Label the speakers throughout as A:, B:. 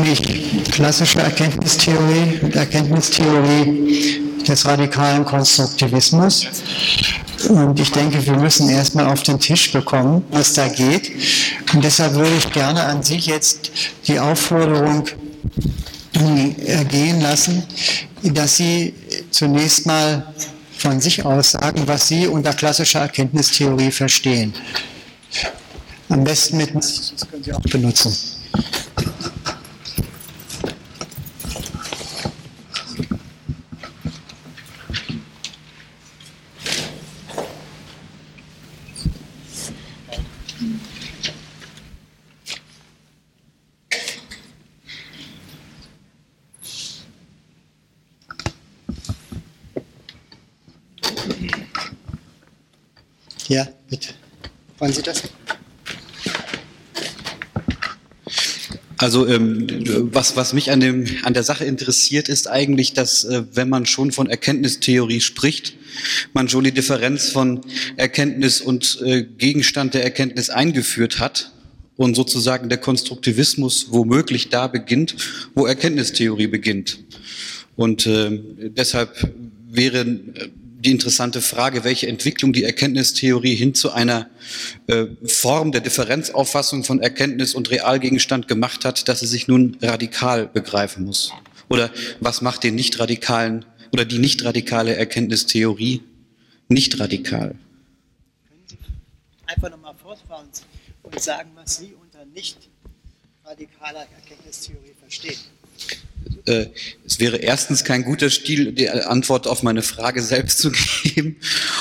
A: nämlich klassische Erkenntnistheorie und Erkenntnistheorie des radikalen Konstruktivismus. Und ich denke, wir müssen erstmal auf den Tisch bekommen, was da geht. Und deshalb würde ich gerne an Sie jetzt die Aufforderung ergehen lassen, dass Sie zunächst mal von sich aus sagen, was Sie unter klassischer Erkenntnistheorie verstehen. Am besten mit, das können Sie auch benutzen. Ja, bitte. Wollen Sie das?
B: Also ähm, was, was mich an, dem, an der Sache interessiert, ist eigentlich, dass äh, wenn man schon von Erkenntnistheorie spricht, man schon die Differenz von Erkenntnis und äh, Gegenstand der Erkenntnis eingeführt hat und sozusagen der Konstruktivismus womöglich da beginnt, wo Erkenntnistheorie beginnt. Und äh, deshalb wäre äh, die interessante Frage, welche Entwicklung die Erkenntnistheorie hin zu einer äh, Form der Differenzauffassung von Erkenntnis und Realgegenstand gemacht hat, dass sie sich nun radikal begreifen muss. Oder was macht den nicht radikalen oder die nicht radikale Erkenntnistheorie nicht radikal?
A: Können Sie einfach nochmal fortfahren und sagen, was Sie unter nicht radikaler Erkenntnistheorie verstehen?
B: Äh, es wäre erstens kein guter Stil, die Antwort auf meine Frage selbst zu geben.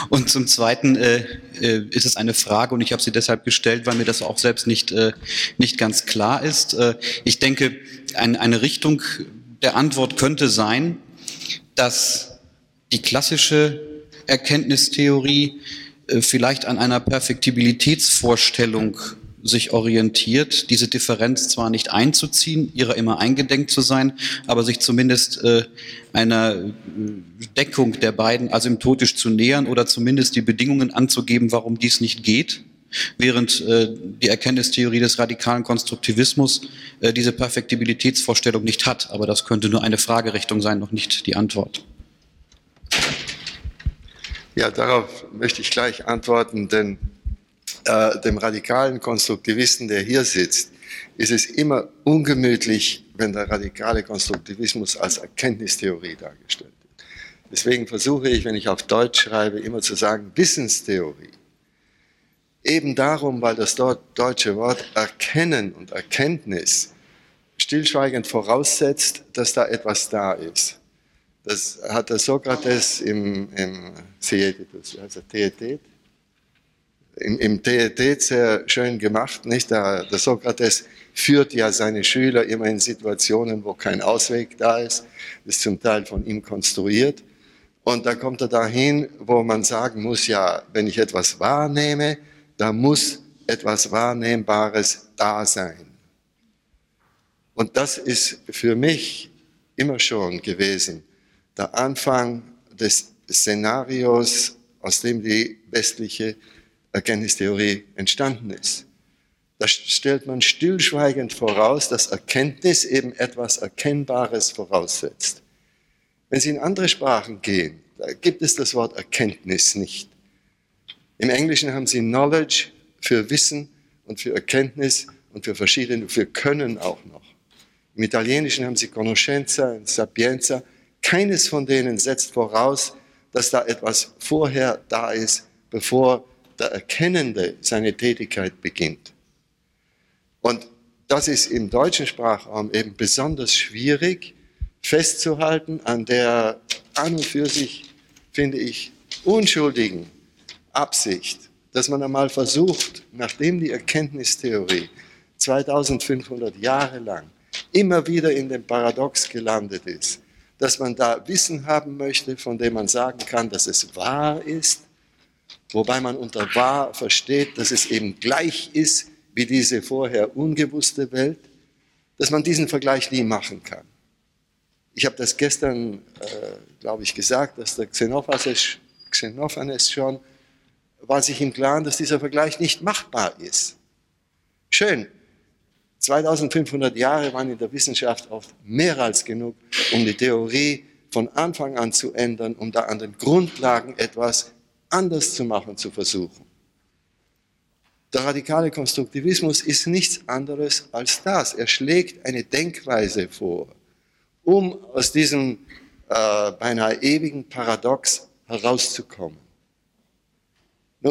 B: Und zum Zweiten äh, äh, ist es eine Frage und ich habe sie deshalb gestellt, weil mir das auch selbst nicht, äh, nicht ganz klar ist. Äh, ich denke, ein, eine Richtung der Antwort könnte sein, dass die klassische Erkenntnistheorie äh, vielleicht an einer Perfektibilitätsvorstellung sich orientiert, diese Differenz zwar nicht einzuziehen, ihrer immer eingedenk zu sein, aber sich zumindest äh, einer Deckung der beiden asymptotisch zu nähern oder zumindest die Bedingungen anzugeben, warum dies nicht geht, während äh, die Erkenntnistheorie des radikalen Konstruktivismus äh, diese Perfektibilitätsvorstellung nicht hat. Aber das könnte nur eine Fragerichtung sein, noch nicht die Antwort.
C: Ja, darauf möchte ich gleich antworten, denn äh, dem radikalen Konstruktivisten, der hier sitzt, ist es immer ungemütlich, wenn der radikale Konstruktivismus als Erkenntnistheorie dargestellt wird. Deswegen versuche ich, wenn ich auf Deutsch schreibe, immer zu sagen Wissenstheorie. Eben darum, weil das deutsche Wort Erkennen und Erkenntnis stillschweigend voraussetzt, dass da etwas da ist. Das hat der Sokrates im, im also Theetet, im, im TET sehr schön gemacht. Nicht? Der, der Sokrates führt ja seine Schüler immer in Situationen, wo kein Ausweg da ist. Ist zum Teil von ihm konstruiert. Und da kommt er dahin, wo man sagen muss, ja, wenn ich etwas wahrnehme, da muss etwas Wahrnehmbares da sein. Und das ist für mich immer schon gewesen der Anfang des Szenarios, aus dem die westliche Erkenntnistheorie entstanden ist. Da stellt man stillschweigend voraus, dass Erkenntnis eben etwas Erkennbares voraussetzt. Wenn Sie in andere Sprachen gehen, da gibt es das Wort Erkenntnis nicht. Im Englischen haben Sie Knowledge für Wissen und für Erkenntnis und für verschiedene, für Können auch noch. Im Italienischen haben Sie Conoscenza und Sapienza. Keines von denen setzt voraus, dass da etwas vorher da ist, bevor der Erkennende seine Tätigkeit beginnt. Und das ist im deutschen Sprachraum eben besonders schwierig festzuhalten an der an und für sich, finde ich, unschuldigen Absicht, dass man einmal versucht, nachdem die Erkenntnistheorie 2500 Jahre lang immer wieder in dem Paradox gelandet ist, dass man da Wissen haben möchte, von dem man sagen kann, dass es wahr ist, wobei man unter wahr versteht, dass es eben gleich ist wie diese vorher ungewusste Welt, dass man diesen Vergleich nie machen kann. Ich habe das gestern, äh, glaube ich, gesagt, dass der Xenophanes, Xenophanes schon war sich im Klaren, dass dieser Vergleich nicht machbar ist. Schön. 2500 Jahre waren in der Wissenschaft oft mehr als genug, um die Theorie von Anfang an zu ändern, um da an den Grundlagen etwas anders zu machen, zu versuchen. Der radikale Konstruktivismus ist nichts anderes als das. Er schlägt eine Denkweise vor, um aus diesem äh, beinahe ewigen Paradox herauszukommen.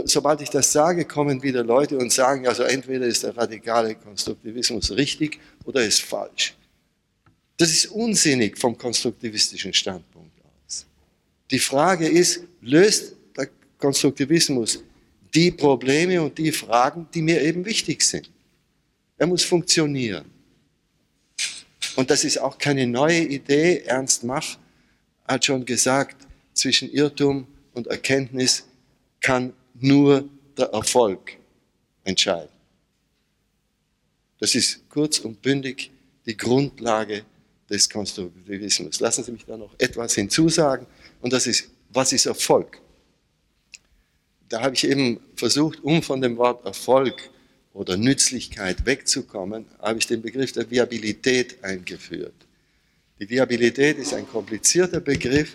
C: Sobald ich das sage, kommen wieder Leute und sagen, also entweder ist der radikale Konstruktivismus richtig oder ist falsch. Das ist unsinnig vom konstruktivistischen Standpunkt aus. Die Frage ist, löst Konstruktivismus die Probleme und die Fragen, die mir eben wichtig sind? Er muss funktionieren. Und das ist auch keine neue Idee. Ernst Mach hat schon gesagt, zwischen Irrtum und Erkenntnis kann nur der Erfolg entscheiden. Das ist kurz und bündig die Grundlage des Konstruktivismus. Lassen Sie mich da noch etwas hinzusagen, und das ist, was ist Erfolg? Da habe ich eben versucht, um von dem Wort Erfolg oder Nützlichkeit wegzukommen, habe ich den Begriff der Viabilität eingeführt. Die Viabilität ist ein komplizierter Begriff.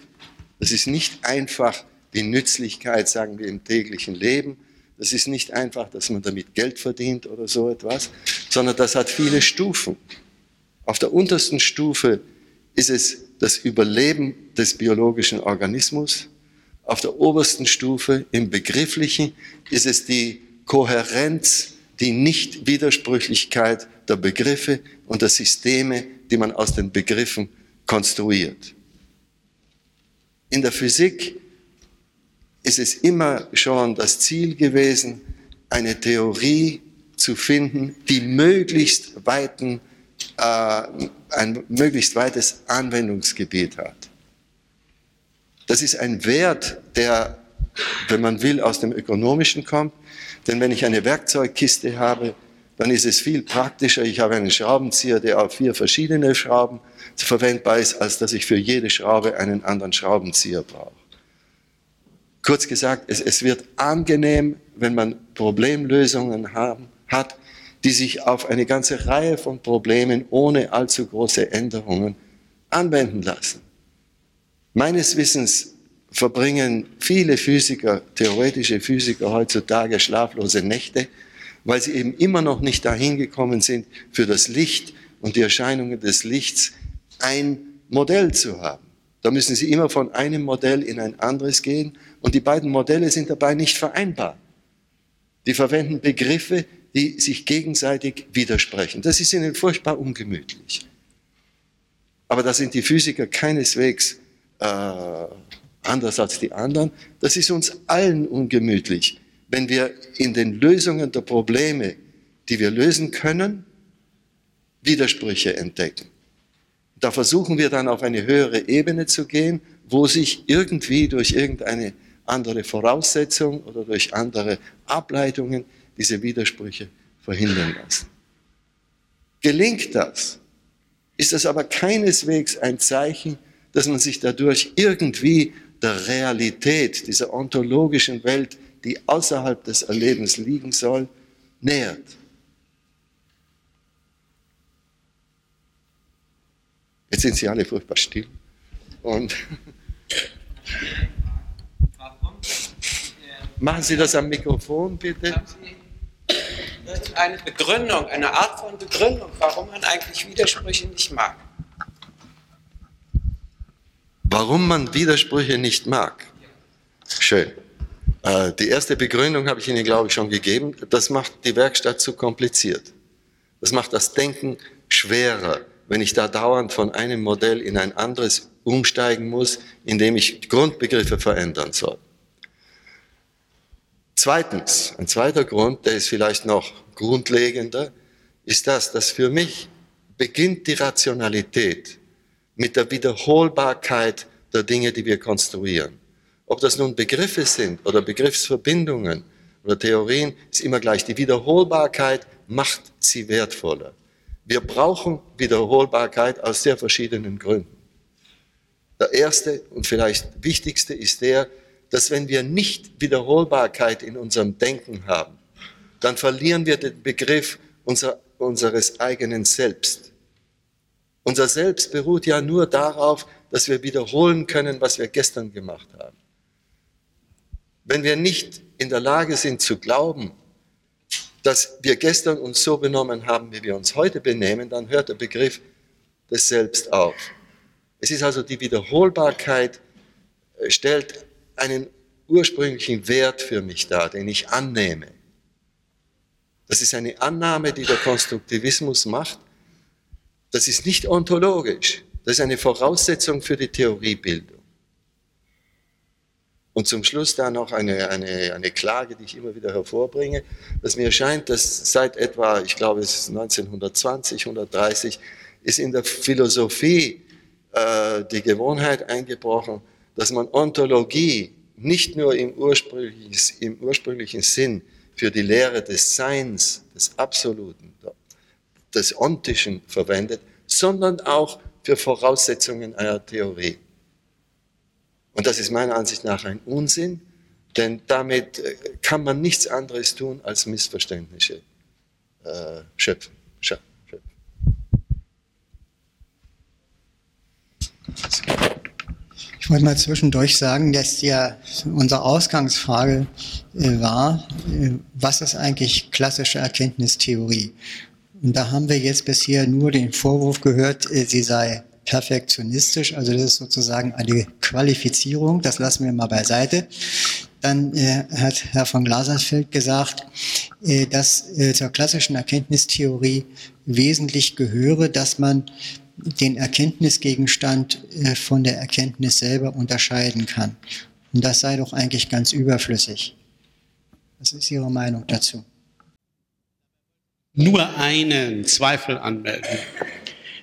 C: Das ist nicht einfach die Nützlichkeit, sagen wir, im täglichen Leben. Das ist nicht einfach, dass man damit Geld verdient oder so etwas, sondern das hat viele Stufen. Auf der untersten Stufe ist es das Überleben des biologischen Organismus. Auf der obersten Stufe im Begrifflichen ist es die Kohärenz, die Nichtwidersprüchlichkeit der Begriffe und der Systeme, die man aus den Begriffen konstruiert. In der Physik ist es immer schon das Ziel gewesen, eine Theorie zu finden, die möglichst weiten, äh, ein möglichst weites Anwendungsgebiet hat. Das ist ein Wert, der, wenn man will, aus dem Ökonomischen kommt. Denn wenn ich eine Werkzeugkiste habe, dann ist es viel praktischer. Ich habe einen Schraubenzieher, der auf vier verschiedene Schrauben verwendbar ist, als dass ich für jede Schraube einen anderen Schraubenzieher brauche. Kurz gesagt, es, es wird angenehm, wenn man Problemlösungen haben, hat, die sich auf eine ganze Reihe von Problemen ohne allzu große Änderungen anwenden lassen. Meines Wissens verbringen viele Physiker, theoretische Physiker heutzutage schlaflose Nächte, weil sie eben immer noch nicht dahin gekommen sind, für das Licht und die Erscheinungen des Lichts ein Modell zu haben. Da müssen sie immer von einem Modell in ein anderes gehen und die beiden Modelle sind dabei nicht vereinbar. Die verwenden Begriffe, die sich gegenseitig widersprechen. Das ist ihnen furchtbar ungemütlich. Aber da sind die Physiker keineswegs äh, anders als die anderen. Das ist uns allen ungemütlich, wenn wir in den Lösungen der Probleme, die wir lösen können, Widersprüche entdecken. Da versuchen wir dann auf eine höhere Ebene zu gehen, wo sich irgendwie durch irgendeine andere Voraussetzung oder durch andere Ableitungen diese Widersprüche verhindern lassen. Gelingt das, ist das aber keineswegs ein Zeichen, dass man sich dadurch irgendwie der Realität, dieser ontologischen Welt, die außerhalb des Erlebens liegen soll, nähert. Jetzt sind sie alle furchtbar still. Und Machen Sie das am Mikrofon, bitte.
D: Eine Begründung, eine Art von Begründung, warum man eigentlich Widersprüche nicht mag.
C: Warum man Widersprüche nicht mag? Schön. Äh, die erste Begründung habe ich Ihnen, glaube ich, schon gegeben. Das macht die Werkstatt zu kompliziert. Das macht das Denken schwerer, wenn ich da dauernd von einem Modell in ein anderes umsteigen muss, indem ich Grundbegriffe verändern soll. Zweitens, ein zweiter Grund, der ist vielleicht noch grundlegender, ist das, dass für mich beginnt die Rationalität mit der Wiederholbarkeit der Dinge, die wir konstruieren. Ob das nun Begriffe sind oder Begriffsverbindungen oder Theorien, ist immer gleich. Die Wiederholbarkeit macht sie wertvoller. Wir brauchen Wiederholbarkeit aus sehr verschiedenen Gründen. Der erste und vielleicht wichtigste ist der, dass wenn wir nicht Wiederholbarkeit in unserem Denken haben, dann verlieren wir den Begriff unserer, unseres eigenen Selbst. Unser Selbst beruht ja nur darauf, dass wir wiederholen können, was wir gestern gemacht haben. Wenn wir nicht in der Lage sind zu glauben, dass wir gestern uns so benommen haben, wie wir uns heute benehmen, dann hört der Begriff des Selbst auf. Es ist also die Wiederholbarkeit, äh, stellt einen ursprünglichen Wert für mich dar, den ich annehme. Das ist eine Annahme, die der Konstruktivismus macht. Das ist nicht ontologisch. Das ist eine Voraussetzung für die Theoriebildung. Und zum Schluss da noch eine, eine, eine Klage, die ich immer wieder hervorbringe, dass mir scheint, dass seit etwa, ich glaube es ist 1920, 130, ist in der Philosophie äh, die Gewohnheit eingebrochen, dass man Ontologie nicht nur im ursprünglichen, im ursprünglichen Sinn für die Lehre des Seins, des Absoluten, des Ontischen verwendet, sondern auch für Voraussetzungen einer Theorie. Und das ist meiner Ansicht nach ein Unsinn, denn damit äh, kann man nichts anderes tun, als Missverständnisse äh, schöpfen. schöpfen.
A: Ich wollte mal zwischendurch sagen, dass ja unsere Ausgangsfrage äh, war, äh, was ist eigentlich klassische Erkenntnistheorie? Und da haben wir jetzt bisher nur den Vorwurf gehört, äh, sie sei perfektionistisch, also das ist sozusagen eine Qualifizierung, das lassen wir mal beiseite. Dann äh, hat Herr von Glasersfeld gesagt, äh, dass zur klassischen Erkenntnistheorie wesentlich gehöre, dass man den Erkenntnisgegenstand von der Erkenntnis selber unterscheiden kann. Und das sei doch eigentlich ganz überflüssig. Was ist Ihre Meinung dazu?
E: Nur einen Zweifel anmelden.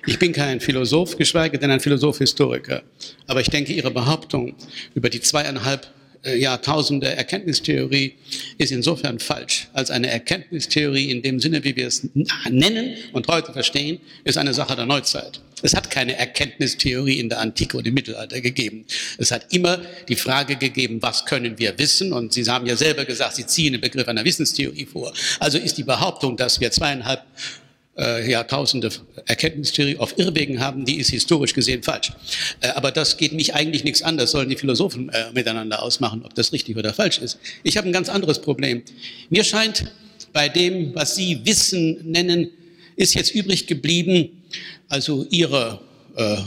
E: Ich bin kein Philosoph, geschweige denn ein Philosoph-Historiker. Aber ich denke, Ihre Behauptung über die zweieinhalb Jahrtausende Erkenntnistheorie ist insofern falsch, als eine Erkenntnistheorie in dem Sinne, wie wir es nennen und heute verstehen, ist eine Sache der Neuzeit. Es hat keine Erkenntnistheorie in der Antike und im Mittelalter gegeben. Es hat immer die Frage gegeben, was können wir wissen? Und Sie haben ja selber gesagt, Sie ziehen den Begriff einer Wissenstheorie vor. Also ist die Behauptung, dass wir zweieinhalb äh, Jahrtausende Erkenntnistheorie auf Irrwegen haben, die ist historisch gesehen falsch. Äh, aber das geht mich eigentlich nichts an. Das sollen die Philosophen äh, miteinander ausmachen, ob das richtig oder falsch ist. Ich habe ein ganz anderes Problem. Mir scheint, bei dem, was Sie Wissen nennen, ist jetzt übrig geblieben, also Ihre äh,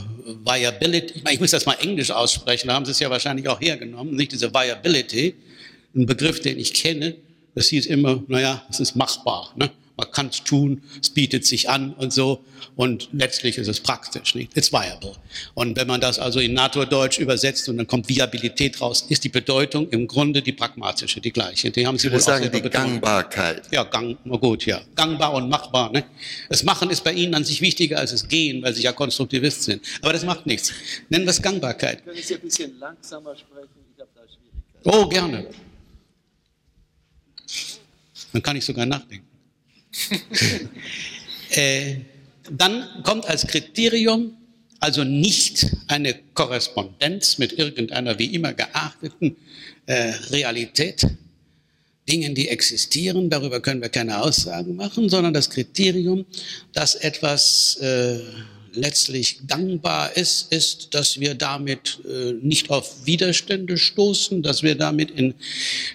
E: Viability, ich, meine, ich muss das mal englisch aussprechen, da haben Sie es ja wahrscheinlich auch hergenommen, nicht diese Viability, ein Begriff, den ich kenne, das hieß immer, naja, es ist machbar. Ne? Man kann es tun, es bietet sich an und so. Und letztlich ist es praktisch, nicht? It's viable. Und wenn man das also in NATO-Deutsch übersetzt und dann kommt Viabilität raus, ist die Bedeutung im Grunde die pragmatische, die gleiche.
C: Die haben Sie ich würde sagen, die Gangbarkeit.
E: Ja, gang, na gut, ja. Gangbar und machbar, ne? Das Machen ist bei Ihnen an sich wichtiger als das Gehen, weil Sie ja Konstruktivist sind. Aber das macht nichts. Nennen wir es Gangbarkeit. Können Sie ein bisschen langsamer sprechen? Ich habe da Schwierigkeiten. Oh, gerne. Dann kann ich sogar nachdenken. Äh, dann kommt als Kriterium also nicht eine Korrespondenz mit irgendeiner wie immer geachteten äh, Realität, Dingen, die existieren, darüber können wir keine Aussagen machen, sondern das Kriterium, dass etwas äh, letztlich gangbar ist, ist, dass wir damit äh, nicht auf Widerstände stoßen, dass wir damit in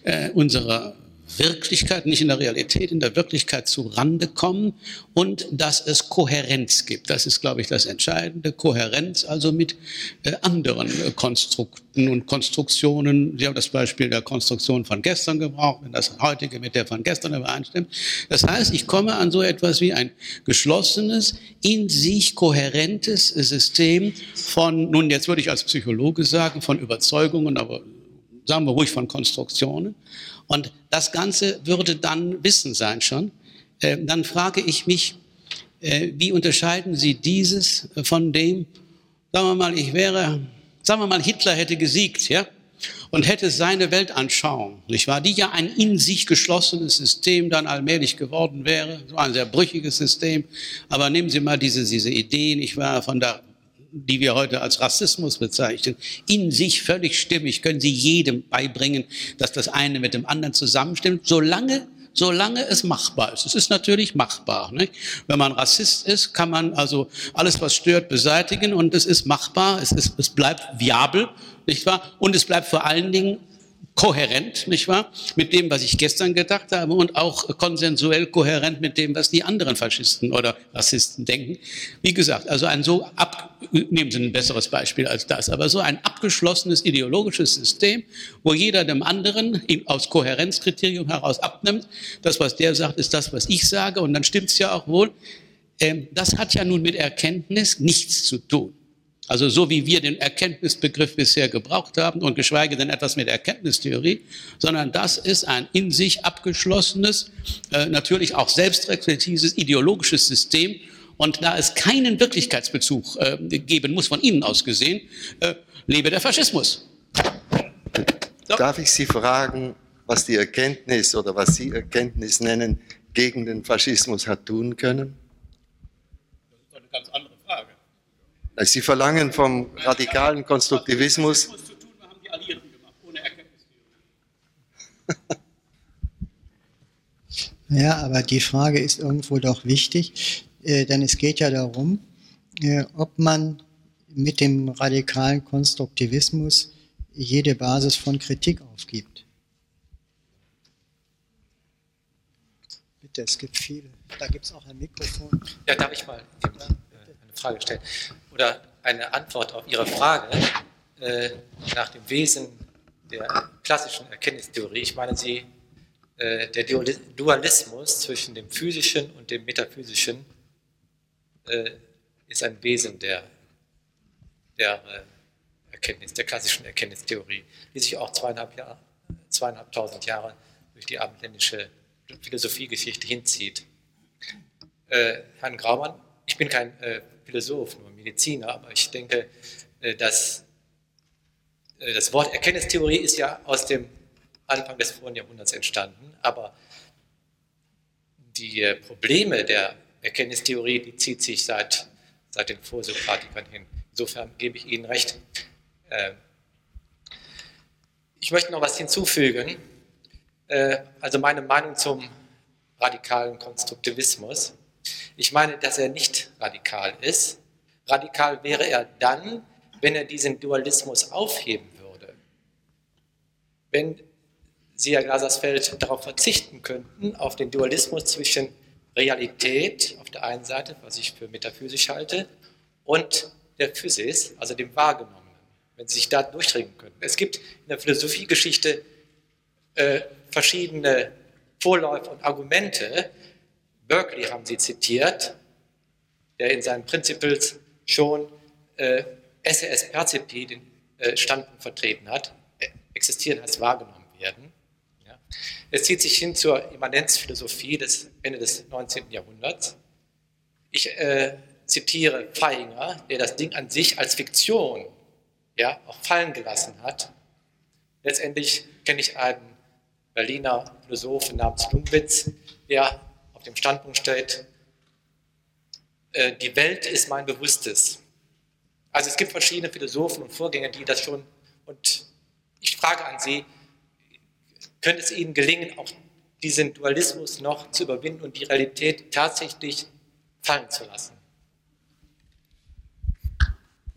E: äh, unserer Wirklichkeit, nicht in der Realität, in der Wirklichkeit zu Rande kommen und dass es Kohärenz gibt. Das ist, glaube ich, das Entscheidende. Kohärenz also mit äh, anderen äh, Konstrukten und Konstruktionen. Sie haben das Beispiel der Konstruktion von gestern gebraucht, wenn das heutige mit der von gestern übereinstimmt. Das heißt, ich komme an so etwas wie ein geschlossenes, in sich kohärentes System von, nun jetzt würde ich als Psychologe sagen, von Überzeugungen, aber sagen wir ruhig von Konstruktionen. Und das Ganze würde dann Wissen sein schon. Äh, dann frage ich mich, äh, wie unterscheiden Sie dieses von dem, sagen wir mal, ich wäre, sagen wir mal, Hitler hätte gesiegt, ja? Und hätte seine Weltanschauung, nicht wahr, die ja ein in sich geschlossenes System dann allmählich geworden wäre, so ein sehr brüchiges System. Aber nehmen Sie mal diese, diese Idee, nicht wahr, von der die wir heute als Rassismus bezeichnen, in sich völlig stimmig, können Sie jedem beibringen, dass das eine mit dem anderen zusammenstimmt, solange solange es machbar ist. Es ist natürlich machbar. Nicht? Wenn man Rassist ist, kann man also alles, was stört, beseitigen und es ist machbar, es, ist, es bleibt viabel, nicht wahr? Und es bleibt vor allen Dingen kohärent, nicht wahr, mit dem, was ich gestern gedacht habe und auch konsensuell kohärent mit dem, was die anderen Faschisten oder Rassisten denken. Wie gesagt, also ein so ab, nehmen Sie ein besseres Beispiel als das, aber so ein abgeschlossenes ideologisches System, wo jeder dem anderen aus Kohärenzkriterium heraus abnimmt, das, was der sagt, ist das, was ich sage und dann stimmt es ja auch wohl. Ähm, das hat ja nun mit Erkenntnis nichts zu tun. Also so wie wir den Erkenntnisbegriff bisher gebraucht haben und geschweige denn etwas mit Erkenntnistheorie, sondern das ist ein in sich abgeschlossenes, äh, natürlich auch selbstreflektives ideologisches System. Und da es keinen Wirklichkeitsbezug äh, geben muss, von Ihnen aus gesehen, äh, lebe der Faschismus.
C: So. Darf ich Sie fragen, was die Erkenntnis oder was Sie Erkenntnis nennen, gegen den Faschismus hat tun können?
E: Das ist eine ganz andere
C: Sie verlangen vom radikalen Konstruktivismus.
A: Ja, aber die Frage ist irgendwo doch wichtig, äh, denn es geht ja darum, äh, ob man mit dem radikalen Konstruktivismus jede Basis von Kritik aufgibt. Bitte, es gibt viele. Da gibt es auch ein Mikrofon.
F: Ja, darf ich mal eine Frage stellen? Oder eine Antwort auf Ihre Frage äh, nach dem Wesen der klassischen Erkenntnistheorie. Ich meine, Sie, äh, der Dualismus zwischen dem Physischen und dem Metaphysischen äh, ist ein Wesen der, der äh, Erkenntnis, der klassischen Erkenntnistheorie, die sich auch zweieinhalb Jahre, zweieinhalbtausend Jahre durch die abendländische Philosophiegeschichte hinzieht. Äh, Herrn Graumann, ich bin kein äh, Philosoph, nur Mediziner, aber ich denke, äh, dass äh, das Wort Erkenntnistheorie ist ja aus dem Anfang des vorigen Jahrhunderts entstanden, aber die äh, Probleme der Erkenntnistheorie, die zieht sich seit, seit den Vorsokratikern hin. Insofern gebe ich Ihnen recht. Ich möchte noch was hinzufügen. Also meine Meinung zum radikalen Konstruktivismus. Ich meine, dass er nicht radikal ist. Radikal wäre er dann, wenn er diesen Dualismus aufheben würde. Wenn Sie, Herr Glasersfeld, darauf verzichten könnten, auf den Dualismus zwischen Realität auf der einen Seite, was ich für metaphysisch halte, und der Physis, also dem Wahrgenommenen, wenn Sie sich da durchdringen könnten. Es gibt in der Philosophiegeschichte äh, verschiedene Vorläufe und Argumente, Berkeley haben Sie zitiert, der in seinen Principles schon äh, SES Percipi den äh, Standpunkt vertreten hat. Existieren heißt wahrgenommen werden. Ja. Es zieht sich hin zur Immanenzphilosophie des Ende des 19. Jahrhunderts. Ich äh, zitiere Feinger, der das Ding an sich als Fiktion ja, auch fallen gelassen hat. Letztendlich kenne ich einen Berliner Philosophen namens Lumwitz, der auf dem Standpunkt steht, äh, die Welt ist mein Bewusstes. Also es gibt verschiedene Philosophen und Vorgänger, die das schon, und ich frage an Sie, könnte es Ihnen gelingen, auch diesen Dualismus noch zu überwinden und die Realität tatsächlich fallen zu lassen?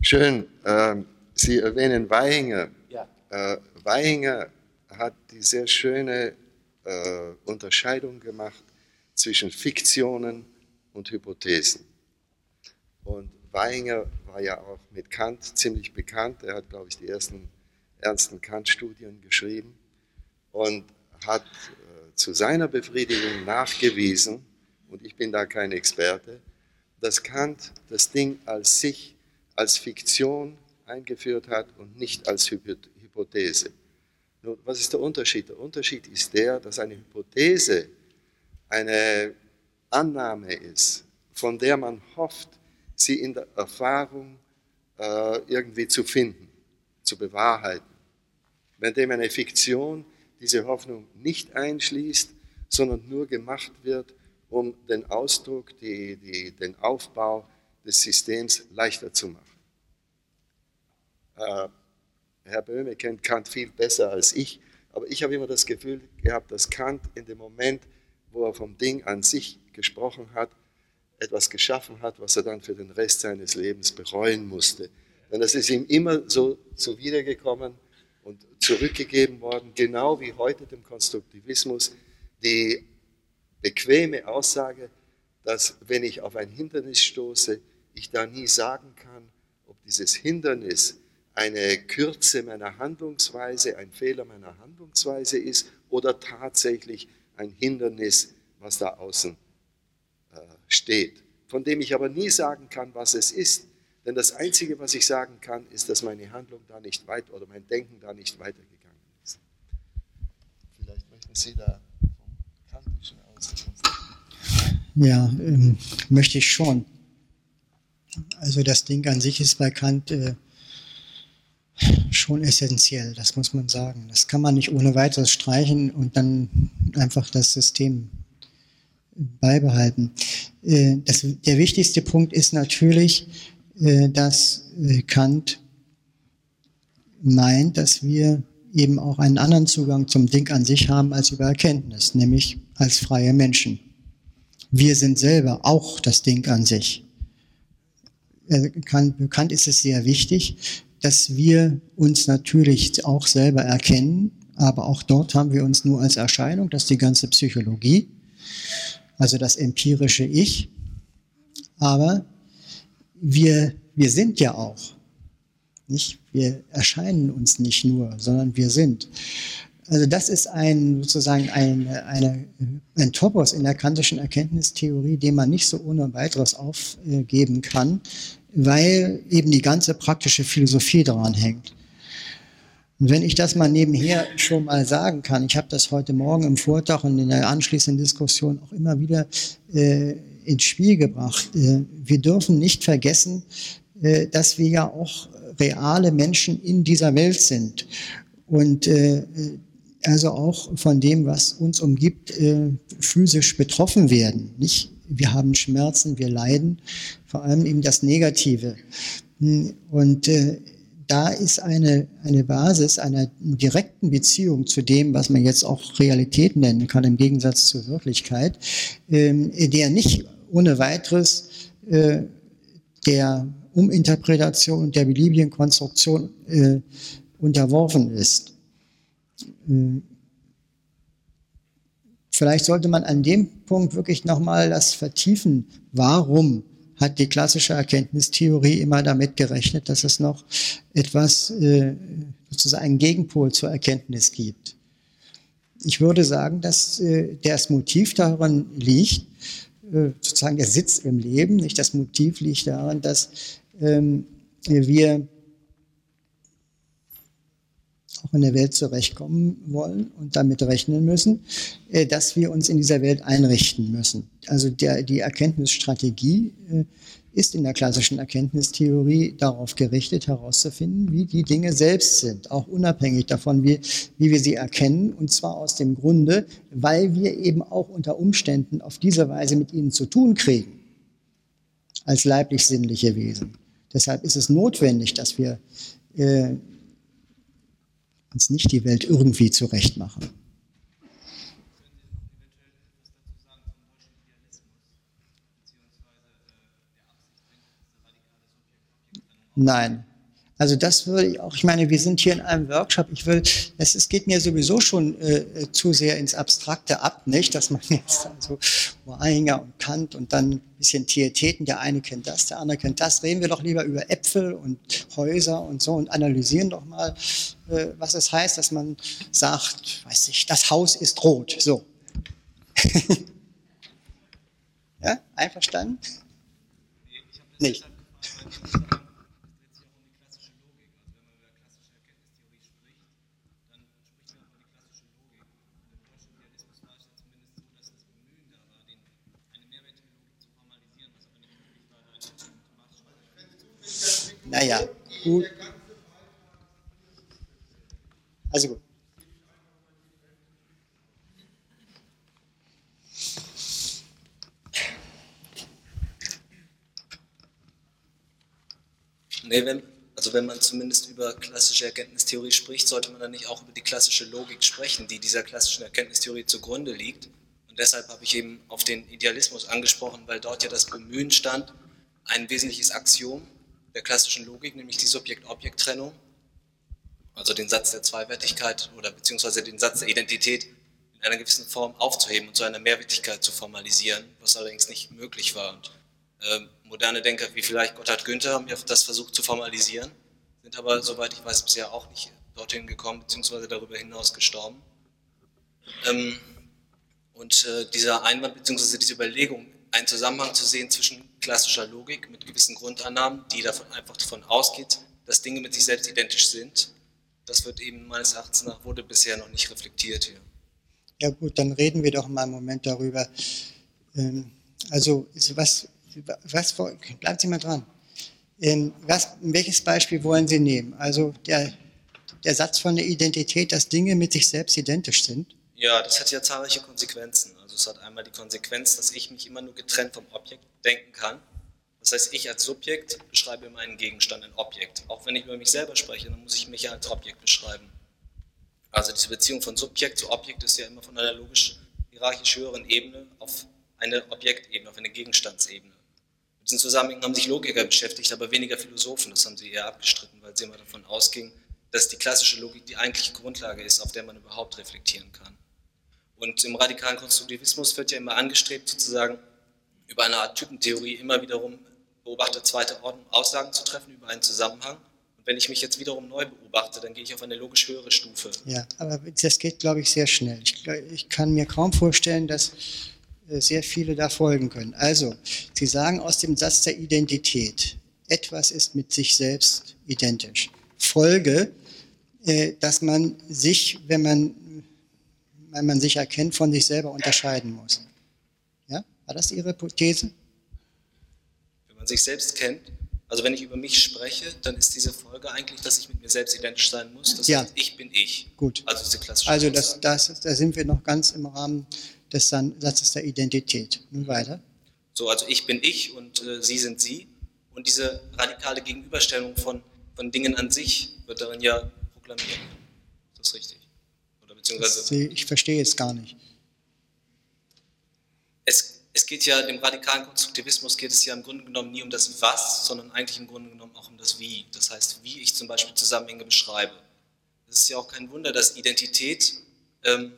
C: Schön. Ähm, Sie erwähnen Weihinger. Ja. Äh, Weihinger hat die sehr schöne äh, Unterscheidung gemacht zwischen Fiktionen und Hypothesen. Und Weihinger war ja auch mit Kant ziemlich bekannt. Er hat, glaube ich, die ersten ernsten Kant-Studien geschrieben und hat äh, zu seiner Befriedigung nachgewiesen, und ich bin da kein Experte, dass Kant das Ding als sich, als Fiktion eingeführt hat und nicht als Hypothese. Nun, was ist der Unterschied? Der Unterschied ist der, dass eine Hypothese eine Annahme ist, von der man hofft, sie in der Erfahrung äh, irgendwie zu finden, zu bewahrheiten. Wenn dem eine Fiktion diese Hoffnung nicht einschließt, sondern nur gemacht wird, um den Ausdruck, die, die, den Aufbau des Systems leichter zu machen. Äh, Herr Böhme kennt Kant viel besser als ich, aber ich habe immer das Gefühl gehabt, dass Kant in dem Moment wo er vom Ding an sich gesprochen hat, etwas geschaffen hat, was er dann für den Rest seines Lebens bereuen musste. Denn das ist ihm immer so zuwidergekommen und zurückgegeben worden, genau wie heute dem Konstruktivismus die bequeme Aussage, dass wenn ich auf ein Hindernis stoße, ich da nie sagen kann, ob dieses Hindernis eine Kürze meiner Handlungsweise, ein Fehler meiner Handlungsweise ist oder tatsächlich ein Hindernis, was da außen steht, von dem ich aber nie sagen kann, was es ist. Denn das Einzige, was ich sagen kann, ist, dass meine Handlung da nicht weit oder mein Denken da nicht weitergegangen ist. Vielleicht möchten Sie da vom Kantischen aus.
A: Ja, ähm, möchte ich schon. Also das Ding an sich ist bei Kant äh, schon essentiell, das muss man sagen. Das kann man nicht ohne weiteres streichen und dann einfach das System beibehalten. Äh, das, der wichtigste Punkt ist natürlich, äh, dass äh, Kant meint, dass wir eben auch einen anderen Zugang zum Ding an sich haben als über Erkenntnis, nämlich als freie Menschen. Wir sind selber auch das Ding an sich. Bekannt ist es sehr wichtig, dass wir uns natürlich auch selber erkennen, aber auch dort haben wir uns nur als Erscheinung, das ist die ganze Psychologie, also das empirische Ich. Aber wir, wir sind ja auch. Nicht? Wir erscheinen uns nicht nur, sondern wir sind. Also das ist ein sozusagen ein, eine, ein Topos in der kantischen Erkenntnistheorie, den man nicht so ohne weiteres aufgeben kann, weil eben die ganze praktische Philosophie daran hängt. Und wenn ich das mal nebenher schon mal sagen kann, ich habe das heute Morgen im Vortrag und in der anschließenden Diskussion auch immer wieder äh, ins Spiel gebracht. Äh, wir dürfen nicht vergessen, äh, dass wir ja auch reale Menschen in dieser Welt sind. Und äh, also auch von dem, was uns umgibt, physisch betroffen werden. Nicht? Wir haben Schmerzen, wir leiden, vor allem eben das Negative. Und da ist eine, eine Basis einer direkten Beziehung zu dem, was man jetzt auch Realität nennen kann, im Gegensatz zur Wirklichkeit, ähm, der nicht ohne weiteres äh, der Uminterpretation der beliebigen Konstruktion äh, unterworfen ist. Äh, vielleicht sollte man an dem Punkt wirklich nochmal das vertiefen. Warum hat die klassische Erkenntnistheorie immer damit gerechnet, dass es noch etwas, äh, sozusagen einen Gegenpol zur Erkenntnis gibt? Ich würde sagen, dass äh, das Motiv darin liegt, äh, sozusagen der Sitz im Leben, nicht das Motiv liegt darin, dass ähm, wir auch in der Welt zurechtkommen wollen und damit rechnen müssen, äh, dass wir uns in dieser Welt einrichten müssen. Also der, die Erkenntnisstrategie äh, ist in der klassischen Erkenntnistheorie darauf gerichtet, herauszufinden, wie die Dinge selbst sind, auch unabhängig davon, wie, wie wir sie erkennen, und zwar aus dem Grunde, weil wir eben auch unter Umständen auf diese Weise mit ihnen zu tun kriegen, als leiblich-sinnliche Wesen. Deshalb ist es notwendig, dass wir äh, uns nicht die Welt irgendwie zurechtmachen. Nein. Also das würde ich auch, ich meine, wir sind hier in einem Workshop, ich will, es, es geht mir sowieso schon äh, zu sehr ins Abstrakte ab, nicht, dass man jetzt also Moainger und Kant und dann ein bisschen Tieteten, der eine kennt das, der andere kennt das, reden wir doch lieber über Äpfel und Häuser und so und analysieren doch mal, äh, was es heißt, dass man sagt, weiß ich, das Haus ist rot, so. ja, einverstanden? Nicht. Naja, gut. Also gut.
G: Nee, wenn, also wenn man zumindest über klassische Erkenntnistheorie spricht, sollte man dann nicht auch über die klassische Logik sprechen, die dieser klassischen Erkenntnistheorie zugrunde liegt Und deshalb habe ich eben auf den Idealismus angesprochen, weil dort ja das Bemühen stand, ein wesentliches Axiom der klassischen Logik, nämlich die Subjekt-Objekt-Trennung, also den Satz der Zweiwertigkeit oder beziehungsweise den Satz der Identität in einer gewissen Form aufzuheben und zu einer Mehrwertigkeit zu formalisieren, was allerdings nicht möglich war. Und äh, moderne Denker wie vielleicht Gotthard Günther haben ja das versucht zu formalisieren, sind aber, soweit ich weiß, bisher auch nicht dorthin gekommen, beziehungsweise darüber hinaus gestorben. Ähm, und äh, dieser Einwand beziehungsweise diese Überlegung, einen Zusammenhang zu sehen zwischen klassischer Logik mit gewissen Grundannahmen, die davon einfach davon ausgeht, dass Dinge mit sich selbst identisch sind, das wird eben meines Erachtens nach wurde bisher noch nicht reflektiert hier.
A: Ja gut, dann reden wir doch mal einen Moment darüber. Ähm, also was, was bleiben Sie mal dran. Ähm, was, welches Beispiel wollen Sie nehmen? Also der, der Satz von der Identität, dass Dinge mit sich selbst identisch sind?
G: Ja, das hat ja zahlreiche Konsequenzen. Also es hat einmal die Konsequenz, dass ich mich immer nur getrennt vom Objekt denken kann. Das heißt, ich als Subjekt beschreibe meinen Gegenstand, ein Objekt. Auch wenn ich über mich selber spreche, dann muss ich mich ja als Objekt beschreiben. Also diese Beziehung von Subjekt zu Objekt ist ja immer von einer logisch hierarchisch höheren Ebene auf eine Objektebene, auf eine Gegenstandsebene. Mit diesem Zusammenhang haben sich Logiker beschäftigt, aber weniger Philosophen. Das haben sie eher abgestritten, weil sie immer davon ausgingen, dass die klassische Logik die eigentliche Grundlage ist, auf der man überhaupt reflektieren kann. Und im radikalen Konstruktivismus wird ja immer angestrebt, sozusagen über eine Art Typentheorie immer wiederum Beobachter zweiter Ordnung Aussagen zu treffen über einen Zusammenhang. Und wenn ich mich jetzt wiederum neu beobachte, dann gehe ich auf eine logisch höhere Stufe.
A: Ja, aber das geht, glaube ich, sehr schnell. Ich, ich kann mir kaum vorstellen, dass äh, sehr viele da folgen können. Also, Sie sagen aus dem Satz der Identität, etwas ist mit sich selbst identisch. Folge, äh, dass man sich, wenn man, wenn man sich erkennt, von sich selber unterscheiden muss. Ja, war das Ihre These?
G: Wenn man sich selbst kennt, also wenn ich über mich spreche, dann ist diese Folge eigentlich, dass ich mit mir selbst identisch sein muss. Das
A: ja.
G: heißt, ich bin ich.
A: Gut.
G: Also diese klassische
A: Also das, das, da sind wir noch ganz im Rahmen des Satzes der Identität. Nun weiter.
G: So, also ich bin ich und äh, Sie sind Sie. Und diese radikale Gegenüberstellung von, von Dingen an sich wird darin ja proklamiert. Ist das richtig? Beziehungsweise.
A: Ich verstehe es gar nicht.
G: Es, es geht ja, dem radikalen Konstruktivismus geht es ja im Grunde genommen nie um das Was, sondern eigentlich im Grunde genommen auch um das Wie. Das heißt, wie ich zum Beispiel Zusammenhänge beschreibe. Es ist ja auch kein Wunder, dass Identität ähm,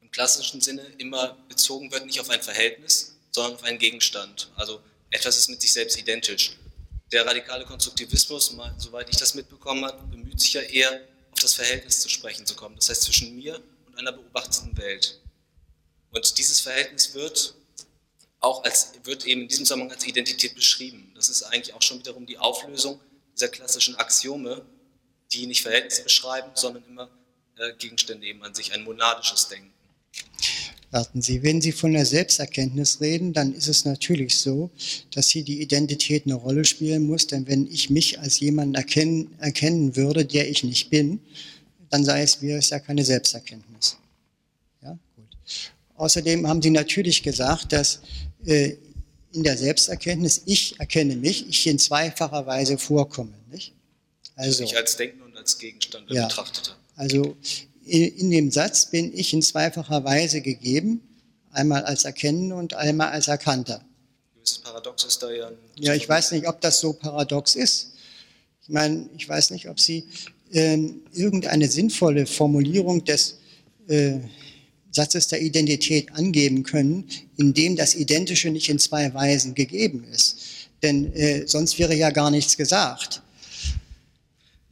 G: im klassischen Sinne immer bezogen wird, nicht auf ein Verhältnis, sondern auf einen Gegenstand. Also etwas ist mit sich selbst identisch. Der radikale Konstruktivismus, soweit ich das mitbekommen habe, bemüht sich ja eher, auf das Verhältnis zu sprechen zu kommen. Das heißt zwischen mir und einer beobachteten Welt. Und dieses Verhältnis wird auch als, wird eben in diesem Zusammenhang als Identität beschrieben. Das ist eigentlich auch schon wiederum die Auflösung dieser klassischen Axiome, die nicht Verhältnisse beschreiben, sondern immer äh, Gegenstände eben an sich, ein monadisches Denken.
A: Warten Sie, wenn Sie von der Selbsterkenntnis reden, dann ist es natürlich so, dass hier die Identität eine Rolle spielen muss, denn wenn ich mich als jemanden erkennen, erkennen würde, der ich nicht bin, dann sei es mir ist ja keine Selbsterkenntnis. Ja, gut. Außerdem haben Sie natürlich gesagt, dass äh, in der Selbsterkenntnis ich erkenne mich, ich in zweifacher Weise vorkomme. Nicht?
G: Also, ich als Denken und als Gegenstand
A: ja, Betrachtete. Also in dem Satz bin ich in zweifacher Weise gegeben, einmal als Erkennender und einmal als Erkannter.
G: Paradox ist da ja.
A: Ja, ich weiß nicht, ob das so paradox ist. Ich meine, ich weiß nicht, ob Sie äh, irgendeine sinnvolle Formulierung des äh, Satzes der Identität angeben können, in dem das Identische nicht in zwei Weisen gegeben ist. Denn äh, sonst wäre ja gar nichts gesagt.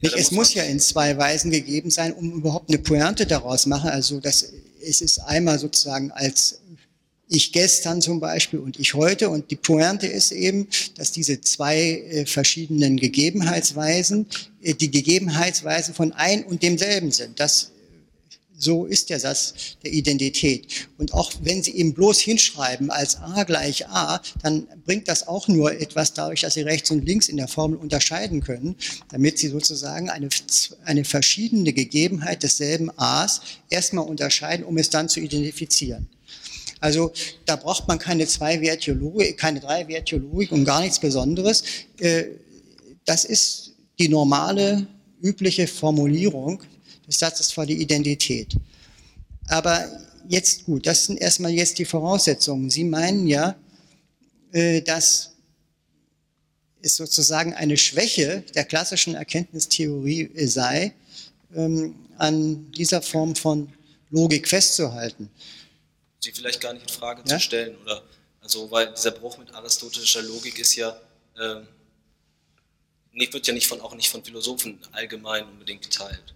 A: Ja, es muss ja in zwei Weisen gegeben sein, um überhaupt eine Pointe daraus machen. Also das, es ist einmal sozusagen als ich gestern zum Beispiel und ich heute. Und die Pointe ist eben, dass diese zwei äh, verschiedenen Gegebenheitsweisen äh, die Gegebenheitsweisen von ein und demselben sind. Das so ist der Satz der Identität. Und auch wenn Sie eben bloß hinschreiben als a gleich a, dann bringt das auch nur etwas dadurch, dass Sie rechts und links in der Formel unterscheiden können, damit Sie sozusagen eine, eine verschiedene Gegebenheit desselben a's erstmal unterscheiden, um es dann zu identifizieren. Also da braucht man keine Zwei-Wertologik, keine Drei-Wertologik und gar nichts Besonderes. Äh, das ist die normale, übliche Formulierung des Satzes vor die Identität. Aber jetzt gut, das sind erstmal jetzt die Voraussetzungen. Sie meinen ja, äh, dass es sozusagen eine Schwäche der klassischen Erkenntnistheorie sei, ähm, an dieser Form von Logik festzuhalten.
G: Sie vielleicht gar nicht in Frage
A: Ja?
G: zu stellen oder also weil dieser Bruch mit aristotelischer Logik ist ja ähm, wird ja nicht von auch nicht von Philosophen allgemein unbedingt geteilt.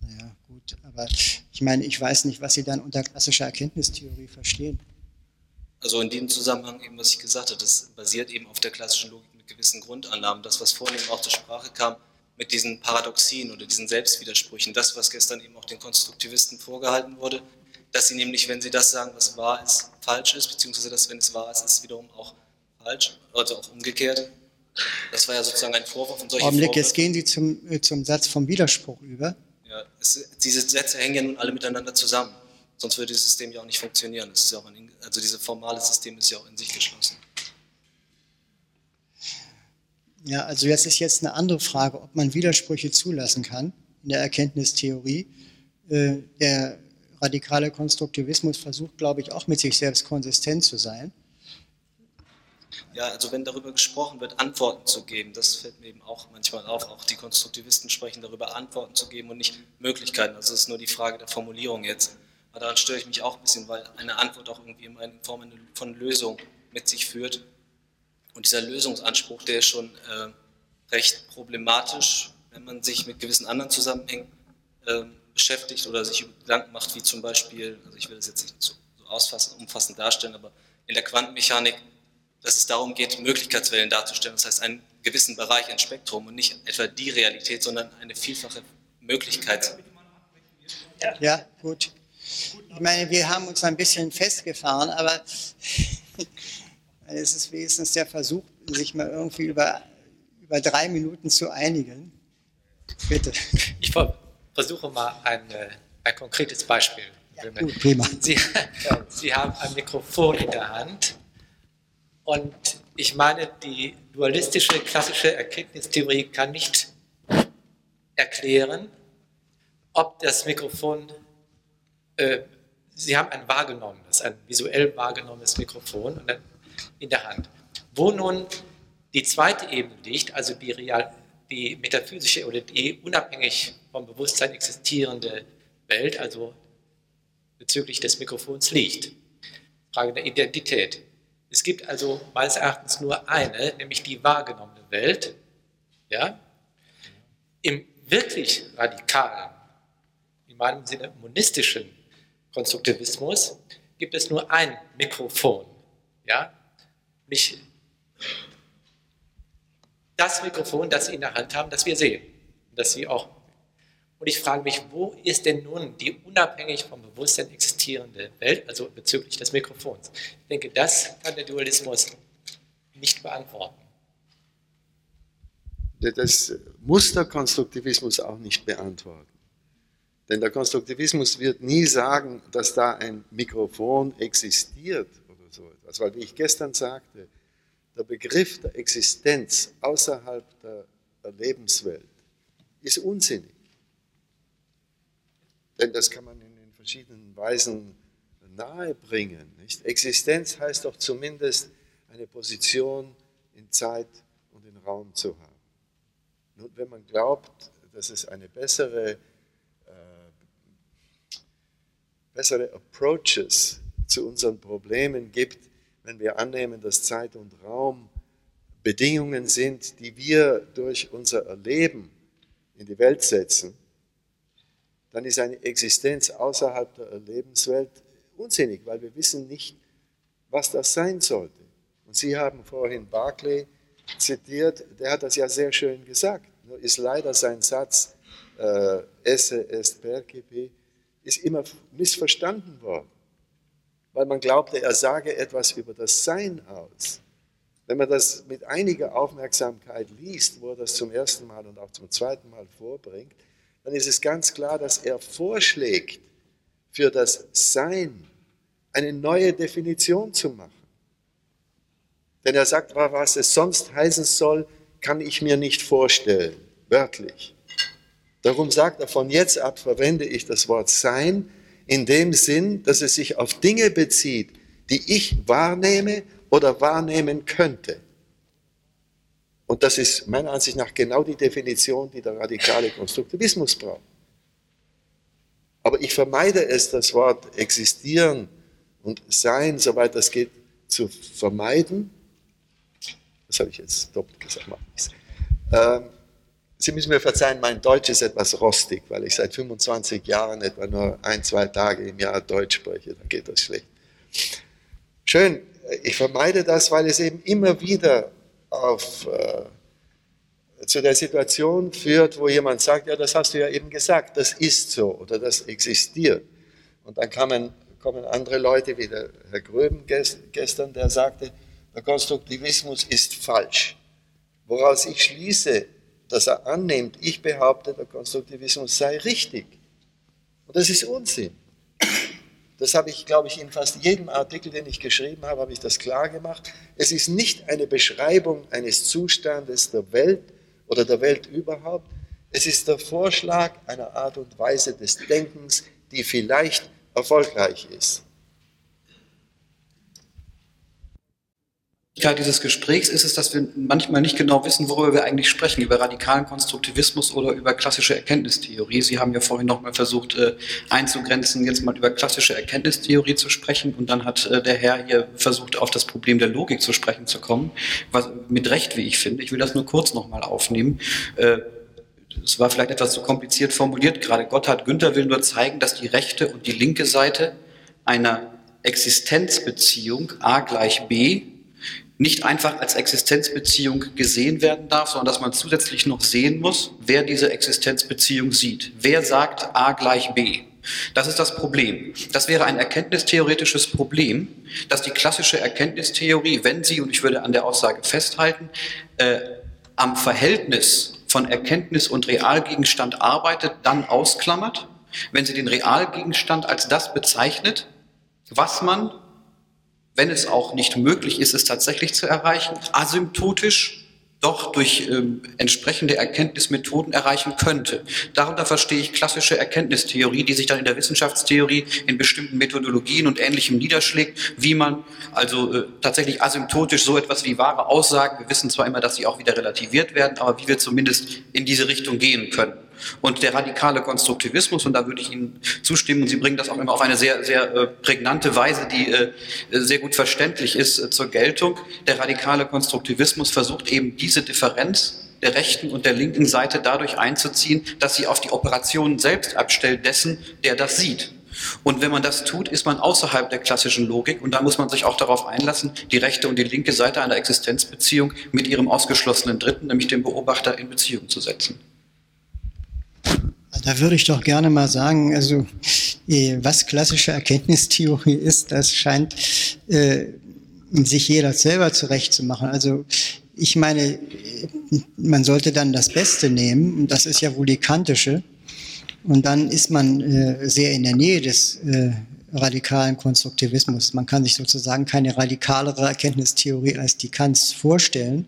A: Naja, gut, aber ich meine, ich weiß nicht, was Sie dann unter klassischer Erkenntnistheorie verstehen.
G: Also in dem Zusammenhang eben, was ich gesagt habe, das basiert eben auf der klassischen Logik mit gewissen Grundannahmen. Das, was vorhin eben auch zur Sprache kam, mit diesen Paradoxien oder diesen Selbstwidersprüchen, das, was gestern eben auch den Konstruktivisten vorgehalten wurde, dass sie nämlich, wenn sie das sagen, was wahr ist, falsch ist, beziehungsweise dass, wenn es wahr ist, ist es wiederum auch falsch, also auch umgekehrt. Das war ja sozusagen ein Vorwurf und solche
A: Augenblick, jetzt gehen Sie zum, äh, zum Satz vom Widerspruch über.
G: Ja, es, diese Sätze hängen ja nun alle miteinander zusammen. Sonst würde dieses System ja auch nicht funktionieren. Das ja auch ein, also dieses formale System ist ja auch in sich geschlossen.
A: Ja, also jetzt ist jetzt eine andere Frage, ob man Widersprüche zulassen kann in der Erkenntnistheorie. Äh, Der radikale Konstruktivismus versucht, glaube ich, auch mit sich selbst konsistent zu sein.
G: Ja, also wenn darüber gesprochen wird, Antworten zu geben, das fällt mir eben auch manchmal auf. Auch die Konstruktivisten sprechen darüber, Antworten zu geben und nicht Möglichkeiten. Also es ist nur die Frage der Formulierung jetzt. Aber daran störe ich mich auch ein bisschen, weil eine Antwort auch irgendwie immer in Form von Lösung mit sich führt. Und dieser Lösungsanspruch, der ist schon äh, recht problematisch, wenn man sich mit gewissen anderen Zusammenhängen äh, beschäftigt oder sich Gedanken macht, wie zum Beispiel, also ich will das jetzt nicht so, so ausfassend, umfassend darstellen, aber in der Quantenmechanik, dass es darum geht, Möglichkeitswellen darzustellen, das heißt einen gewissen Bereich, ein Spektrum und nicht etwa die Realität, sondern eine vielfache Möglichkeit.
A: Ja, gut. Ich meine, wir haben uns ein bisschen festgefahren, aber es ist wenigstens der Versuch, sich mal irgendwie über, über drei Minuten zu einigen. Bitte.
F: Ich ver- versuche mal ein, äh, ein konkretes Beispiel.
A: Gut, prima.
F: Sie, Sie haben ein Mikrofon in der Hand und ich meine, die dualistische klassische Erkenntnistheorie kann nicht erklären, ob das Mikrofon, äh, Sie haben ein wahrgenommenes, ein visuell wahrgenommenes Mikrofon in der Hand, wo nun die zweite Ebene liegt, also die, real, die metaphysische oder die unabhängig vom Bewusstsein existierende Welt, also bezüglich des Mikrofons liegt. Frage der Identität. Es gibt also meines Erachtens nur eine, nämlich die wahrgenommene Welt. Ja? Im wirklich radikalen, in meinem Sinne monistischen Konstruktivismus gibt es nur ein Mikrofon. Ja? Mich, das Mikrofon, das Sie in der Hand haben, das wir sehen, das Sie auch und ich frage mich, wo ist denn nun die unabhängig vom Bewusstsein existierende Welt, also bezüglich des Mikrofons? Ich denke, das kann der Dualismus nicht beantworten.
C: Das muss der Konstruktivismus auch nicht beantworten. Denn der Konstruktivismus wird nie sagen, dass da ein Mikrofon existiert oder so etwas. Weil, wie ich gestern sagte, der Begriff der Existenz außerhalb der Lebenswelt ist unsinnig. Denn das kann man in den verschiedenen Weisen nahebringen. Nicht? Existenz heißt doch zumindest eine Position in Zeit und in Raum zu haben. Nun, wenn man glaubt, dass es eine bessere, äh, bessere Approaches zu unseren Problemen gibt, wenn wir annehmen, dass Zeit und Raum Bedingungen sind, die wir durch unser Erleben in die Welt setzen, dann ist eine Existenz außerhalb der Lebenswelt unsinnig, weil wir wissen nicht, was das sein sollte. Und Sie haben vorhin Barclay zitiert, der hat das ja sehr schön gesagt. Nur ist leider sein Satz, äh, esse est percipi, ist immer missverstanden worden, weil man glaubte, er sage etwas über das Sein aus. Wenn man das mit einiger Aufmerksamkeit liest, wo er das zum ersten Mal und auch zum zweiten Mal vorbringt, dann ist es ganz klar, dass er vorschlägt, für das Sein eine neue Definition zu machen. Denn er sagt, was es sonst heißen soll, kann ich mir nicht vorstellen, wörtlich. Darum sagt er, von jetzt ab verwende ich das Wort Sein in dem Sinn, dass es sich auf Dinge bezieht, die ich wahrnehme oder wahrnehmen könnte. Und das ist meiner Ansicht nach genau die Definition, die der radikale Konstruktivismus braucht. Aber ich vermeide es, das Wort existieren und sein, soweit das geht, zu vermeiden. Das habe ich jetzt doppelt gesagt. Ähm, Sie müssen mir verzeihen, mein Deutsch ist etwas rostig, weil ich seit 25 Jahren etwa nur ein, zwei Tage im Jahr Deutsch spreche. Dann geht das schlecht. Schön, ich vermeide das, weil es eben immer wieder auf, äh, zu der Situation führt, wo jemand sagt, ja, das hast du ja eben gesagt, das ist so oder das existiert. Und dann kamen, kommen andere Leute, wie der Herr Gröben gestern, der sagte, der Konstruktivismus ist falsch. Woraus ich schließe, dass er annimmt, ich behaupte, der Konstruktivismus sei richtig. Und das ist Unsinn. Das habe ich, glaube ich, in fast jedem Artikel, den ich geschrieben habe, habe ich das klar gemacht. Es ist nicht eine Beschreibung eines Zustandes der Welt oder der Welt überhaupt. Es ist der Vorschlag einer Art und Weise des Denkens, die vielleicht erfolgreich ist.
B: Dieses Gesprächs ist es, dass wir manchmal nicht genau wissen, worüber wir eigentlich sprechen, über radikalen Konstruktivismus oder über klassische Erkenntnistheorie. Sie haben ja vorhin nochmal versucht äh, einzugrenzen, jetzt mal über klassische Erkenntnistheorie zu sprechen und dann hat äh, der Herr hier versucht, auf das Problem der Logik zu sprechen zu kommen, was, mit Recht, wie ich finde. Ich will das nur kurz nochmal aufnehmen. Äh, es war vielleicht etwas zu kompliziert formuliert gerade. Gotthard Günther will nur zeigen, dass die rechte und die linke Seite einer Existenzbeziehung A gleich B nicht einfach als Existenzbeziehung gesehen werden darf, sondern dass man zusätzlich noch sehen muss, wer diese Existenzbeziehung sieht. Wer sagt A gleich B? Das ist das Problem. Das wäre ein erkenntnistheoretisches Problem, dass die klassische Erkenntnistheorie, wenn sie, und ich würde an der Aussage festhalten, äh, am Verhältnis von Erkenntnis und Realgegenstand arbeitet, dann ausklammert, wenn sie den Realgegenstand als das bezeichnet, was man wenn es auch nicht möglich ist, es tatsächlich zu erreichen, asymptotisch doch durch ähm, entsprechende Erkenntnismethoden erreichen könnte. Darunter verstehe ich klassische Erkenntnistheorie, die sich dann in der Wissenschaftstheorie in bestimmten Methodologien und Ähnlichem niederschlägt, wie man also äh, tatsächlich asymptotisch so etwas wie wahre Aussagen, wir wissen zwar immer, dass sie auch wieder relativiert werden, aber wie wir zumindest in diese Richtung gehen können. Und der radikale Konstruktivismus, und da würde ich Ihnen zustimmen, und Sie bringen das auch immer auf eine sehr, sehr äh, prägnante Weise, die äh, sehr gut verständlich ist, äh, zur Geltung. Der radikale Konstruktivismus versucht eben diese Differenz der rechten und der linken Seite dadurch einzuziehen, dass sie auf die Operationen selbst abstellt dessen, der das sieht. Und wenn man das tut, ist man außerhalb der klassischen Logik und da muss man sich auch darauf einlassen, die rechte und die linke Seite einer Existenzbeziehung mit ihrem ausgeschlossenen Dritten, nämlich dem Beobachter, in Beziehung zu setzen.
A: Da würde ich doch gerne mal sagen, also äh, was klassische Erkenntnistheorie ist, das scheint äh, sich jeder selber zurechtzumachen. Also ich meine, man sollte dann das Beste nehmen, und das ist ja wohl die kantische, und dann ist man äh, sehr in der Nähe des äh, radikalen Konstruktivismus. Man kann sich sozusagen keine radikalere Erkenntnistheorie als die Kants vorstellen.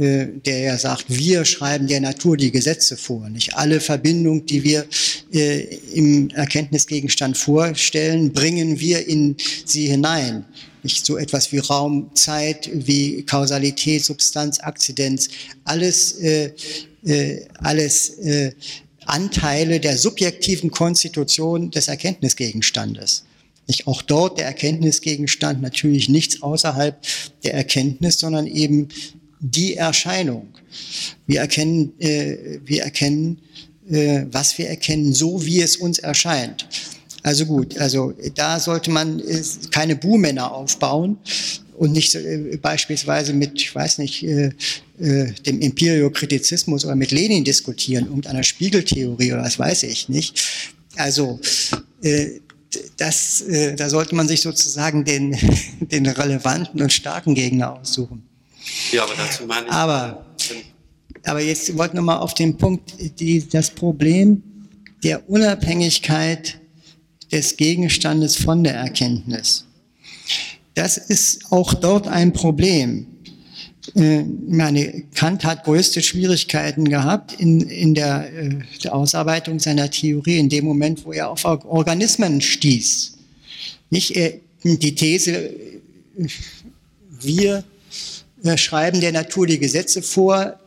A: Äh, der ja sagt, wir schreiben der Natur die Gesetze vor. Nicht alle Verbindungen, die wir äh, im Erkenntnisgegenstand vorstellen, bringen wir in sie hinein. Nicht so etwas wie Raum, Zeit, wie Kausalität, Substanz, Akzidenz, alles, äh, äh, alles äh, Anteile der subjektiven Konstitution des Erkenntnisgegenstandes. Nicht auch dort der Erkenntnisgegenstand natürlich nichts außerhalb der Erkenntnis, sondern eben die Erscheinung. Wir erkennen, äh, wir erkennen, äh, was wir erkennen, so wie es uns erscheint. Also gut, also da sollte man äh, keine Buhmänner aufbauen und nicht äh, beispielsweise mit, ich weiß nicht, äh, äh, dem Empiriokritizismus oder mit Lenin diskutieren, irgendeiner Spiegeltheorie oder was weiß ich nicht. Also äh, das, äh, da sollte man sich sozusagen den, den relevanten und starken Gegner aussuchen. Ja, aber dazu meine ich. Aber, aber jetzt wollte noch mal auf den Punkt, die, das Problem der Unabhängigkeit des Gegenstandes von der Erkenntnis. Das ist auch dort ein Problem. Äh, meine, Kant hat größte Schwierigkeiten gehabt in, in der, äh, der Ausarbeitung seiner Theorie in dem Moment, wo er auf Organismen stieß. Nicht die These, wir schreiben der Natur die Gesetze vor,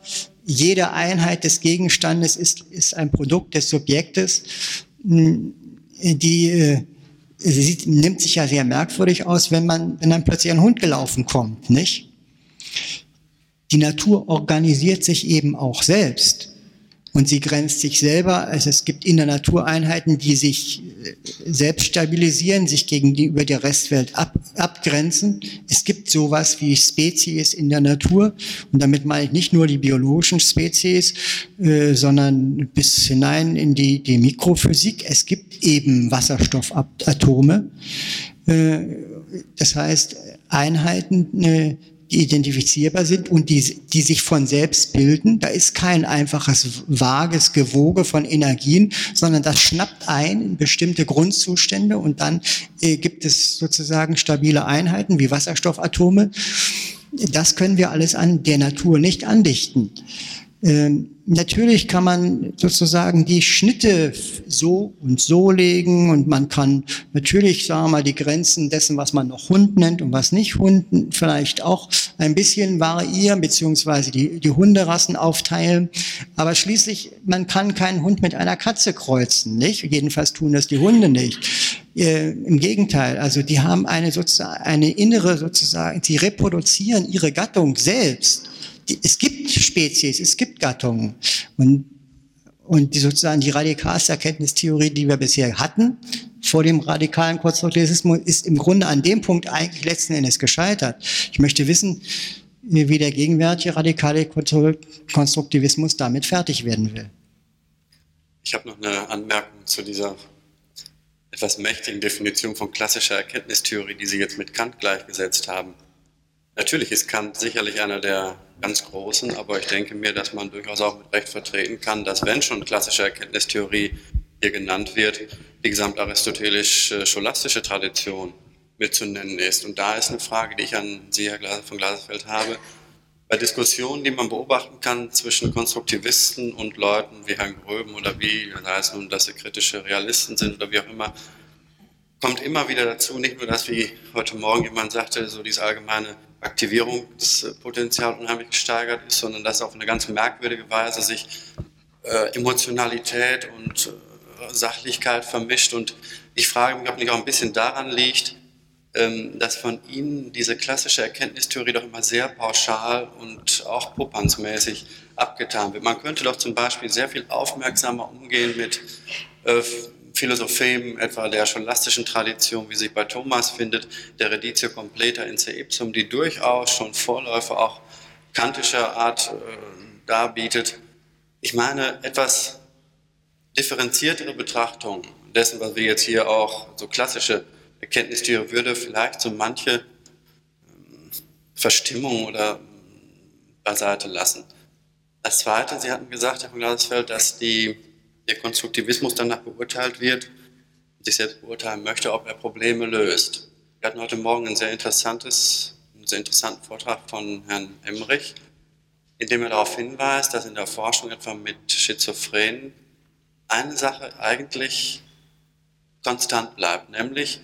A: jede Einheit des Gegenstandes ist, ist ein Produkt des Subjektes, die sieht, nimmt sich ja sehr merkwürdig aus, wenn man, wenn dann plötzlich ein Hund gelaufen kommt, nicht? Die Natur organisiert sich eben auch selbst und sie grenzt sich selber. Also es gibt in der Natur Einheiten, die sich äh, selbst stabilisieren, sich gegenüber der Restwelt ab, abgrenzen. Es gibt sowas wie Spezies in der Natur und damit meine ich nicht nur die biologischen Spezies, äh, sondern bis hinein in die, die Mikrophysik. Es gibt eben Wasserstoffatome. Äh, das heißt Einheiten, äh, identifizierbar sind und die, die sich von selbst bilden. Da ist kein einfaches, vages Gewoge von Energien, sondern das schnappt ein in bestimmte Grundzustände und dann äh, gibt es sozusagen stabile Einheiten wie Wasserstoffatome. Das können wir alles an der Natur nicht andichten. Ähm, natürlich kann man sozusagen die Schnitte so und so legen und man kann natürlich, sagen wir mal, die Grenzen dessen, was man noch Hund nennt und was nicht Hund, vielleicht auch ein bisschen variieren, beziehungsweise die, die Hunderassen aufteilen. Aber schließlich, man kann keinen Hund mit einer Katze kreuzen, nicht? Jedenfalls tun das die Hunde nicht. Äh, Im Gegenteil, also die haben eine sozusagen, eine innere sozusagen, sie reproduzieren ihre Gattung selbst es gibt Spezies, es gibt Gattungen. Und, und die sozusagen die radikalste Erkenntnistheorie, die wir bisher hatten, vor dem radikalen Konstruktivismus, ist im Grunde an dem Punkt eigentlich letzten Endes gescheitert. Ich möchte wissen, wie der gegenwärtige radikale Konstruktivismus damit fertig werden will.
H: Ich habe noch eine Anmerkung zu dieser etwas mächtigen Definition von klassischer Erkenntnistheorie, die Sie jetzt mit Kant gleichgesetzt haben. Natürlich ist Kant sicherlich einer der ganz großen, aber ich denke mir, dass man durchaus auch mit Recht vertreten kann, dass wenn schon klassische Erkenntnistheorie hier genannt wird, die gesamtaristotelisch-scholastische Tradition mitzunennen ist. Und da ist eine Frage, die ich an Sie, Herr von Glasfeld, habe. Bei Diskussionen, die man beobachten kann zwischen Konstruktivisten und Leuten wie Herrn Gröben oder wie, sei es nun, dass sie kritische Realisten sind oder wie auch immer, kommt immer wieder dazu, nicht nur das, wie heute Morgen jemand sagte, so diese allgemeine Aktivierungspotenzial unheimlich gesteigert ist, sondern dass auf eine ganz merkwürdige Weise sich äh, Emotionalität und äh, Sachlichkeit vermischt. Und ich frage mich, ob nicht auch ein bisschen daran liegt, ähm, dass von Ihnen diese klassische Erkenntnistheorie doch immer sehr pauschal und auch puppansmäßig abgetan wird. Man könnte doch zum Beispiel sehr viel aufmerksamer umgehen mit äh, Philosophiem etwa der scholastischen Tradition, wie sich bei Thomas findet, der Reditio Completa in se ipsum, die durchaus schon Vorläufe auch kantischer Art äh, darbietet. Ich meine, etwas differenziertere Betrachtung dessen, was wir jetzt hier auch so klassische Erkenntnistheorie würde, vielleicht so manche ähm, Verstimmung oder beiseite lassen. Als Zweite, Sie hatten gesagt, Herr von Glasfeld, dass die der Konstruktivismus danach beurteilt wird, sich selbst beurteilen möchte, ob er Probleme löst. Wir hatten heute Morgen ein sehr interessantes, einen sehr interessanten Vortrag von Herrn Emmerich, in dem er darauf hinweist, dass in der Forschung etwa mit Schizophrenen eine Sache eigentlich konstant bleibt, nämlich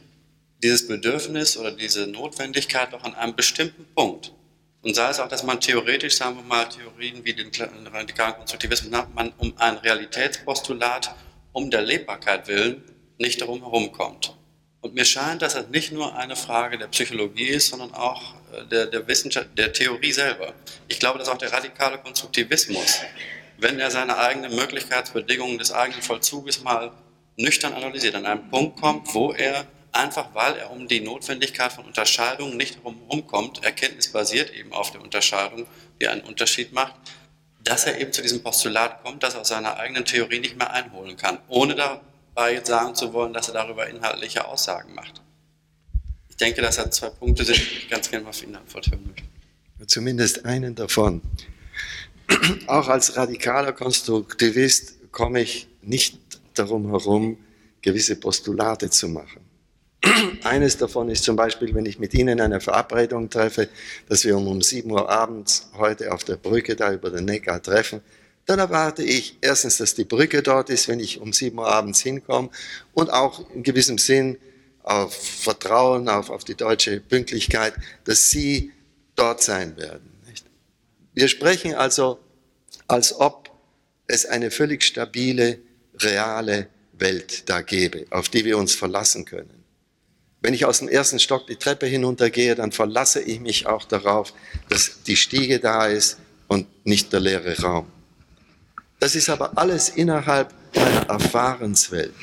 H: dieses Bedürfnis oder diese Notwendigkeit doch an einem bestimmten Punkt und sei es auch, dass man theoretisch, sagen wir mal, Theorien wie den radikalen Konstruktivismus, man um ein Realitätspostulat um der Lebbarkeit willen nicht darum herumkommt. Und mir scheint, dass das nicht nur eine Frage der Psychologie ist, sondern auch äh, der, der Wissenschaft, der Theorie selber. Ich glaube, dass auch der radikale Konstruktivismus, wenn er seine eigenen Möglichkeitsbedingungen des eigenen Vollzuges mal nüchtern analysiert, an einen Punkt kommt, wo er einfach weil er um die Notwendigkeit von Unterscheidungen nicht herumkommt, erkenntnisbasiert eben auf der Unterscheidung, die einen Unterschied macht, dass er eben zu diesem Postulat kommt, dass er aus seiner eigenen Theorie nicht mehr einholen kann, ohne dabei jetzt sagen zu wollen, dass er darüber inhaltliche Aussagen macht. Ich denke, dass er zwei Punkte sind, die ich ganz gerne mal auf Ihnen Antwort hören möchte.
C: Zumindest einen davon. Auch als radikaler Konstruktivist komme ich nicht darum herum, gewisse Postulate zu machen. Eines davon ist zum Beispiel, wenn ich mit Ihnen eine Verabredung treffe, dass wir um 7 Uhr abends heute auf der Brücke da über den Neckar treffen, dann erwarte ich erstens, dass die Brücke dort ist, wenn ich um 7 Uhr abends hinkomme und auch in gewissem Sinn auf Vertrauen, auf, auf die deutsche Pünktlichkeit, dass Sie dort sein werden. Nicht? Wir sprechen also, als ob es eine völlig stabile, reale Welt da gäbe, auf die wir uns verlassen können. Wenn ich aus dem ersten Stock die Treppe hinuntergehe, dann verlasse ich mich auch darauf, dass die Stiege da ist und nicht der leere Raum. Das ist aber alles innerhalb meiner Erfahrenswelt.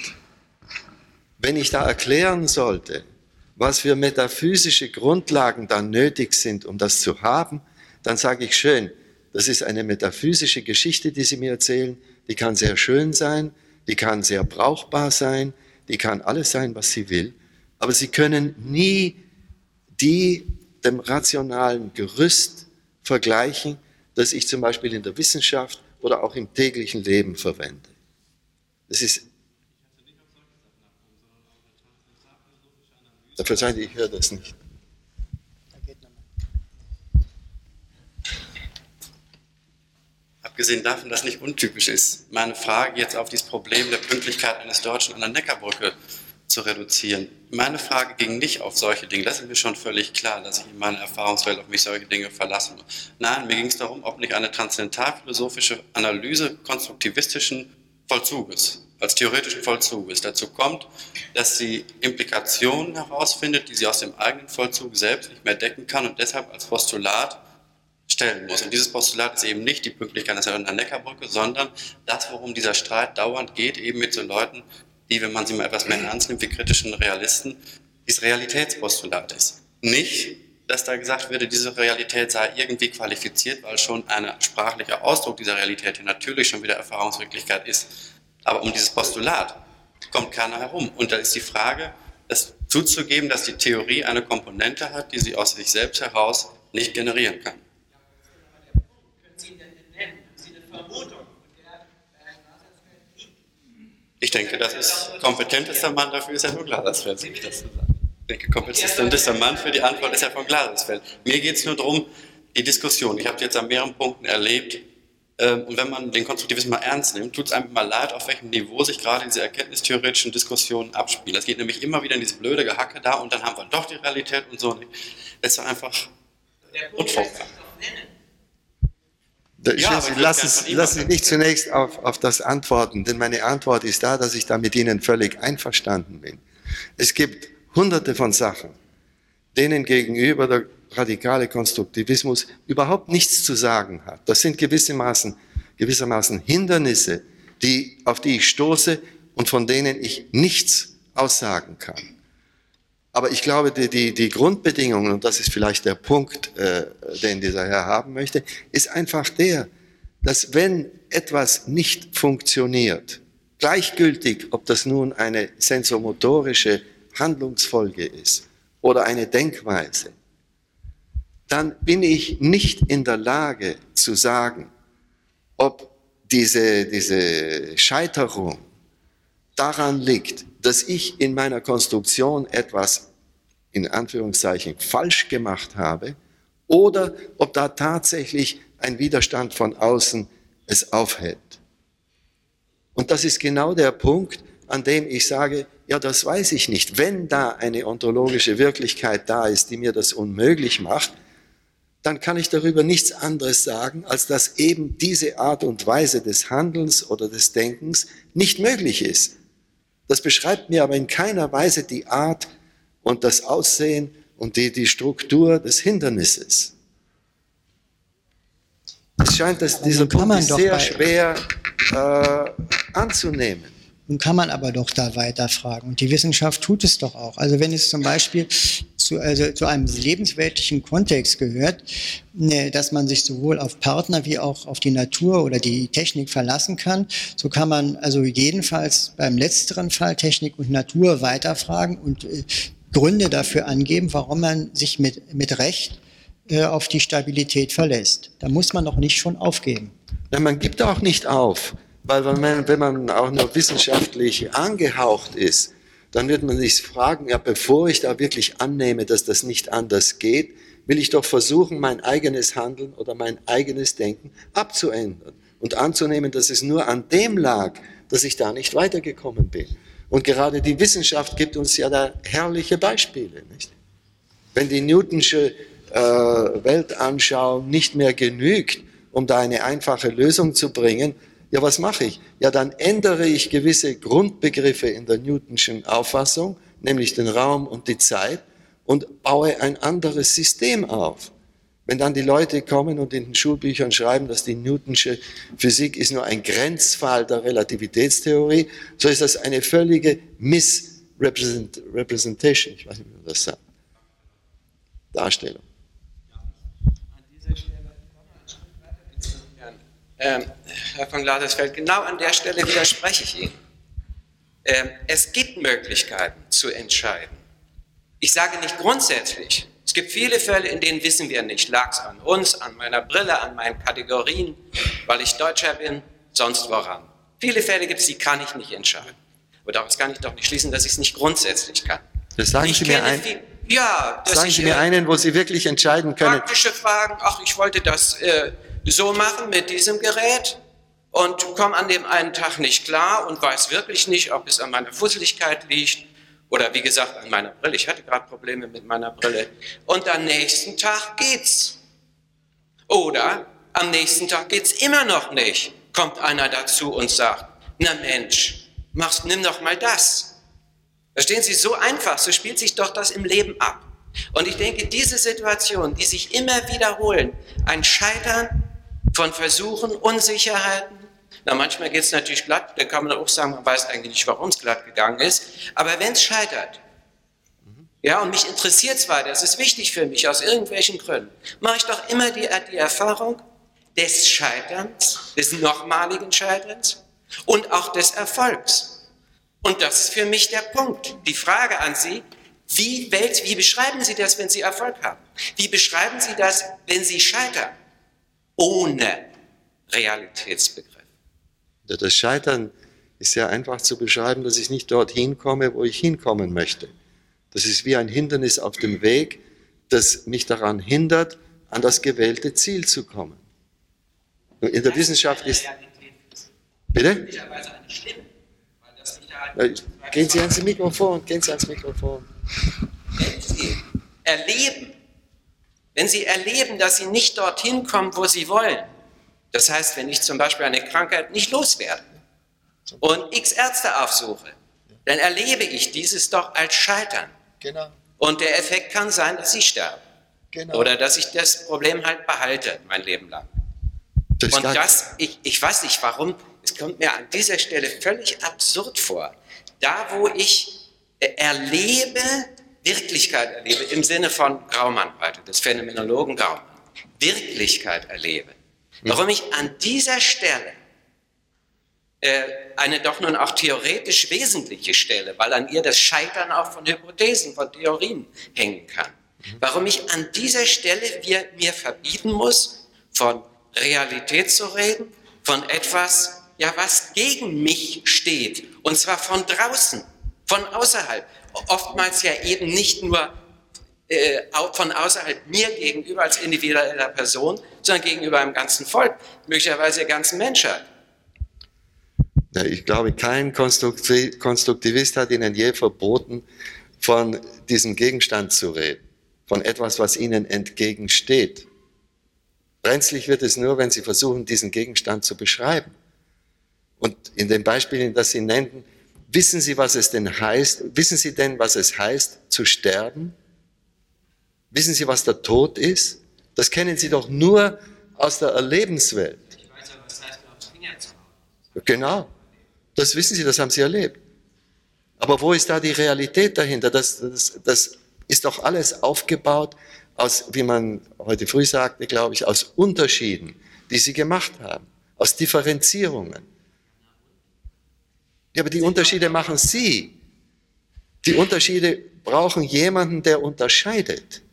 C: Wenn ich da erklären sollte, was für metaphysische Grundlagen dann nötig sind, um das zu haben, dann sage ich schön, das ist eine metaphysische Geschichte, die Sie mir erzählen, die kann sehr schön sein, die kann sehr brauchbar sein, die kann alles sein, was sie will, aber sie können nie die dem rationalen Gerüst vergleichen, das ich zum Beispiel in der Wissenschaft oder auch im täglichen Leben verwende. Das ist ihr, ich höre das nicht.
H: Abgesehen davon, dass nicht untypisch ist, meine Frage jetzt auf dieses Problem der Pünktlichkeit eines Deutschen an der Neckarbrücke zu reduzieren. Meine Frage ging nicht auf solche Dinge. Das ist mir schon völlig klar, dass ich in meiner Erfahrungswelt auf mich solche Dinge verlassen muss. Nein, mir ging es darum, ob nicht eine transzendentalphilosophische Analyse konstruktivistischen Vollzuges, als theoretischen Vollzuges dazu kommt, dass sie Implikationen herausfindet, die sie aus dem eigenen Vollzug selbst nicht mehr decken kann und deshalb als Postulat stellen muss. Und dieses Postulat ist eben nicht die Pünktlichkeit der Neckarbrücke, sondern das, worum dieser Streit dauernd geht, eben mit so Leuten, die, wenn man sie mal etwas mehr ernst nimmt, wie kritischen Realisten, dieses Realitätspostulat ist. Nicht, dass da gesagt würde, diese Realität sei irgendwie qualifiziert, weil schon ein sprachlicher Ausdruck dieser Realität hier natürlich schon wieder Erfahrungswirklichkeit ist. Aber um dieses Postulat kommt keiner herum. Und da ist die Frage, das zuzugeben, dass die Theorie eine Komponente hat, die sie aus sich selbst heraus nicht generieren kann. Ich denke, das ist kompetentester Mann dafür ist ja nur Glasersfeld, ich das zu sagen. Ich denke, kompetentester Mann für die Antwort ist ja von Glasersfeld. Mir geht es nur darum, die Diskussion. Ich habe jetzt an mehreren Punkten erlebt, ähm, und wenn man den Konstruktivismus mal ernst nimmt, tut es einem mal leid, auf welchem Niveau sich gerade diese erkenntnistheoretischen Diskussionen abspielen. Es geht nämlich immer wieder in diese blöde Gehacke da und dann haben wir doch die Realität und so. Das ist einfach unfruchtbar.
C: Ja, lassen Sie, lassen Sie mich zunächst auf, auf das antworten, denn meine Antwort ist da, dass ich da mit Ihnen völlig einverstanden bin. Es gibt hunderte von Sachen, denen gegenüber der radikale Konstruktivismus überhaupt nichts zu sagen hat. Das sind gewissermaßen, gewissermaßen Hindernisse, die, auf die ich stoße und von denen ich nichts aussagen kann. Aber ich glaube, die, die, die Grundbedingungen, und das ist vielleicht der Punkt, äh, den dieser Herr haben möchte, ist einfach der, dass wenn etwas nicht funktioniert, gleichgültig, ob das nun eine sensomotorische Handlungsfolge ist oder eine Denkweise, dann bin ich nicht in der Lage zu sagen, ob diese, diese Scheiterung daran liegt, dass ich in meiner Konstruktion etwas in Anführungszeichen falsch gemacht habe oder ob da tatsächlich ein Widerstand von außen es aufhält. Und das ist genau der Punkt, an dem ich sage, ja, das weiß ich nicht. Wenn da eine ontologische Wirklichkeit da ist, die mir das unmöglich macht, dann kann ich darüber nichts anderes sagen, als dass eben diese Art und Weise des Handelns oder des Denkens nicht möglich ist. Das beschreibt mir aber in keiner Weise die Art und das Aussehen und die, die Struktur des Hindernisses. Es scheint, dass dieser Punkt sehr schwer äh, anzunehmen.
A: Nun kann man aber doch da weiterfragen. Und die Wissenschaft tut es doch auch. Also wenn es zum Beispiel zu, also zu einem lebensweltlichen Kontext gehört, ne, dass man sich sowohl auf Partner wie auch auf die Natur oder die Technik verlassen kann, so kann man also jedenfalls beim letzteren Fall Technik und Natur weiterfragen und äh, Gründe dafür angeben, warum man sich mit, mit Recht äh, auf die Stabilität verlässt. Da muss man doch nicht schon aufgeben.
C: Ja, man gibt auch nicht auf. Weil wenn man, wenn man auch nur wissenschaftlich angehaucht ist, dann wird man sich fragen, ja, bevor ich da wirklich annehme, dass das nicht anders geht, will ich doch versuchen, mein eigenes Handeln oder mein eigenes Denken abzuändern und anzunehmen, dass es nur an dem lag, dass ich da nicht weitergekommen bin. Und gerade die Wissenschaft gibt uns ja da herrliche Beispiele. Nicht? Wenn die Newtonsche äh, Weltanschauung nicht mehr genügt, um da eine einfache Lösung zu bringen, ja, was mache ich? Ja, dann ändere ich gewisse Grundbegriffe in der Newtonschen Auffassung, nämlich den Raum und die Zeit, und baue ein anderes System auf. Wenn dann die Leute kommen und in den Schulbüchern schreiben, dass die Newtonsche Physik ist nur ein Grenzfall der Relativitätstheorie, so ist das eine völlige Missrepresentation, ich weiß nicht, wie man das sagt, Darstellung.
D: Ähm, Herr von Gladersfeld, genau an der Stelle widerspreche ich Ihnen. Ähm, es gibt Möglichkeiten zu entscheiden. Ich sage nicht grundsätzlich. Es gibt viele Fälle, in denen wissen wir nicht, lag es an uns, an meiner Brille, an meinen Kategorien, weil ich Deutscher bin, sonst woran. Viele Fälle gibt es, die kann ich nicht entscheiden. Aber daraus kann ich doch nicht schließen, dass ich es nicht grundsätzlich kann.
C: Das sagen
D: ich
C: Sie mir ein.
D: Viel, ja,
C: sagen
D: ich,
C: Sie mir
D: äh,
C: einen, wo Sie wirklich entscheiden können.
D: Praktische Fragen, ach, ich wollte das äh, so machen mit diesem Gerät und komme an dem einen Tag nicht klar und weiß wirklich nicht, ob es an meiner Fusseligkeit liegt oder wie gesagt an meiner Brille. Ich hatte gerade Probleme mit meiner Brille. Und am nächsten Tag geht's. Oder am nächsten Tag geht's immer noch nicht. Kommt einer dazu und sagt, na Mensch, machst, nimm doch mal das. Verstehen Sie, so einfach, so spielt sich doch das im Leben ab. Und ich denke, diese Situationen, die sich immer wiederholen, ein Scheitern von Versuchen, Unsicherheiten, na, manchmal geht es natürlich glatt, dann kann man auch sagen, man weiß eigentlich nicht, warum es glatt gegangen ist. Aber wenn es scheitert, ja, und mich interessiert es weiter, es ist wichtig für mich aus irgendwelchen Gründen, mache ich doch immer die, die Erfahrung des Scheiterns, des nochmaligen Scheiterns und auch des Erfolgs. Und das ist für mich der Punkt. Die Frage an Sie, wie, Welt, wie beschreiben Sie das, wenn Sie Erfolg haben? Wie beschreiben Sie das, wenn Sie scheitern? Ohne Realitätsbegriff.
C: Das Scheitern ist sehr einfach zu beschreiben, dass ich nicht dorthin komme, wo ich hinkommen möchte. Das ist wie ein Hindernis auf dem Weg, das mich daran hindert, an das gewählte Ziel zu kommen. In der Wissenschaft ist. Bitte? Gehen Sie ans Mikrofon, gehen Sie ans Mikrofon.
D: Wenn Sie erleben, wenn Sie erleben, dass Sie nicht dorthin kommen, wo Sie wollen, das heißt, wenn ich zum Beispiel eine Krankheit nicht loswerde und x Ärzte aufsuche, dann erlebe ich dieses doch als Scheitern.
C: Genau.
D: Und der Effekt kann sein, dass ich sterbe.
C: Genau.
D: Oder dass ich das Problem halt behalte mein Leben lang.
C: Das
D: und das, ich, ich weiß nicht warum, es kommt mir an dieser Stelle völlig absurd vor. Da, wo ich äh, erlebe, Wirklichkeit erlebe, im Sinne von Graumann, weiter, des Phänomenologen Graumann, Wirklichkeit erlebe. Warum ich an dieser Stelle äh, eine doch nun auch theoretisch wesentliche Stelle, weil an ihr das Scheitern auch von Hypothesen, von Theorien hängen kann. Warum ich an dieser Stelle wir, mir verbieten muss, von Realität zu reden, von etwas, ja, was gegen mich steht, und zwar von draußen, von außerhalb. Oftmals ja eben nicht nur äh, von außerhalb mir gegenüber als individueller Person, sondern gegenüber einem ganzen Volk, möglicherweise der ganzen Menschheit.
C: Ja, ich glaube, kein Konstrukti- Konstruktivist hat Ihnen je verboten, von diesem Gegenstand zu reden, von etwas, was Ihnen entgegensteht. Brenzlig wird es nur, wenn Sie versuchen, diesen Gegenstand zu beschreiben. Und in den Beispielen, das Sie nannten, wissen Sie, was es denn heißt? Wissen Sie denn, was es heißt, zu sterben? Wissen Sie, was der Tod ist? Das kennen Sie doch nur aus der Erlebenswelt.
D: Weiß es heißt.
C: Genau. Das wissen Sie, das haben Sie erlebt. Aber wo ist da die Realität dahinter? Das, das, das ist doch alles aufgebaut aus, wie man heute früh sagte, glaube ich, aus Unterschieden, die Sie gemacht haben, aus Differenzierungen. Ja, aber die Unterschiede machen Sie. Die Unterschiede brauchen jemanden, der unterscheidet.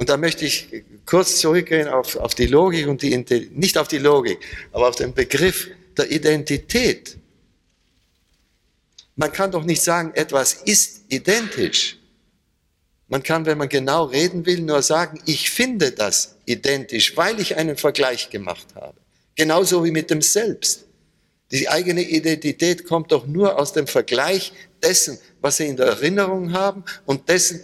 C: Und da möchte ich kurz zurückgehen auf, auf die Logik und die, nicht auf die Logik, aber auf den Begriff der Identität. Man kann doch nicht sagen, etwas ist identisch. Man kann, wenn man genau reden will, nur sagen, ich finde das identisch, weil ich einen Vergleich gemacht habe. Genauso wie mit dem Selbst. Die eigene Identität kommt doch nur aus dem Vergleich dessen, was Sie in der Erinnerung haben und dessen,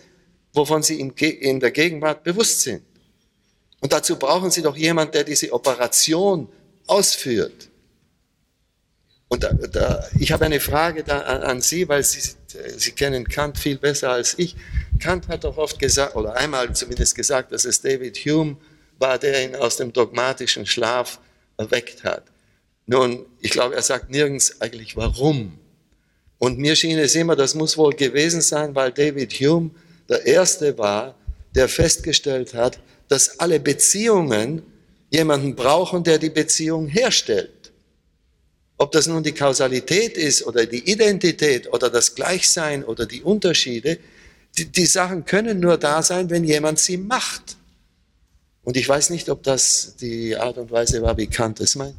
C: wovon Sie in der Gegenwart bewusst sind. Und dazu brauchen Sie doch jemanden, der diese Operation ausführt. Und da, da, ich habe eine Frage da an, an Sie, weil Sie, Sie kennen Kant viel besser als ich. Kant hat doch oft gesagt, oder einmal zumindest gesagt, dass es David Hume war, der ihn aus dem dogmatischen Schlaf erweckt hat. Nun, ich glaube, er sagt nirgends eigentlich warum. Und mir schien es immer, das muss wohl gewesen sein, weil David Hume der Erste war, der festgestellt hat, dass alle Beziehungen jemanden brauchen, der die Beziehung herstellt. Ob das nun die Kausalität ist oder die Identität oder das Gleichsein oder die Unterschiede, die, die Sachen können nur da sein, wenn jemand sie macht. Und ich weiß nicht, ob das die Art und Weise war, wie Kant es meint.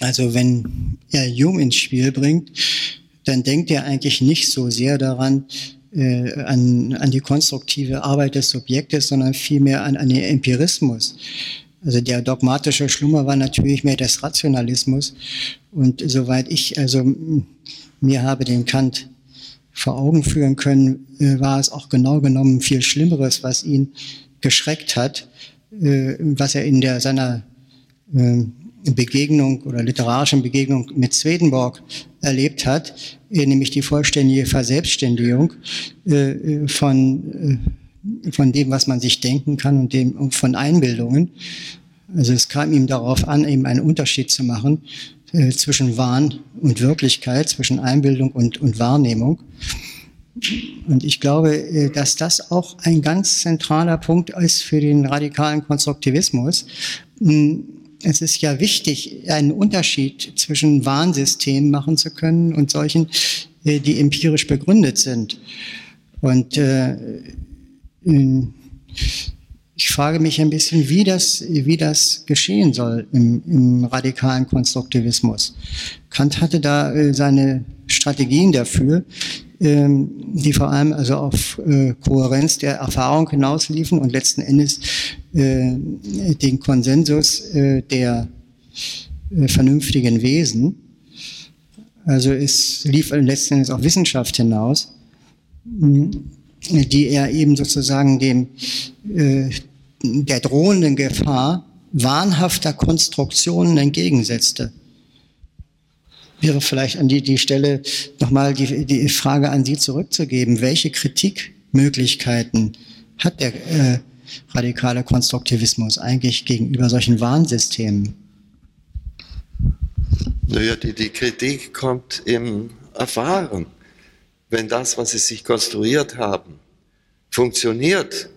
A: Also wenn er Hume ins Spiel bringt, dann denkt er eigentlich nicht so sehr daran, äh, an, an die konstruktive Arbeit des Subjektes, sondern vielmehr an, an den Empirismus. Also der dogmatische Schlummer war natürlich mehr des Rationalismus. Und soweit ich also mir habe den Kant vor Augen führen können, äh, war es auch genau genommen viel Schlimmeres, was ihn geschreckt hat, äh, was er in der seiner äh, Begegnung oder literarischen Begegnung mit Swedenborg erlebt hat, äh, nämlich die vollständige Verselbstständigung äh, von, äh, von dem, was man sich denken kann und dem, von Einbildungen. Also es kam ihm darauf an, eben einen Unterschied zu machen zwischen Wahn und Wirklichkeit, zwischen Einbildung und, und Wahrnehmung. Und ich glaube, dass das auch ein ganz zentraler Punkt ist für den radikalen Konstruktivismus hm, es ist ja wichtig, einen Unterschied zwischen Warnsystemen machen zu können und solchen, äh, die empirisch begründet sind. Und äh, ich frage mich ein bisschen, wie das, wie das geschehen soll im, im radikalen Konstruktivismus. Kant hatte da äh, seine Strategien dafür, ähm, die vor allem also auf äh, Kohärenz der Erfahrung hinausliefen und letzten Endes den Konsensus äh, der vernünftigen Wesen. Also es lief letzten Endes auf Wissenschaft hinaus, die er eben sozusagen dem der drohenden Gefahr wahnhafter Konstruktionen entgegensetzte wäre vielleicht an die, die Stelle nochmal die, die Frage an Sie zurückzugeben. Welche Kritikmöglichkeiten hat der äh, radikale Konstruktivismus eigentlich gegenüber solchen Warnsystemen?
C: Naja, die, die Kritik kommt im Erfahren. Wenn das, was Sie sich konstruiert haben, funktioniert,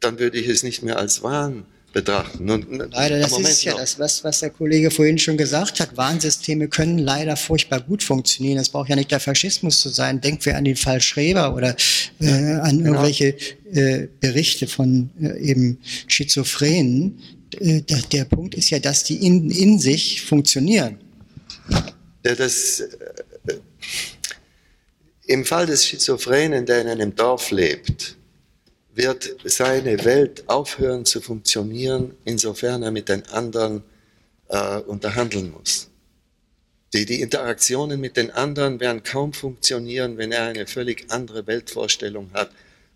C: dann würde ich es nicht mehr als Wahn betrachten. Und,
A: leider, das Moment ist ja noch. das, was, was der Kollege vorhin schon gesagt hat. Warnsysteme können leider furchtbar gut funktionieren. Es braucht ja nicht der Faschismus zu sein. Denken wir an den Fall Schreber oder äh, an genau. irgendwelche äh, Berichte von äh, eben Schizophrenen. Äh, der, der, Punkt ist ja, dass die in, in sich funktionieren.
C: Ja, das, äh, Im Fall des Schizophrenen, der in einem Dorf lebt, wird seine Welt aufhören zu funktionieren, insofern er mit den anderen äh, unterhandeln muss. Die, die Interaktionen mit den anderen werden kaum funktionieren, wenn er eine völlig andere Weltvorstellung hat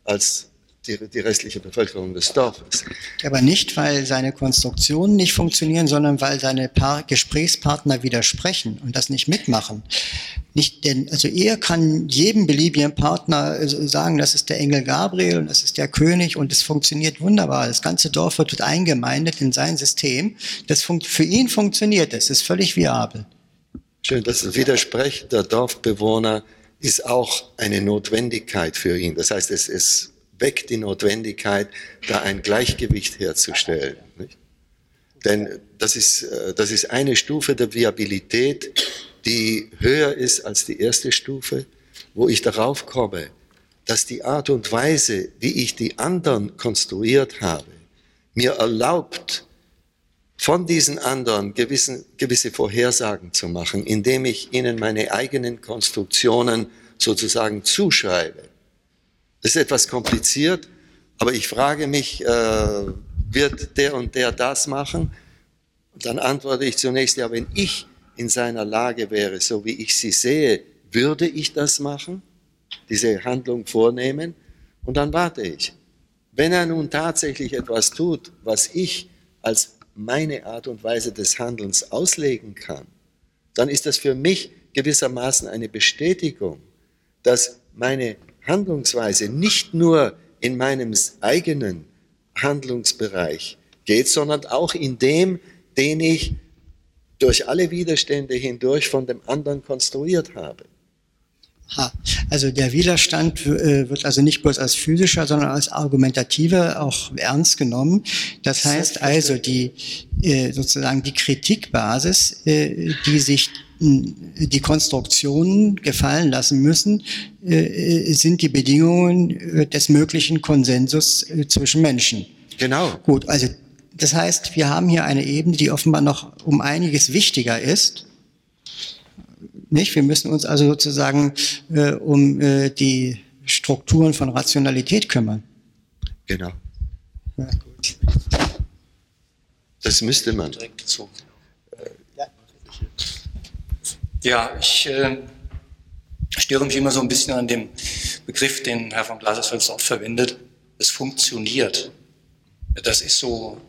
C: als die, die restliche Bevölkerung des Dorfes.
A: Aber nicht, weil seine Konstruktionen nicht funktionieren, sondern weil seine Paar Gesprächspartner widersprechen und das nicht mitmachen. Nicht denn, also er kann jedem beliebigen Partner äh, sagen, das ist der Engel Gabriel und das ist der König und es funktioniert wunderbar. Das ganze Dorf wird eingemeindet in sein System. Das für ihn funktioniert, das ist völlig viabel.
C: Schön, das Widersprechen der Dorfbewohner ist auch eine Notwendigkeit für ihn. Das heißt, es ist weg die Notwendigkeit, da ein Gleichgewicht herzustellen. Nicht? Denn das ist, äh, das ist eine Stufe der Viabilität, die höher ist als die erste Stufe, wo ich darauf komme, dass die Art und Weise, wie ich die anderen konstruiert habe, mir erlaubt, von diesen anderen gewissen, gewisse Vorhersagen zu machen, indem ich ihnen meine eigenen Konstruktionen sozusagen zuschreibe. Das ist etwas kompliziert, aber ich frage mich, äh, wird der und der das machen? dann antworte ich zunächst, ja, wenn ich in seiner Lage wäre, so wie ich sie sehe, würde ich das machen, diese Handlung vornehmen? Und dann warte ich. Wenn er nun tatsächlich etwas tut, was ich als meine Art und Weise des Handelns auslegen kann, dann ist das für mich gewissermaßen eine Bestätigung, dass meine Handlungsweise nicht nur in meinem eigenen Handlungsbereich geht, sondern auch in dem, den ich durch alle Widerstände hindurch von dem anderen konstruiert habe.
A: Ha, also der Widerstand äh, wird also nicht bloß als physischer, sondern als argumentativer auch ernst genommen. Das heißt also, die äh, sozusagen die Kritikbasis, äh, die sich die Konstruktionen gefallen lassen müssen, sind die Bedingungen des möglichen Konsensus zwischen Menschen.
C: Genau.
A: Gut, also das heißt, wir haben hier eine Ebene, die offenbar noch um einiges wichtiger ist nicht? Wir müssen uns also sozusagen äh, um äh, die Strukturen von Rationalität kümmern.
C: Genau. Ja, gut. Das müsste man.
I: Ja, ich äh, störe mich immer so ein bisschen an dem Begriff, den Herr von Glasersfeld so oft verwendet. Es funktioniert. Das ist so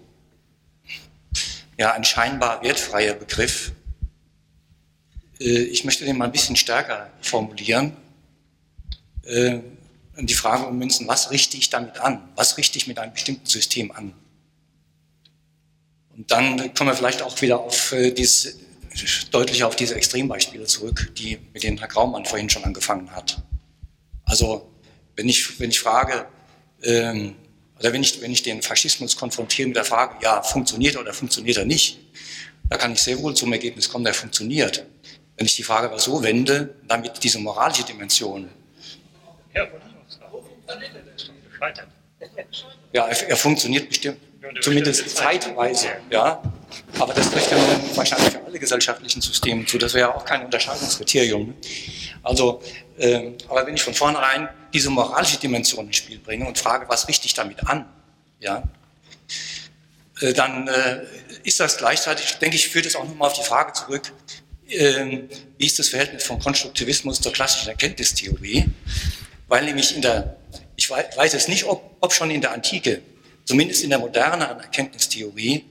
I: ja, ein scheinbar wertfreier Begriff. Äh, ich möchte den mal ein bisschen stärker formulieren. Äh, die Frage ummünzen, was richte ich damit an? Was richte ich mit einem bestimmten System an? Und dann kommen wir vielleicht auch wieder auf äh, dieses, deutlicher auf diese Extrembeispiele zurück, die, mit denen Herr Graumann vorhin schon angefangen hat. Also, wenn ich, wenn ich frage, ähm, oder wenn ich, wenn ich den Faschismus konfrontiere mit der Frage, ja, funktioniert er oder funktioniert er nicht, da kann ich sehr wohl zum Ergebnis kommen, der funktioniert. Wenn ich die Frage aber so wende, damit diese moralische Dimension. Ja, er, er funktioniert bestimmt, zumindest zeitweise, ja. Aber das trifft ja wahrscheinlich für alle gesellschaftlichen Systeme zu. Das wäre ja auch kein Unterscheidungskriterium. Also, äh, aber wenn ich von vornherein diese moralische Dimension ins Spiel bringe und frage, was richte ich damit an, ja, äh, dann äh, ist das gleichzeitig, denke ich, führt es auch nochmal auf die Frage zurück, ähm, wie ist das Verhältnis von Konstruktivismus zur klassischen Erkenntnistheorie? Weil nämlich in der, ich weiß es nicht, ob, ob schon in der Antike, zumindest in der moderneren Erkenntnistheorie,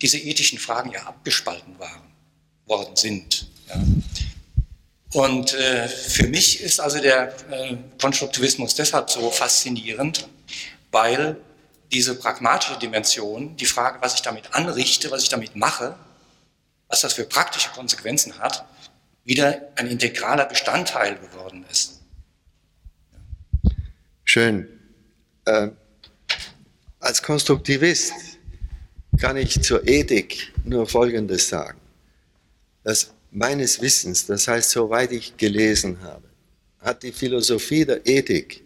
I: diese ethischen Fragen ja abgespalten waren, worden sind. Ja. Und äh, für mich ist also der äh, Konstruktivismus deshalb so faszinierend, weil diese pragmatische Dimension, die Frage, was ich damit anrichte, was ich damit mache, was das für praktische Konsequenzen hat, wieder ein integraler Bestandteil geworden ist.
C: Schön. Äh, als Konstruktivist kann ich zur Ethik nur Folgendes sagen. Dass meines Wissens, das heißt, soweit ich gelesen habe, hat die Philosophie der Ethik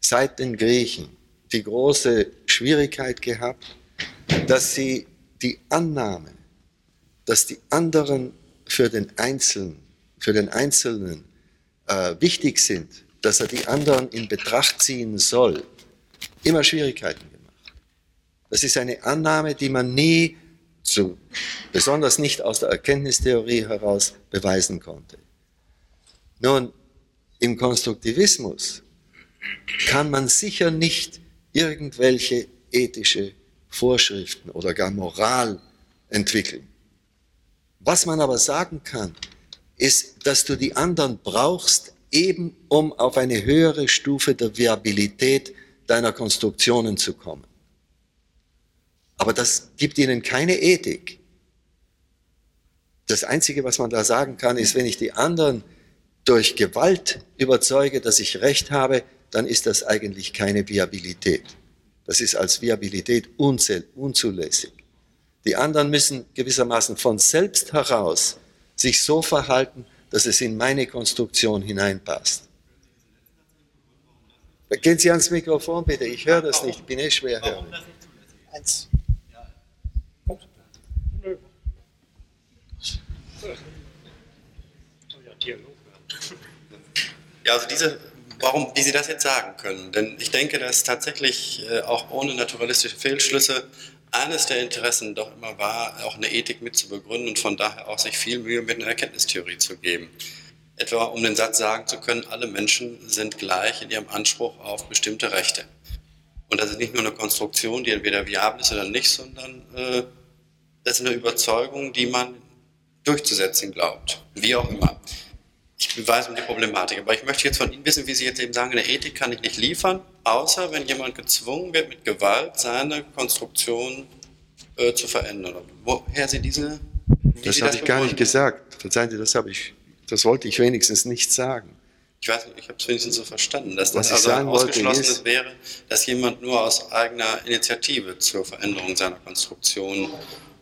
C: seit den Griechen die große Schwierigkeit gehabt, dass sie die Annahme dass die anderen für den Einzelnen, für den Einzelnen äh, wichtig sind, dass er die anderen in Betracht ziehen soll, immer Schwierigkeiten. Das ist eine Annahme, die man nie, so, besonders nicht aus der Erkenntnistheorie heraus, beweisen konnte. Nun, im Konstruktivismus kann man sicher nicht irgendwelche ethische Vorschriften oder gar Moral entwickeln. Was man aber sagen kann, ist, dass du die anderen brauchst, eben um auf eine höhere Stufe der Viabilität deiner Konstruktionen zu kommen. Aber das gibt ihnen keine Ethik. Das Einzige, was man da sagen kann, ist, wenn ich die anderen durch Gewalt überzeuge, dass ich Recht habe, dann ist das eigentlich keine Viabilität. Das ist als Viabilität unzulässig. Die anderen müssen gewissermaßen von selbst heraus sich so verhalten, dass es in meine Konstruktion hineinpasst. Gehen Sie ans Mikrofon bitte, ich höre das nicht, ich bin eh schwer hören.
H: Ja, also diese, warum, wie Sie das jetzt sagen können, denn ich denke, dass tatsächlich äh, auch ohne naturalistische Fehlschlüsse eines der Interessen doch immer war, auch eine Ethik mit zu begründen und von daher auch sich viel Mühe mit einer Erkenntnistheorie zu geben. Etwa um den Satz sagen zu können, alle Menschen sind gleich in ihrem Anspruch auf bestimmte Rechte. Und das ist nicht nur eine Konstruktion, die entweder viabel ist oder nicht, sondern äh, das ist eine Überzeugung, die man durchzusetzen glaubt. Wie auch immer. Ich beweise um die Problematik. Aber ich möchte jetzt von Ihnen wissen, wie Sie jetzt eben sagen, eine Ethik kann ich nicht liefern, außer wenn jemand gezwungen wird, mit Gewalt seine Konstruktion äh, zu verändern. Woher Sie diese.
C: Das habe ich gar nicht gesagt. Verzeihen Sie, das habe ich, das wollte ich wenigstens nicht sagen.
H: Ich weiß nicht, ich habe es wenigstens so verstanden, dass das also ausgeschlossen wäre, dass jemand nur aus eigener Initiative zur Veränderung seiner Konstruktion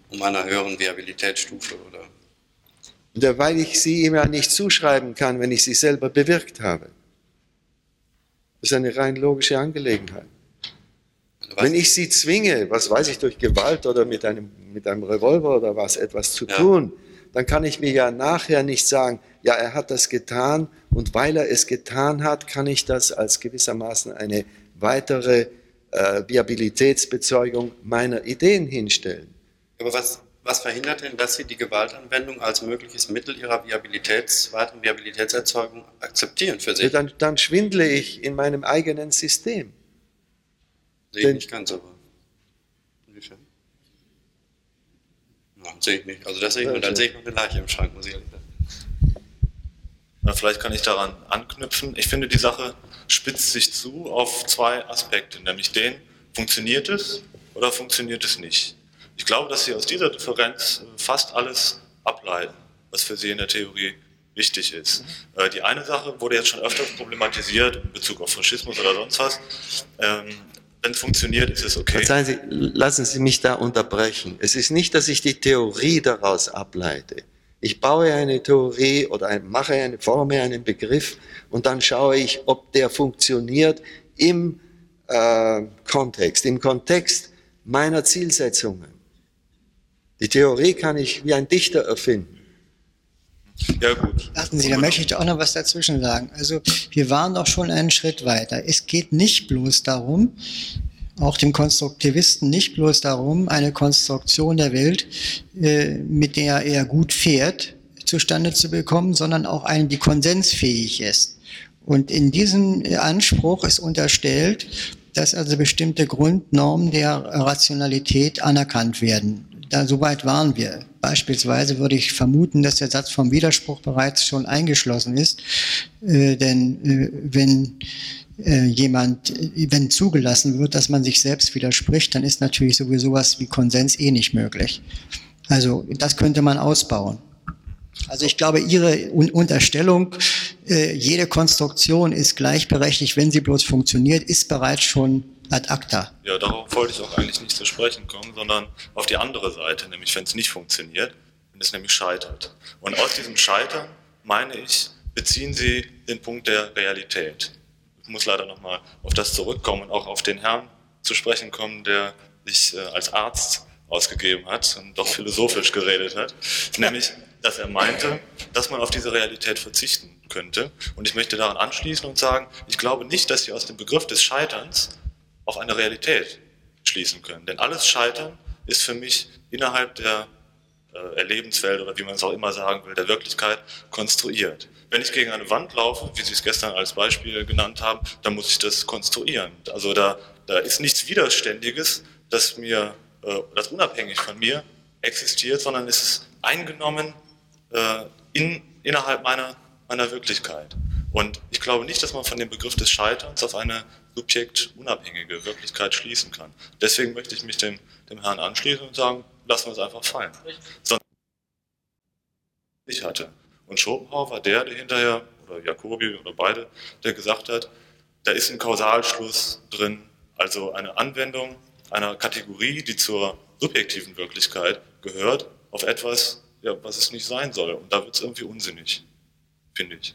H: um einer höheren Viabilitätsstufe oder
C: und weil ich sie ihm ja nicht zuschreiben kann, wenn ich sie selber bewirkt habe. Das ist eine rein logische Angelegenheit. Was? Wenn ich sie zwinge, was weiß ich, durch Gewalt oder mit einem, mit einem Revolver oder was, etwas zu ja. tun, dann kann ich mir ja nachher nicht sagen, ja, er hat das getan und weil er es getan hat, kann ich das als gewissermaßen eine weitere äh, Viabilitätsbezeugung meiner Ideen hinstellen.
H: Aber was, was verhindert denn, dass Sie die Gewaltanwendung als mögliches Mittel Ihrer Viabilitäts, weiteren Viabilitätserzeugung akzeptieren für sich? Ja,
C: dann, dann, schwindle ich in meinem eigenen System.
H: Sehe ich nicht ganz, aber. Inwiefern? Ja, sehe ich nicht. Also das sehe ich, ja, dann sehe ich noch eine Leiche im Schrank, muss ich ehrlich sagen.
J: Na, vielleicht kann ich daran anknüpfen. Ich finde, die Sache spitzt sich zu auf zwei Aspekte, nämlich den, funktioniert es oder funktioniert es nicht? Ich glaube, dass Sie aus dieser Differenz äh, fast alles ableiten, was für Sie in der Theorie wichtig ist. Mhm. Die eine Sache wurde jetzt schon öfters problematisiert in Bezug auf Faschismus oder sonst was. Ähm, wenn es funktioniert, ist es okay.
C: Verzeihen Sie, lassen Sie mich da unterbrechen. Es ist nicht, dass ich die Theorie daraus ableite. Ich baue eine Theorie oder mache eine, forme einen Begriff und dann schaue ich, ob der funktioniert im äh, Kontext, im Kontext meiner Zielsetzungen. Die Theorie kann ich wie ein Dichter erfinden.
A: Ja, gut. Warten Sie, da möchte ich auch noch was dazwischen sagen. Also, wir waren doch schon einen Schritt weiter. Es geht nicht bloß darum, auch dem Konstruktivisten nicht bloß darum, eine Konstruktion der Welt, äh, mit der er gut fährt, zustande zu bekommen, sondern auch eine, die konsensfähig ist. Und in diesem Anspruch ist unterstellt, dass also bestimmte Grundnormen der Rationalität anerkannt werden da, so weit waren wir. Beispielsweise würde ich vermuten, dass der Satz vom Widerspruch bereits schon eingeschlossen ist, äh, denn äh, wenn äh, jemand, wenn zugelassen wird, dass man sich selbst widerspricht, dann ist natürlich sowieso was wie Konsens eh nicht möglich. Also das könnte man ausbauen. Also ich glaube, Ihre Unterstellung, äh, jede Konstruktion ist gleichberechtigt, wenn sie bloß funktioniert, ist bereits schon ad acta.
J: Ja, darauf wollte ich auch eigentlich nicht zu sprechen kommen, sondern auf die andere Seite, nämlich wenn es nicht funktioniert, wenn es nämlich scheitert. Und aus diesem Scheitern, meine ich, beziehen Sie den Punkt der Realität. Ich muss leider nochmal auf das zurückkommen und auch auf den Herrn zu sprechen kommen, der sich äh, als Arzt ausgegeben hat und doch philosophisch geredet hat, nämlich, dass er meinte, dass man auf diese Realität verzichten könnte. Und ich möchte daran anschließen und sagen, ich glaube nicht, dass Sie aus dem Begriff des Scheiterns auf eine Realität schließen können. Denn alles Scheitern ist für mich innerhalb der äh, Erlebenswelt oder wie man es auch immer sagen will, der Wirklichkeit konstruiert. Wenn ich gegen eine Wand laufe, wie Sie es gestern als Beispiel genannt haben, dann muss ich das konstruieren. Also da, da ist nichts Widerständiges, das mir, äh, das unabhängig von mir existiert, sondern es ist eingenommen äh, in, innerhalb meiner, meiner Wirklichkeit. Und ich glaube nicht, dass man von dem Begriff des Scheiterns auf eine subjektunabhängige Wirklichkeit schließen kann. Deswegen möchte ich mich dem, dem Herrn anschließen und sagen, lassen wir es einfach fallen. Sonst ich hatte. Und Schopenhauer war der, der hinterher, oder Jacobi oder beide, der gesagt hat, da ist ein Kausalschluss drin, also eine Anwendung einer Kategorie, die zur subjektiven Wirklichkeit gehört, auf etwas, ja, was es nicht sein soll. Und da wird es irgendwie unsinnig, finde ich.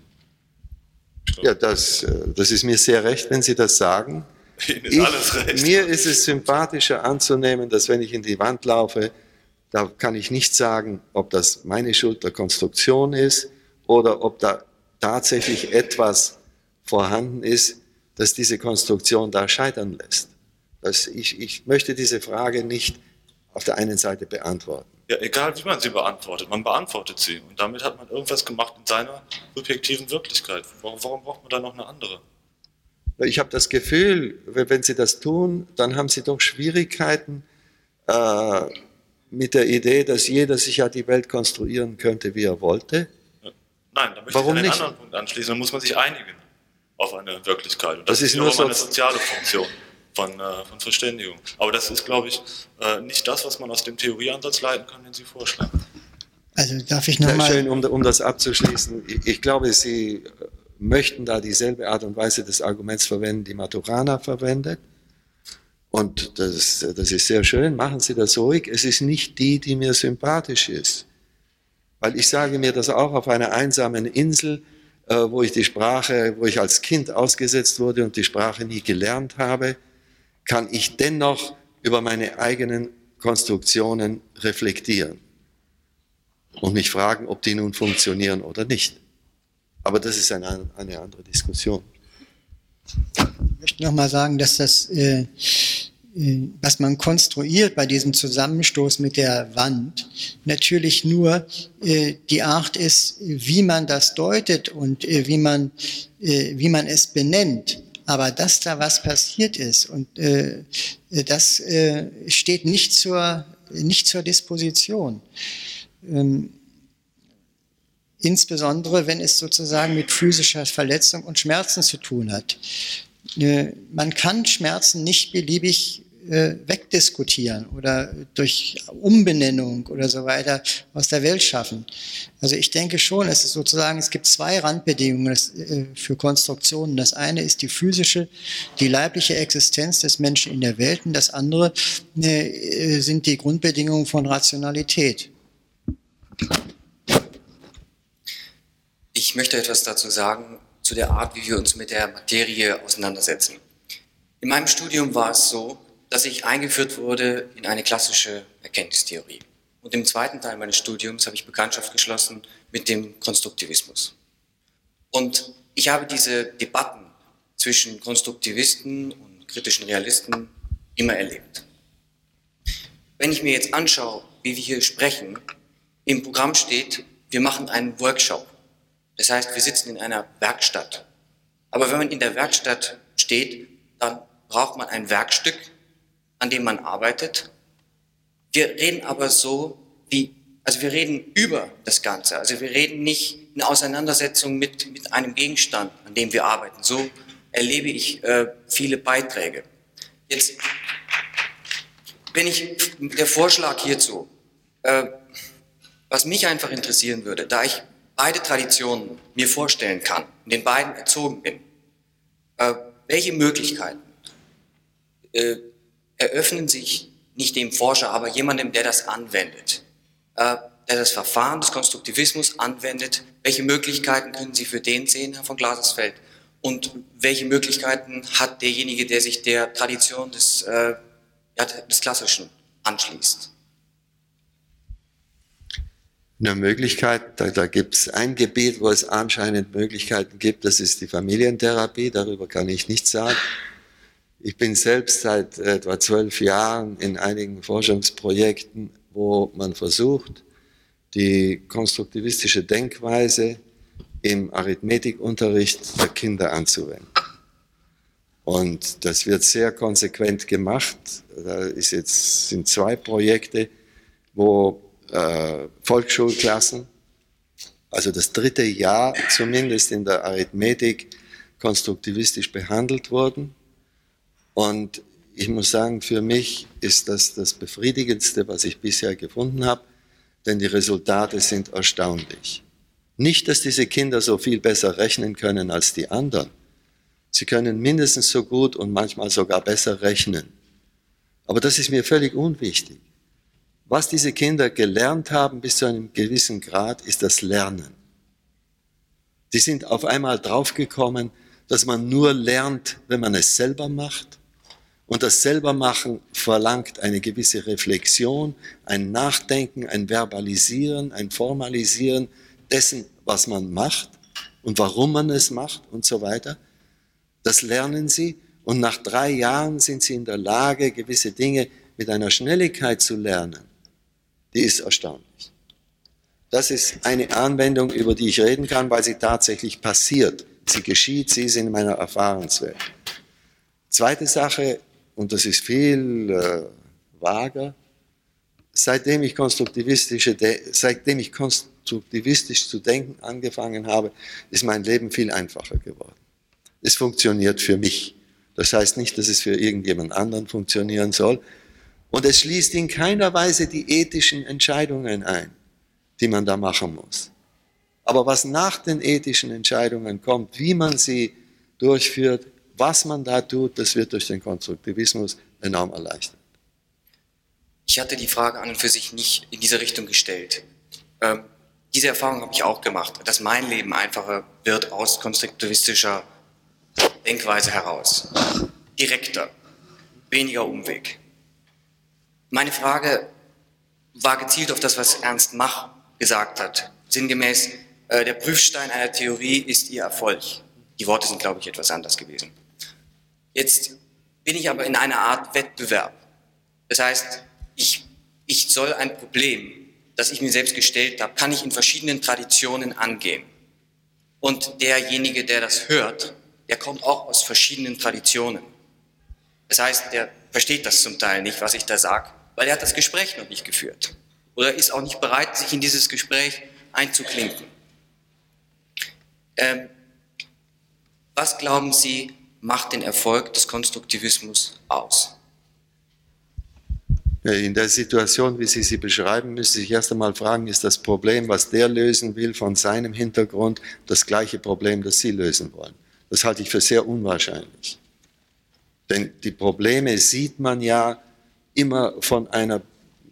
C: Ja, das, äh, das ist mir sehr recht, wenn Sie das sagen.
J: Ihnen ist ich, alles recht.
C: Mir ist es sympathischer anzunehmen, dass wenn ich in die Wand laufe, Da kann ich nicht sagen, ob das meine Schuld der Konstruktion ist oder ob da tatsächlich etwas vorhanden ist, das diese Konstruktion da scheitern lässt. Das, ich, ich möchte diese Frage nicht auf der einen Seite beantworten.
J: Ja, egal wie man sie beantwortet, man beantwortet sie. Und damit hat man irgendwas gemacht in seiner subjektiven Wirklichkeit. Warum, warum braucht man da noch eine andere?
C: Ich habe das Gefühl, wenn Sie das tun, dann haben Sie doch Schwierigkeiten äh, mit der Idee, dass jeder sich ja die Welt konstruieren könnte, wie er wollte.
J: Nein, da möchte
C: Warum
J: ich einen
C: nicht?
J: anderen Punkt anschließen. Da muss man sich einigen auf eine Wirklichkeit. Und
C: Das ist nur so-
J: eine soziale Funktion von, äh, von Verständigung. Aber das ist, glaube ich, äh, nicht das, was man aus dem Theorieansatz leiten kann, den Sie vorschlagen.
A: Also darf ich nochmal.
C: schön, um, um das abzuschließen. Ich, ich glaube, Sie äh, möchten da dieselbe Art und Weise des Arguments verwenden, die Maturana verwendet. Und das, das ist sehr schön, machen Sie das ruhig. Es ist nicht die, die mir sympathisch ist. Weil ich sage mir das auch auf einer einsamen Insel, äh, wo ich die Sprache, wo ich als Kind ausgesetzt wurde und die Sprache nie gelernt habe, kann ich dennoch über meine eigenen Konstruktionen reflektieren und mich fragen, ob die nun funktionieren oder nicht. Aber das ist eine, eine andere Diskussion.
A: Ich möchte nochmal sagen, dass das, äh, äh, was man konstruiert bei diesem Zusammenstoß mit der Wand, natürlich nur äh, die Art ist, wie man das deutet und äh, wie, man, äh, wie man es benennt. Aber dass da was passiert ist und äh, das äh, steht nicht zur, nicht zur Disposition. Ähm, insbesondere wenn es sozusagen mit physischer Verletzung und Schmerzen zu tun hat. Äh, Man kann Schmerzen nicht beliebig wegdiskutieren oder durch Umbenennung oder so weiter aus der Welt schaffen. Also ich denke schon, es ist sozusagen, es gibt zwei Randbedingungen äh, für Konstruktionen. Das eine ist die physische, die leibliche Existenz des Menschen in der Welt und das andere äh, sind die Grundbedingungen von Rationalität.
G: Ich möchte etwas dazu sagen, zu der Art, wie wir uns mit der Materie auseinandersetzen. In meinem Studium war es so, dass ich eingeführt wurde in eine klassische Erkenntnistheorie. Und im zweiten Teil meines Studiums habe ich Bekanntschaft geschlossen mit dem Konstruktivismus. Und ich habe diese Debatten zwischen Konstruktivisten und kritischen Realisten immer erlebt. Wenn ich mir jetzt anschaue, wie wir hier sprechen, im Programm steht, wir machen einen Workshop. Das heißt, wir sitzen in einer Werkstatt. Aber wenn man in der Werkstatt steht, dann braucht man ein Werkstück, an dem man arbeitet. Wir reden aber so wie, also wir reden über das Ganze. Also wir reden nicht in Auseinandersetzung mit, mit einem Gegenstand, an dem wir arbeiten. So erlebe ich äh, viele Beiträge. Jetzt bin ich der Vorschlag hierzu, äh, was mich einfach interessieren würde, da ich beide Traditionen mir vorstellen kann, in den beiden erzogen bin, äh, welche Möglichkeiten äh, eröffnen sich nicht dem Forscher, aber jemandem, der das anwendet, äh, der das Verfahren des Konstruktivismus anwendet, welche Möglichkeiten können Sie für den sehen, Herr von Glasersfeld? Und welche Möglichkeiten hat derjenige, der sich der Tradition des, äh, des Klassischen anschließt?
C: Eine Möglichkeit, da, da gibt es ein Gebiet, wo es anscheinend Möglichkeiten gibt, das ist die Familientherapie, darüber kann ich nichts sagen. Ich bin selbst seit etwa zwölf Jahren in einigen Forschungsprojekten, wo man versucht, die konstruktivistische Denkweise im Arithmetikunterricht der Kinder anzuwenden. Und das wird sehr konsequent gemacht. Da ist jetzt, sind zwei Projekte, wo äh, Volksschulklassen, also das dritte Jahr zumindest in der Arithmetik konstruktivistisch behandelt wurden. Und ich muss sagen, für mich ist das das Befriedigendste, was ich bisher gefunden habe, denn die Resultate sind erstaunlich. Nicht, dass diese Kinder so viel besser rechnen können als die anderen. Sie können mindestens so gut und manchmal sogar besser rechnen. Aber das ist mir völlig unwichtig. Was diese Kinder gelernt haben bis zu einem gewissen Grad, ist das Lernen. Die sind auf einmal draufgekommen, dass man nur lernt, wenn man es selber macht Und das Selbermachen verlangt eine gewisse Reflexion, ein Nachdenken, ein Verbalisieren, ein Formalisieren dessen, was man macht und warum man es macht und so weiter. Das lernen sie und nach drei Jahren sind sie in der Lage, gewisse Dinge mit einer Schnelligkeit zu lernen. Die ist erstaunlich. Das ist eine Anwendung, über die ich reden kann, weil sie tatsächlich passiert. Sie geschieht, sie ist in meiner Erfahrungswelt. Zweite Sache, und das ist viel äh, vager, seitdem ich, konstruktivistische, seitdem ich konstruktivistisch zu denken angefangen habe, ist mein Leben viel einfacher geworden. Es funktioniert für mich. Das heißt nicht, dass es für irgendjemand anderen funktionieren soll. Und es schließt in keiner Weise die ethischen Entscheidungen ein, die man da machen muss. Aber was nach den ethischen Entscheidungen kommt, wie man sie durchführt, was man da tut, das wird durch den Konstruktivismus enorm erleichtert.
G: Ich hatte die Frage an und für sich nicht in diese Richtung gestellt. Ähm, diese Erfahrung habe ich auch gemacht, dass mein Leben einfacher wird aus konstruktivistischer Denkweise heraus. Direkter, weniger Umweg. Meine Frage war gezielt auf das, was Ernst Mach gesagt hat. Sinngemäß, äh, der Prüfstein einer Theorie ist ihr Erfolg. Die Worte sind, glaube ich, etwas anders gewesen. Jetzt bin ich aber in einer Art Wettbewerb. Das heißt, ich, ich soll ein Problem, das ich mir selbst gestellt habe, kann ich in verschiedenen Traditionen angehen. Und derjenige, der das hört, der kommt auch aus verschiedenen Traditionen. Das heißt, der versteht das zum Teil nicht, was ich da sage, weil er hat das Gespräch noch nicht geführt oder ist auch nicht bereit, sich in dieses Gespräch einzuklinken. Ähm, was glauben Sie, macht den Erfolg des Konstruktivismus aus?
C: In der Situation, wie Sie sie beschreiben, müssen Sie sich erst einmal fragen, ist das Problem, was der lösen will, von seinem Hintergrund das gleiche Problem, das Sie lösen wollen? Das halte ich für sehr unwahrscheinlich. Denn die Probleme sieht man ja immer von einer,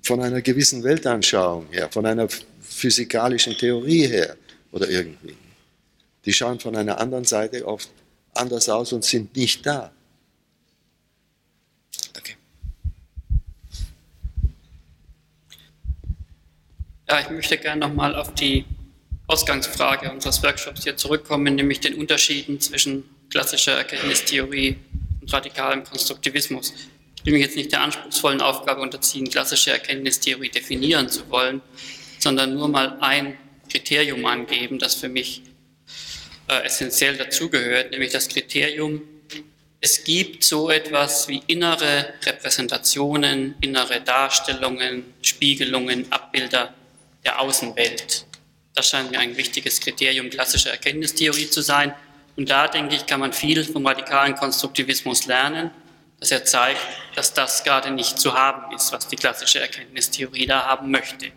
C: von einer gewissen Weltanschauung her, von einer physikalischen Theorie her oder irgendwie. Die schauen von einer anderen Seite oft anders aus und sind nicht da.
G: Okay.
K: Ja, ich möchte gerne nochmal auf die Ausgangsfrage unseres Workshops hier zurückkommen, nämlich den Unterschieden zwischen klassischer Erkenntnistheorie und radikalem Konstruktivismus. Ich will mich jetzt nicht der anspruchsvollen Aufgabe unterziehen, klassische Erkenntnistheorie definieren zu wollen, sondern nur mal ein Kriterium angeben, das für mich äh, essentiell dazugehört, nämlich das Kriterium, es gibt so etwas wie innere Repräsentationen, innere Darstellungen, Spiegelungen, Abbilder der Außenwelt. Das scheint mir ein wichtiges Kriterium klassischer Erkenntnistheorie zu sein. Und da, denke ich, kann man viel vom radikalen Konstruktivismus lernen, dass er zeigt, dass das gerade nicht zu haben ist, was die klassische Erkenntnistheorie da haben möchte.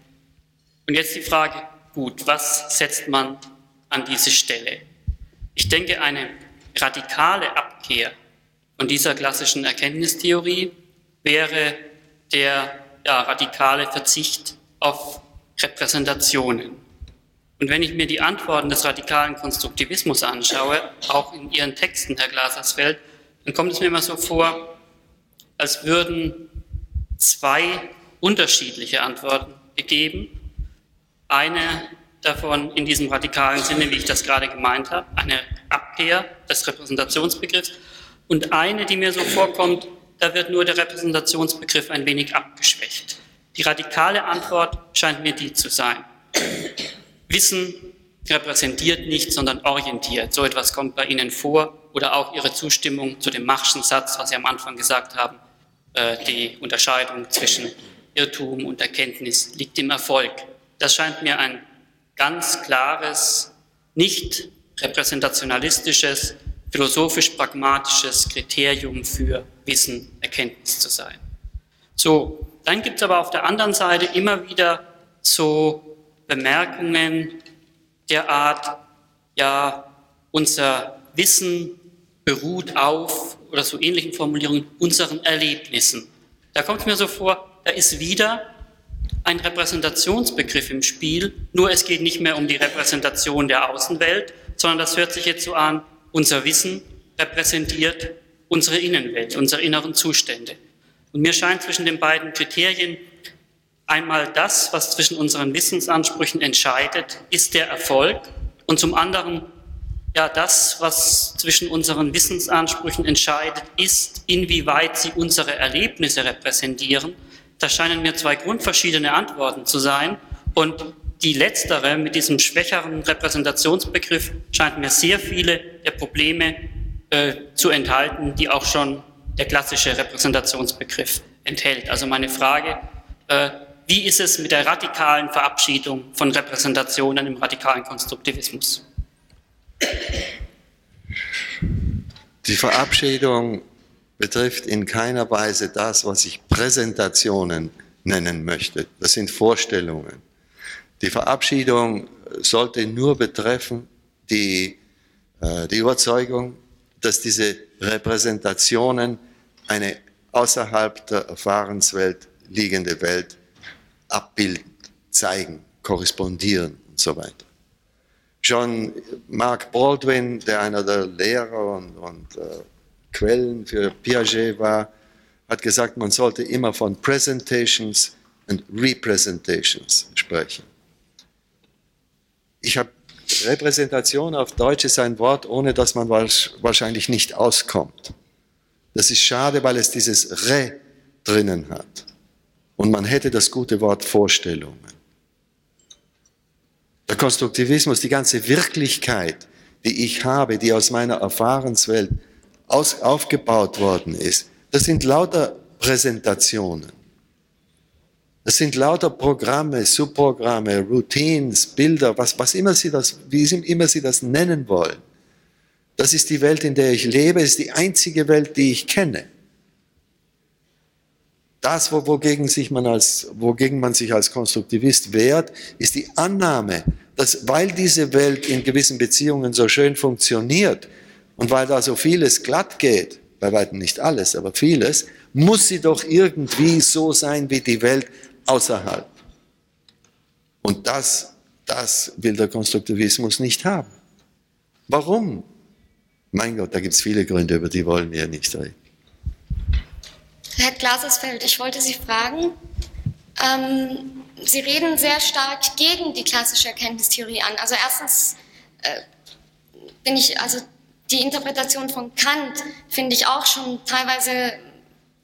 K: Und jetzt die Frage, gut, was setzt man an diese Stelle? Ich denke, eine radikale Abkehr von dieser klassischen Erkenntnistheorie wäre der ja, radikale Verzicht auf Repräsentationen. Und wenn ich mir die Antworten des radikalen Konstruktivismus anschaue, auch in Ihren Texten, Herr Glasersfeld, dann kommt es mir immer so vor, als würden zwei unterschiedliche Antworten gegeben. Eine davon in diesem radikalen Sinne, wie ich das gerade gemeint habe, eine Abkehr des Repräsentationsbegriffs und eine, die mir so vorkommt, da wird nur der Repräsentationsbegriff ein wenig abgeschwächt. Die radikale Antwort scheint mir die zu sein. Wissen repräsentiert nicht, sondern orientiert. So etwas kommt bei Ihnen vor oder auch Ihre Zustimmung zu dem Machschen Satz, was Sie am Anfang gesagt haben. Äh, die Unterscheidung zwischen Irrtum und Erkenntnis liegt im Erfolg. Das scheint mir ein ganz klares, nicht repräsentationalistisches, philosophisch-pragmatisches Kriterium für Wissen, Erkenntnis zu sein. So, dann gibt es aber auf der anderen Seite immer wieder so Bemerkungen der Art, ja, unser Wissen beruht auf, oder so ähnlichen Formulierungen, unseren Erlebnissen. Da kommt es mir so vor, da ist wieder ein Repräsentationsbegriff im Spiel, nur es geht nicht mehr um die Repräsentation der Außenwelt, sondern das hört sich jetzt so an, unser Wissen repräsentiert unsere Innenwelt, unsere inneren Zustände. Und mir scheint zwischen den beiden Kriterien einmal das, was zwischen unseren Wissensansprüchen entscheidet, ist der Erfolg und zum anderen ja das, was zwischen unseren Wissensansprüchen entscheidet, ist, inwieweit sie unsere Erlebnisse repräsentieren. Da scheinen mir zwei grundverschiedene Antworten zu sein und die letztere mit diesem schwächeren Repräsentationsbegriff scheint mir sehr viele der Probleme äh, zu enthalten, die auch schon der klassische Repräsentationsbegriff enthält. Also meine Frage, äh, wie ist es mit der radikalen Verabschiedung von Repräsentationen im radikalen Konstruktivismus?
C: Die Verabschiedung betrifft in keiner Weise das, was ich Präsentationen nennen möchte. Das sind Vorstellungen. Die Verabschiedung sollte nur betreffen die, äh, die Überzeugung, dass diese Repräsentationen eine außerhalb der Erfahrenswelt liegende Welt abbilden, zeigen, korrespondieren und so weiter. John Mark Baldwin, der einer der Lehrer und, und äh, Quellen für Piaget war, hat gesagt, man sollte immer von Presentations und Representations sprechen. Ich habe Repräsentation auf Deutsch ist ein Wort, ohne dass man wahrscheinlich nicht auskommt. Das ist schade, weil es dieses Re drinnen hat. Und man hätte das gute Wort Vorstellungen. Der Konstruktivismus, die ganze Wirklichkeit, die ich habe, die aus meiner Erfahrenswelt aus, aufgebaut worden ist, das sind lauter Präsentationen. Das sind lauter Programme, Subprogramme, Routines, Bilder, was, was immer Sie das, wie immer Sie das nennen wollen. Das ist die Welt, in der ich lebe, ist die einzige Welt, die ich kenne. Das, wogegen, sich man als, wogegen man sich als Konstruktivist wehrt, ist die Annahme, dass weil diese Welt in gewissen Beziehungen so schön funktioniert und weil da so vieles glatt geht, bei weitem nicht alles, aber vieles, muss sie doch irgendwie so sein wie die Welt außerhalb. Und das, das will der Konstruktivismus nicht haben. Warum? Mein Gott, da gibt es viele Gründe, über die wollen wir nicht reden.
L: Herr Glasersfeld, ich wollte Sie fragen, ähm, Sie reden sehr stark gegen die klassische Erkenntnistheorie an. Also erstens äh, bin ich, also die Interpretation von Kant finde ich auch schon teilweise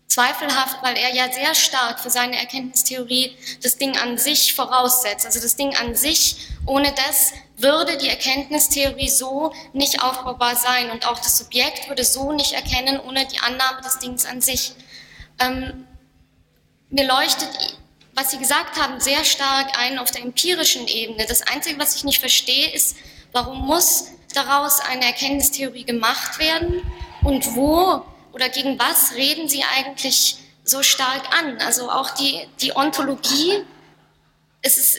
L: zweifelhaft, weil er ja sehr stark für seine Erkenntnistheorie das Ding an sich voraussetzt. Also das Ding an sich, ohne das würde die Erkenntnistheorie so nicht aufbaubar sein und auch das Subjekt würde so nicht erkennen ohne die Annahme des Dings an sich. Ähm, mir leuchtet, was Sie gesagt haben, sehr stark ein auf der empirischen Ebene. Das Einzige, was ich nicht verstehe, ist, warum muss daraus eine Erkenntnistheorie gemacht werden und wo oder gegen was reden Sie eigentlich so stark an? Also auch die, die Ontologie es ist,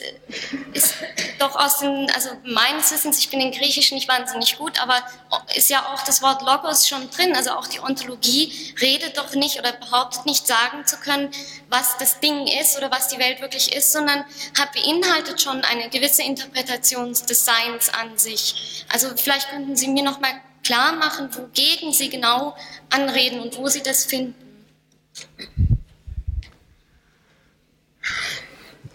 L: ist doch aus den, also meines Wissens, ich bin in Griechisch nicht wahnsinnig gut, aber ist ja auch das Wort Logos schon drin, also auch die Ontologie redet doch nicht oder behauptet nicht sagen zu können, was das Ding ist oder was die Welt wirklich ist, sondern hat beinhaltet schon eine gewisse Interpretation des Seins an sich. Also vielleicht könnten Sie mir noch mal klar machen, wogegen Sie genau anreden und wo Sie das finden.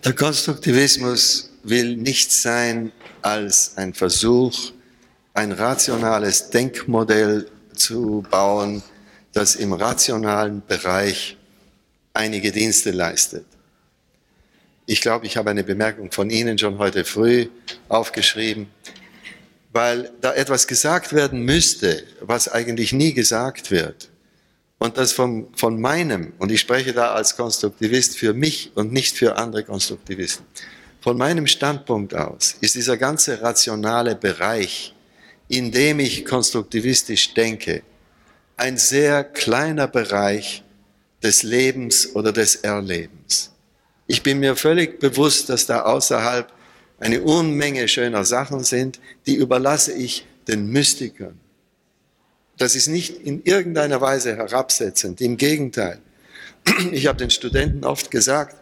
C: Der Konstruktivismus will nichts sein als ein Versuch, ein rationales Denkmodell zu bauen, das im rationalen Bereich einige Dienste leistet. Ich glaube, ich habe eine Bemerkung von Ihnen schon heute früh aufgeschrieben, weil da etwas gesagt werden müsste, was eigentlich nie gesagt wird und das vom, von meinem, und ich spreche da als Konstruktivist für mich und nicht für andere Konstruktivisten, von meinem Standpunkt aus ist dieser ganze rationale Bereich, in dem ich konstruktivistisch denke, ein sehr kleiner Bereich des Lebens oder des Erlebens. Ich bin mir völlig bewusst, dass da außerhalb eine Unmenge schöner Sachen sind, die überlasse ich den Mystikern. Das ist nicht in irgendeiner Weise herabsetzend, im Gegenteil. Ich habe den Studenten oft gesagt,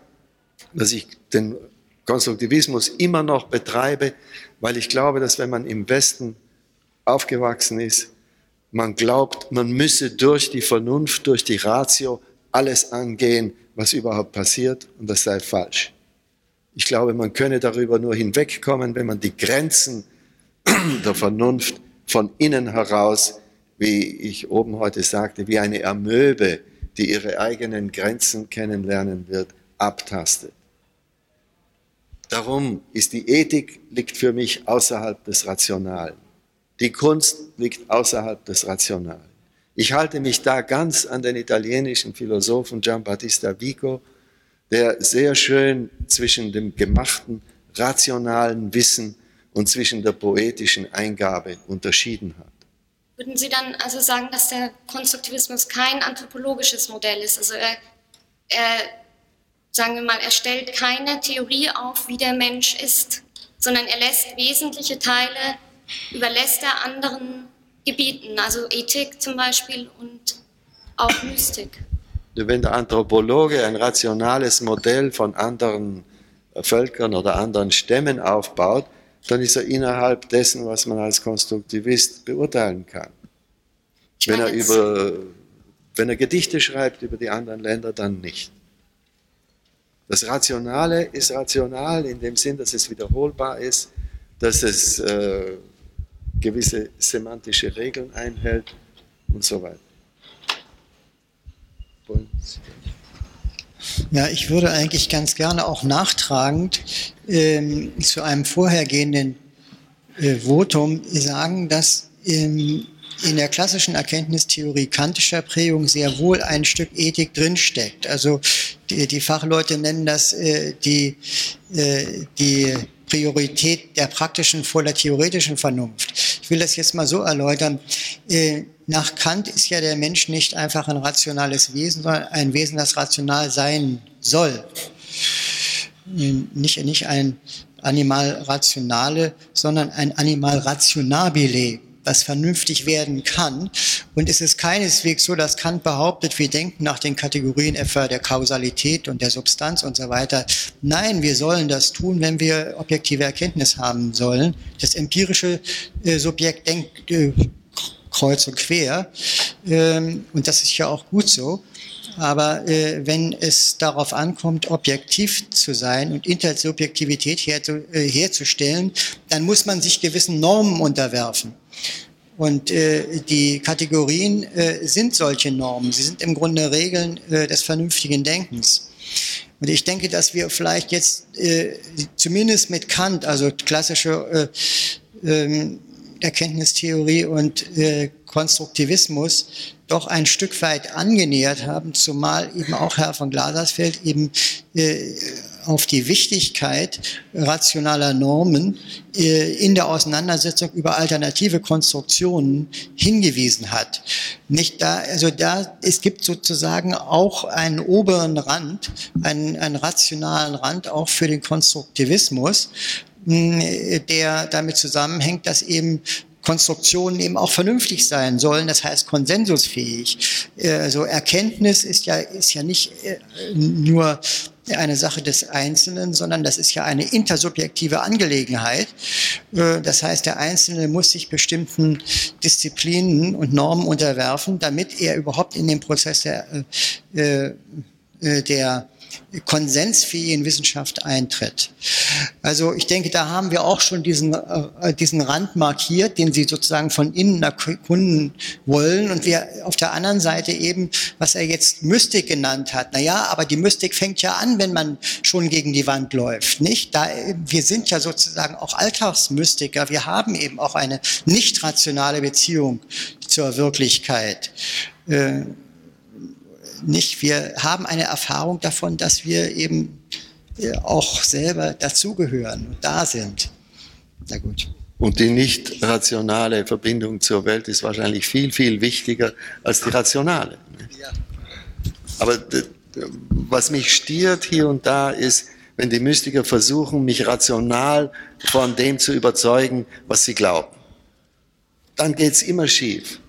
C: dass ich den Konstruktivismus immer noch betreibe, weil ich glaube, dass wenn man im Westen aufgewachsen ist, Man glaubt, man müsse durch die Vernunft, durch die Ratio alles angehen, was überhaupt passiert, und das sei falsch. Ich glaube, man könne darüber nur hinwegkommen, wenn man die Grenzen der Vernunft von innen heraus, wie ich oben heute sagte, wie eine Amöbe, die ihre eigenen Grenzen kennenlernen wird, abtastet. Darum ist die Ethik liegt für mich außerhalb des Rationalen. Die Kunst liegt außerhalb des Rationalen. Ich halte mich da ganz an den italienischen Philosophen Giambattista Vico, der sehr schön zwischen dem gemachten rationalen Wissen und zwischen der poetischen Eingabe unterschieden hat.
L: Würden Sie dann also sagen, dass der Konstruktivismus kein anthropologisches Modell ist? Also er, er sagen wir mal, er stellt keine Theorie auf, wie der Mensch ist, sondern er lässt wesentliche Teile, überlässt er anderen Gebieten, also Ethik zum Beispiel und auch Mystik.
C: Wenn der Anthropologe ein rationales Modell von anderen Völkern oder anderen Stämmen aufbaut, dann ist er innerhalb dessen, was man als Konstruktivist beurteilen kann. Wenn er, über, wenn er Gedichte schreibt über die anderen Länder, dann nicht. Das Rationale ist rational in dem Sinn, dass es wiederholbar ist, dass es äh, gewisse semantische Regeln einhält und so weiter.
A: Ja, ich würde eigentlich ganz gerne auch nachtragend ähm, zu einem vorhergehenden äh, Votum sagen, dass ähm, in der klassischen Erkenntnistheorie kantischer Prägung sehr wohl ein Stück Ethik drinsteckt. Also die, die Fachleute nennen das äh, die, äh, die Priorität der praktischen vor der theoretischen Vernunft. Ich will das jetzt mal so erläutern. Nach Kant ist ja der Mensch nicht einfach ein rationales Wesen, sondern ein Wesen, das rational sein soll. Äh, nicht, nicht ein Animal rationale, sondern ein Animal rationabile das vernünftig werden kann. Und es ist keineswegs so, dass Kant behauptet, wir denken nach den Kategorien etwa der Kausalität und der Substanz und so weiter. Nein, wir sollen das tun, wenn wir objektive Erkenntnis haben sollen. Das empirische äh, Subjekt denkt äh, kreuz und quer. Ähm, und das ist ja auch gut so. Aber äh, wenn es darauf ankommt, objektiv zu sein und Intersubjektivität herzu, äh, herzustellen, dann muss man sich gewissen Normen unterwerfen. Und äh, die Kategorien äh, sind solche Normen. Sie sind im Grunde Regeln äh, des vernünftigen Denkens. Und ich denke, dass wir vielleicht jetzt äh, zumindest mit Kant, also klassische äh, äh, Erkenntnistheorie und äh, Konstruktivismus, doch ein Stück weit angenähert haben, zumal eben auch Herr von Glasersfeld eben äh, auf die Wichtigkeit rationaler Normen äh, in der Auseinandersetzung über alternative Konstruktionen hingewiesen hat. Nicht da, also da, es gibt sozusagen auch einen oberen Rand, einen, einen rationalen Rand auch für den Konstruktivismus, der damit zusammenhängt, dass eben Konstruktionen eben auch vernünftig sein sollen, das heißt konsensusfähig. Also Erkenntnis ist ja, ist ja nicht äh, nur eine Sache des Einzelnen, sondern das ist ja eine intersubjektive Angelegenheit. Äh, das heißt, der Einzelne muss sich bestimmten Disziplinen und Normen unterwerfen, damit er überhaupt in den Prozess der, der konsensfähigen Wissenschaft eintritt. Also ich denke, da haben wir auch schon diesen, äh, diesen Rand markiert, den Sie sozusagen von innen erkunden wollen. Und wir auf der anderen Seite eben, was er jetzt Mystik genannt hat. Naja, aber die Mystik fängt ja an, wenn man schon gegen die Wand läuft, nicht? Da, wir sind ja sozusagen auch Alltagsmystiker. Wir haben eben auch eine nicht rationale Beziehung zur Wirklichkeit. Äh, nicht. Wir haben eine Erfahrung davon, dass wir eben äh, auch selber dazugehören und da sind. Na gut.
C: Und die nicht rationale Verbindung zur Welt ist wahrscheinlich viel, viel wichtiger als die rationale. Ja. Aber was mich stiert hier und da ist, wenn die Mystiker versuchen, mich rational von dem zu überzeugen, was sie glauben. Dann geht es immer schief.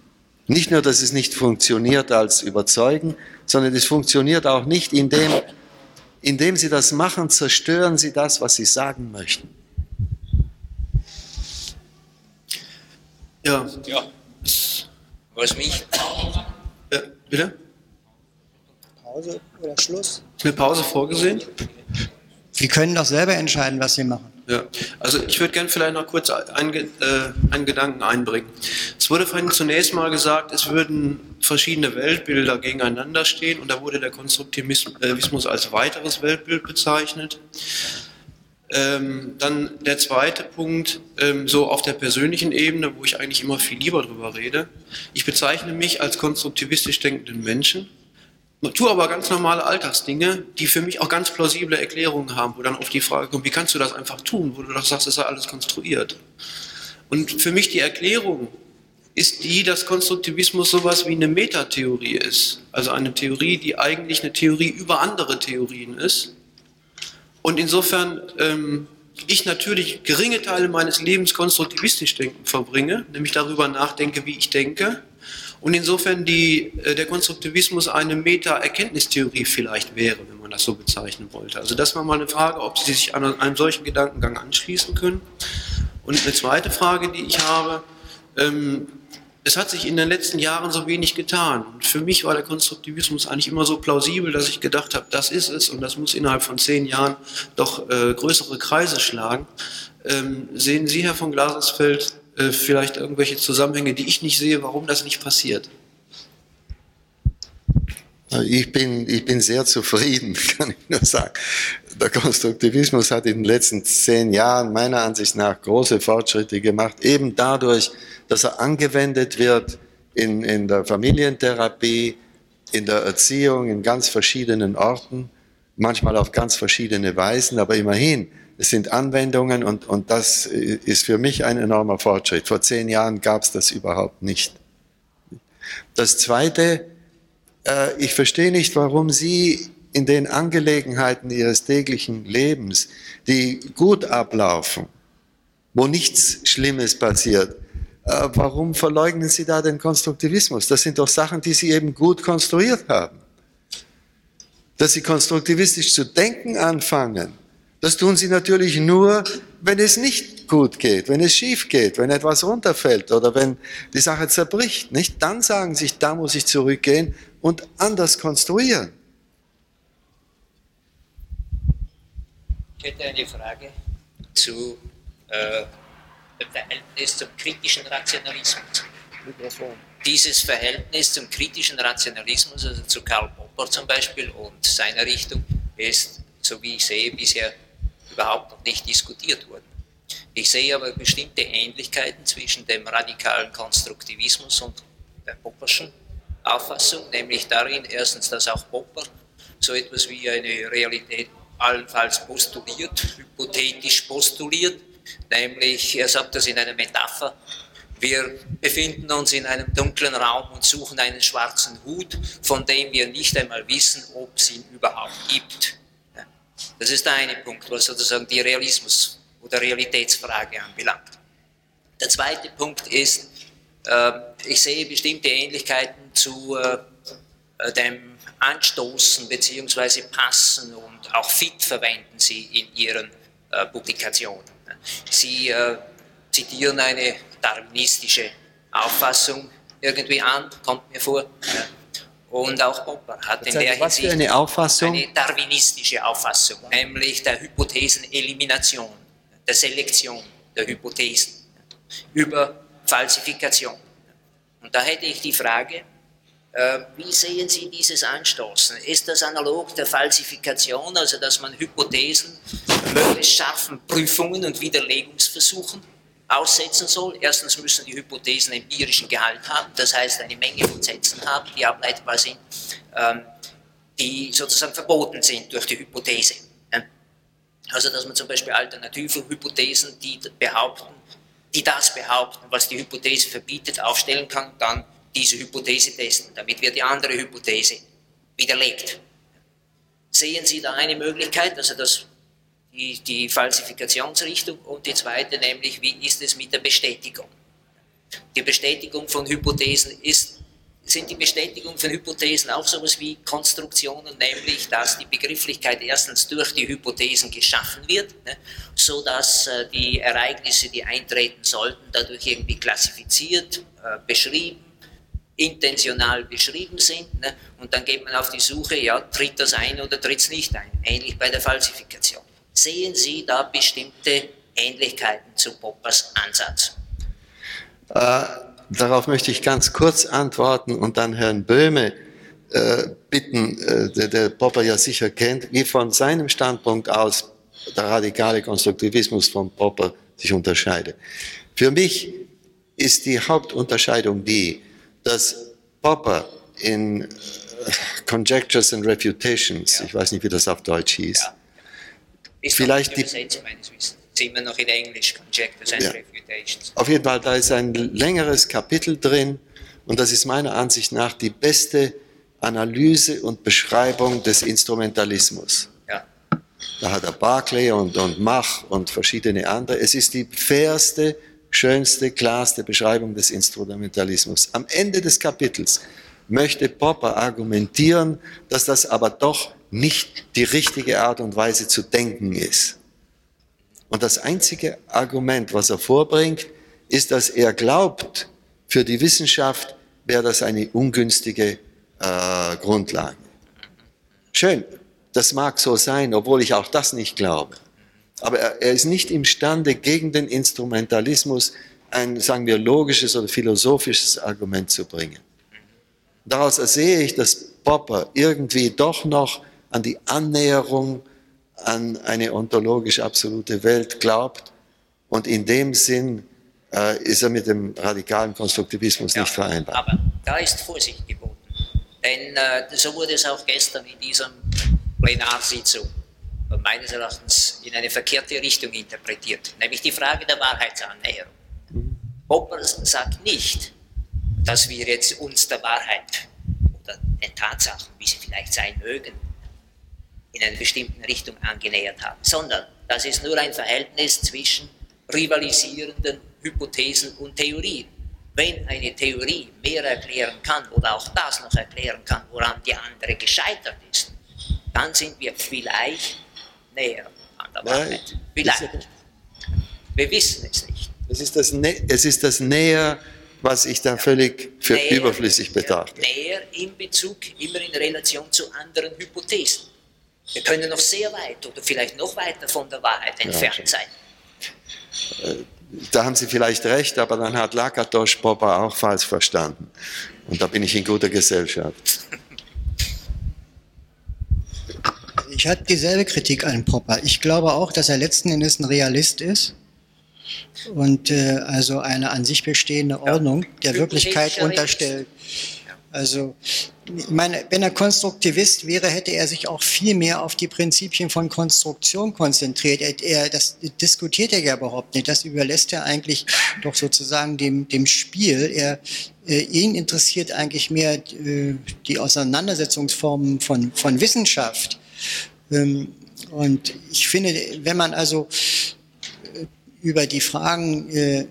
C: Nicht nur, dass es nicht funktioniert als Überzeugen, sondern es funktioniert auch nicht, indem, indem sie das machen, zerstören sie das, was sie sagen möchten.
F: Ja, ja.
M: Was mich.
N: Ja, bitte?
O: Pause oder Schluss?
N: Ist eine Pause vorgesehen?
O: Sie können doch selber entscheiden, was Sie machen.
N: Ja, also ich würde gerne vielleicht noch kurz einen, äh, einen Gedanken einbringen. Es wurde vorhin zunächst mal gesagt, es würden verschiedene Weltbilder gegeneinander stehen und da wurde der Konstruktivismus als weiteres Weltbild bezeichnet. Ähm, dann der zweite Punkt, ähm, so auf der persönlichen Ebene, wo ich eigentlich immer viel lieber drüber rede. Ich bezeichne mich als konstruktivistisch denkenden Menschen, tue aber ganz normale Alltagsdinge, die für mich auch ganz plausible Erklärungen haben, wo dann auf die Frage kommt, wie kannst du das einfach tun, wo du doch sagst, es sei alles konstruiert. Und für mich die Erklärung ist die, dass Konstruktivismus sowas wie eine Metatheorie ist. Also eine Theorie, die eigentlich eine Theorie über andere Theorien ist und insofern ähm, ich natürlich geringe Teile meines Lebens konstruktivistisch denken verbringe, nämlich darüber nachdenke, wie ich denke. Und insofern die, äh, der Konstruktivismus eine Meta-Erkenntnistheorie vielleicht wäre, wenn man das so bezeichnen wollte. Also das war mal eine Frage, ob Sie sich an einem solchen Gedankengang anschließen können. Und eine zweite Frage, die ich habe, ähm, es hat sich in den letzten Jahren so wenig getan. Für mich war der Konstruktivismus eigentlich immer so plausibel, dass ich gedacht habe, das ist es und das muss innerhalb von zehn Jahren doch äh, größere Kreise schlagen. Ähm, sehen Sie, Herr von Glasersfeld, äh, vielleicht irgendwelche Zusammenhänge, die ich nicht sehe, warum das nicht passiert?
C: Ich bin, ich bin sehr zufrieden, kann ich nur sagen. Der Konstruktivismus hat in den letzten zehn Jahren meiner Ansicht nach große Fortschritte gemacht, eben dadurch, dass er angewendet wird in, in der Familientherapie, in der Erziehung, in ganz verschiedenen Orten, manchmal auf ganz verschiedene Weisen, aber immerhin, es sind Anwendungen und, und das ist für mich ein enormer Fortschritt. Vor zehn Jahren gab es das überhaupt nicht. Das Zweite, äh, ich verstehe nicht, warum Sie in den Angelegenheiten Ihres täglichen Lebens, die gut ablaufen, wo nichts Schlimmes passiert, äh, warum verleugnen Sie da den Konstruktivismus? Das sind doch Sachen, die Sie eben gut konstruiert haben. Dass Sie konstruktivistisch zu denken anfangen, das tun Sie natürlich nur, wenn es nicht gut geht, wenn es schief geht, wenn etwas runterfällt oder wenn die Sache zerbricht. Nicht? Dann sagen Sie sich, da muss ich zurückgehen und anders konstruieren.
M: Ich hätte eine Frage zu äh, Verhältnis zum kritischen Rationalismus. Dieses Verhältnis zum kritischen Rationalismus, also zu Karl Popper zum Beispiel und seiner Richtung, ist, so wie ich sehe, bisher überhaupt noch nicht diskutiert worden. Ich sehe aber bestimmte Ähnlichkeiten zwischen dem radikalen Konstruktivismus und der Popperschen Auffassung, nämlich darin erstens, dass auch Popper so etwas wie eine Realität allenfalls postuliert, hypothetisch postuliert, nämlich, er sagt das in einer Metapher, wir befinden uns in einem dunklen Raum und suchen einen schwarzen Hut, von dem wir nicht einmal wissen, ob es ihn überhaupt gibt. Das ist der eine Punkt, was sozusagen die Realismus- oder Realitätsfrage anbelangt. Der zweite Punkt ist, äh, ich sehe bestimmte Ähnlichkeiten zu äh, äh, dem Anstoßen bzw. Passen und auch Fit verwenden Sie in Ihren Publikationen. Sie zitieren eine darwinistische Auffassung irgendwie an, kommt mir vor. Und auch Popper hat in der
C: Was für eine Auffassung?
M: eine darwinistische Auffassung, nämlich der Hypothesenelimination, der Selektion der Hypothesen über Falsifikation. Und da hätte ich die Frage, äh, wie sehen Sie dieses Anstoßen? Ist das analog der Falsifikation, also dass man Hypothesen möglichst scharfen Prüfungen und Widerlegungsversuchen aussetzen soll? Erstens müssen die Hypothesen empirischen Gehalt haben, das heißt eine Menge von Sätzen haben, die ableitbar sind, ähm, die sozusagen verboten sind durch die Hypothese. Also dass man zum Beispiel alternative Hypothesen, die behaupten, die das behaupten, was die Hypothese verbietet, aufstellen kann, dann diese Hypothese testen. Damit wird die andere Hypothese widerlegt. Sehen Sie da eine Möglichkeit, also das, die, die Falsifikationsrichtung und die zweite nämlich, wie ist es mit der Bestätigung? Die Bestätigung von Hypothesen ist sind die Bestätigung von Hypothesen auch sowas wie Konstruktionen, nämlich dass die Begrifflichkeit erstens durch die Hypothesen geschaffen wird, ne, so dass äh, die Ereignisse, die eintreten sollten, dadurch irgendwie klassifiziert, äh, beschrieben, intentional beschrieben sind. Ne? Und dann geht man auf die Suche, ja, tritt das ein oder tritt es nicht ein. Ähnlich bei der Falsifikation. Sehen Sie da bestimmte Ähnlichkeiten zu Poppers Ansatz?
C: Äh, darauf möchte ich ganz kurz antworten und dann Herrn Böhme äh, bitten, äh, der, der Popper ja sicher kennt, wie von seinem Standpunkt aus der radikale Konstruktivismus von Popper sich unterscheidet. Für mich ist die Hauptunterscheidung die, dass Popper in äh, Conjectures and Refutations, ja. ich weiß nicht, wie das auf Deutsch hieß, ja.
M: Ist vielleicht die Übersetzung meines Wissens. Sind wir noch in Englisch, Conjectures and ja. Refutations.
C: Auf jeden Fall, da ist ein längeres Kapitel drin und das ist meiner Ansicht nach die beste Analyse und Beschreibung des Instrumentalismus. Ja. Da hat er Barclay und, und Mach und verschiedene andere. Es ist die fairste, schönste, klarste Beschreibung des Instrumentalismus. Am Ende des Kapitels möchte Popper argumentieren, dass das aber doch nicht die richtige Art und Weise zu denken ist. Und das einzige Argument, was er vorbringt, ist, dass er glaubt, für die Wissenschaft wäre das eine ungünstige äh, Grundlage. Schön, das mag so sein, obwohl ich auch das nicht glaube. Aber er, er ist nicht imstande, gegen den Instrumentalismus ein, sagen wir, logisches oder philosophisches Argument zu bringen. Daraus ersehe ich, dass Popper irgendwie doch noch an die Annäherung an eine ontologisch absolute Welt glaubt und in dem Sinn äh, ist er mit dem radikalen Konstruktivismus ja, nicht vereinbar.
M: Aber da ist Vorsicht geboten, denn äh, so wurde es auch gestern in dieser Plenarsitzung meines Erachtens in eine verkehrte Richtung interpretiert, nämlich die Frage der Wahrheitsannäherung. Popper sagt nicht, dass wir jetzt uns der Wahrheit oder den Tatsachen, wie sie vielleicht sein mögen, in einer bestimmten Richtung angenähert haben, sondern das ist nur ein Verhältnis zwischen rivalisierenden Hypothesen und Theorien. Wenn eine Theorie mehr erklären kann oder auch das noch erklären kann, woran die andere gescheitert ist, dann sind wir vielleicht näher an der Wahrheit. Vielleicht. Wir wissen es nicht.
C: Es ist das, es ist das Näher, was ich dann völlig für näher, überflüssig betrachte.
M: näher in Bezug, immer in Relation zu anderen Hypothesen. Wir können noch sehr weit oder vielleicht noch weiter von der Wahrheit entfernt ja, sein.
C: Äh, da haben Sie vielleicht recht, aber dann hat Lakatosch Popper auch falsch verstanden. Und da bin ich in guter Gesellschaft.
A: Ich hatte dieselbe Kritik an Popper. Ich glaube auch, dass er letzten Endes ein Realist ist und äh, also eine an sich bestehende Ordnung der Wirklichkeit unterstellt. Also, meine, wenn er Konstruktivist wäre, hätte er sich auch viel mehr auf die Prinzipien von Konstruktion konzentriert. Er, er, das diskutiert er ja überhaupt nicht. Das überlässt er eigentlich doch sozusagen dem, dem Spiel. Er, äh, ihn interessiert eigentlich mehr äh, die Auseinandersetzungsformen von, von Wissenschaft. Ähm, und ich finde, wenn man also äh, über die Fragen, äh,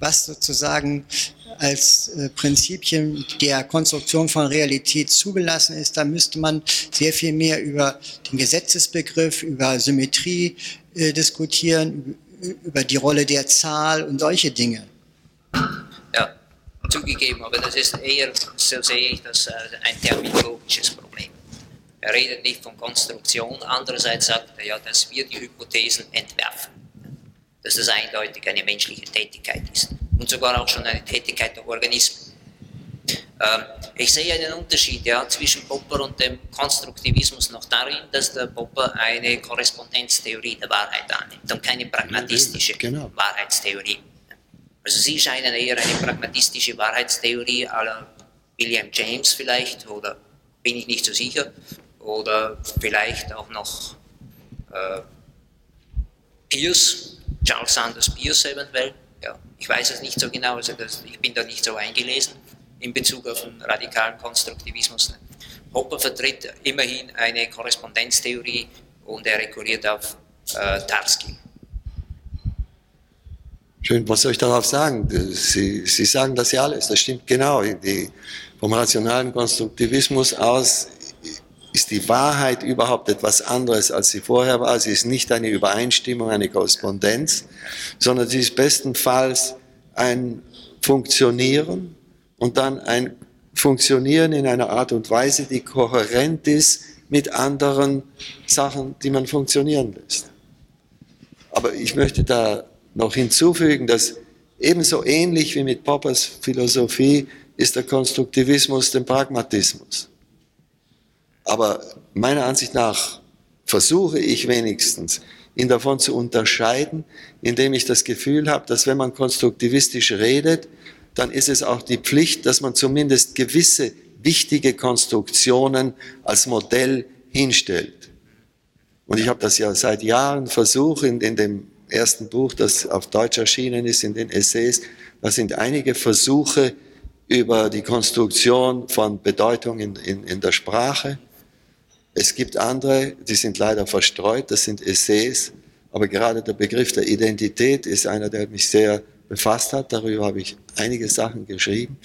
A: was sozusagen als äh, Prinzipien der Konstruktion von Realität zugelassen ist, da müsste man sehr viel mehr über den Gesetzesbegriff, über Symmetrie äh, diskutieren, über die Rolle der Zahl und solche Dinge.
M: Ja, zugegeben, aber das ist eher, so sehe ich das, ein terminologisches Problem. Er redet nicht von Konstruktion, andererseits sagt er ja, dass wir die Hypothesen entwerfen, dass das eindeutig eine menschliche Tätigkeit ist und sogar auch schon eine Tätigkeit der Organismen. Ähm, ich sehe einen Unterschied ja, zwischen Popper und dem Konstruktivismus noch darin, dass der Popper eine Korrespondenztheorie der Wahrheit annimmt und keine pragmatistische genau. Wahrheitstheorie. Also Sie scheinen eher eine pragmatistische Wahrheitstheorie aller William James vielleicht, oder bin ich nicht so sicher, oder vielleicht auch noch äh, Pierce, Charles Sanders Pierce eventuell ja, ich weiß es nicht so genau, also das, ich bin da nicht so eingelesen in Bezug auf den radikalen Konstruktivismus. Popper vertritt immerhin eine Korrespondenztheorie und er rekurriert auf äh, Tarski.
C: Schön, was soll ich darauf sagen? Sie, Sie sagen das ja alles, das stimmt genau. Die, vom rationalen Konstruktivismus aus ist die Wahrheit überhaupt etwas anderes, als sie vorher war. Sie ist nicht eine Übereinstimmung, eine Korrespondenz, sondern sie ist bestenfalls ein Funktionieren und dann ein Funktionieren in einer Art und Weise, die kohärent ist mit anderen Sachen, die man funktionieren lässt. Aber ich möchte da noch hinzufügen, dass ebenso ähnlich wie mit Poppers Philosophie ist der Konstruktivismus dem Pragmatismus. Aber meiner Ansicht nach versuche ich wenigstens, ihn davon zu unterscheiden, indem ich das Gefühl habe, dass wenn man konstruktivistisch redet, dann ist es auch die Pflicht, dass man zumindest gewisse wichtige Konstruktionen als Modell hinstellt. Und ich habe das ja seit Jahren versucht, in, in dem ersten Buch, das auf Deutsch erschienen ist, in den Essays, da sind einige Versuche über die Konstruktion von Bedeutung in, in, in der Sprache. Es gibt andere, die sind leider verstreut, das sind Essays, aber gerade der Begriff der Identität ist einer, der mich sehr befasst hat. Darüber habe ich einige Sachen geschrieben,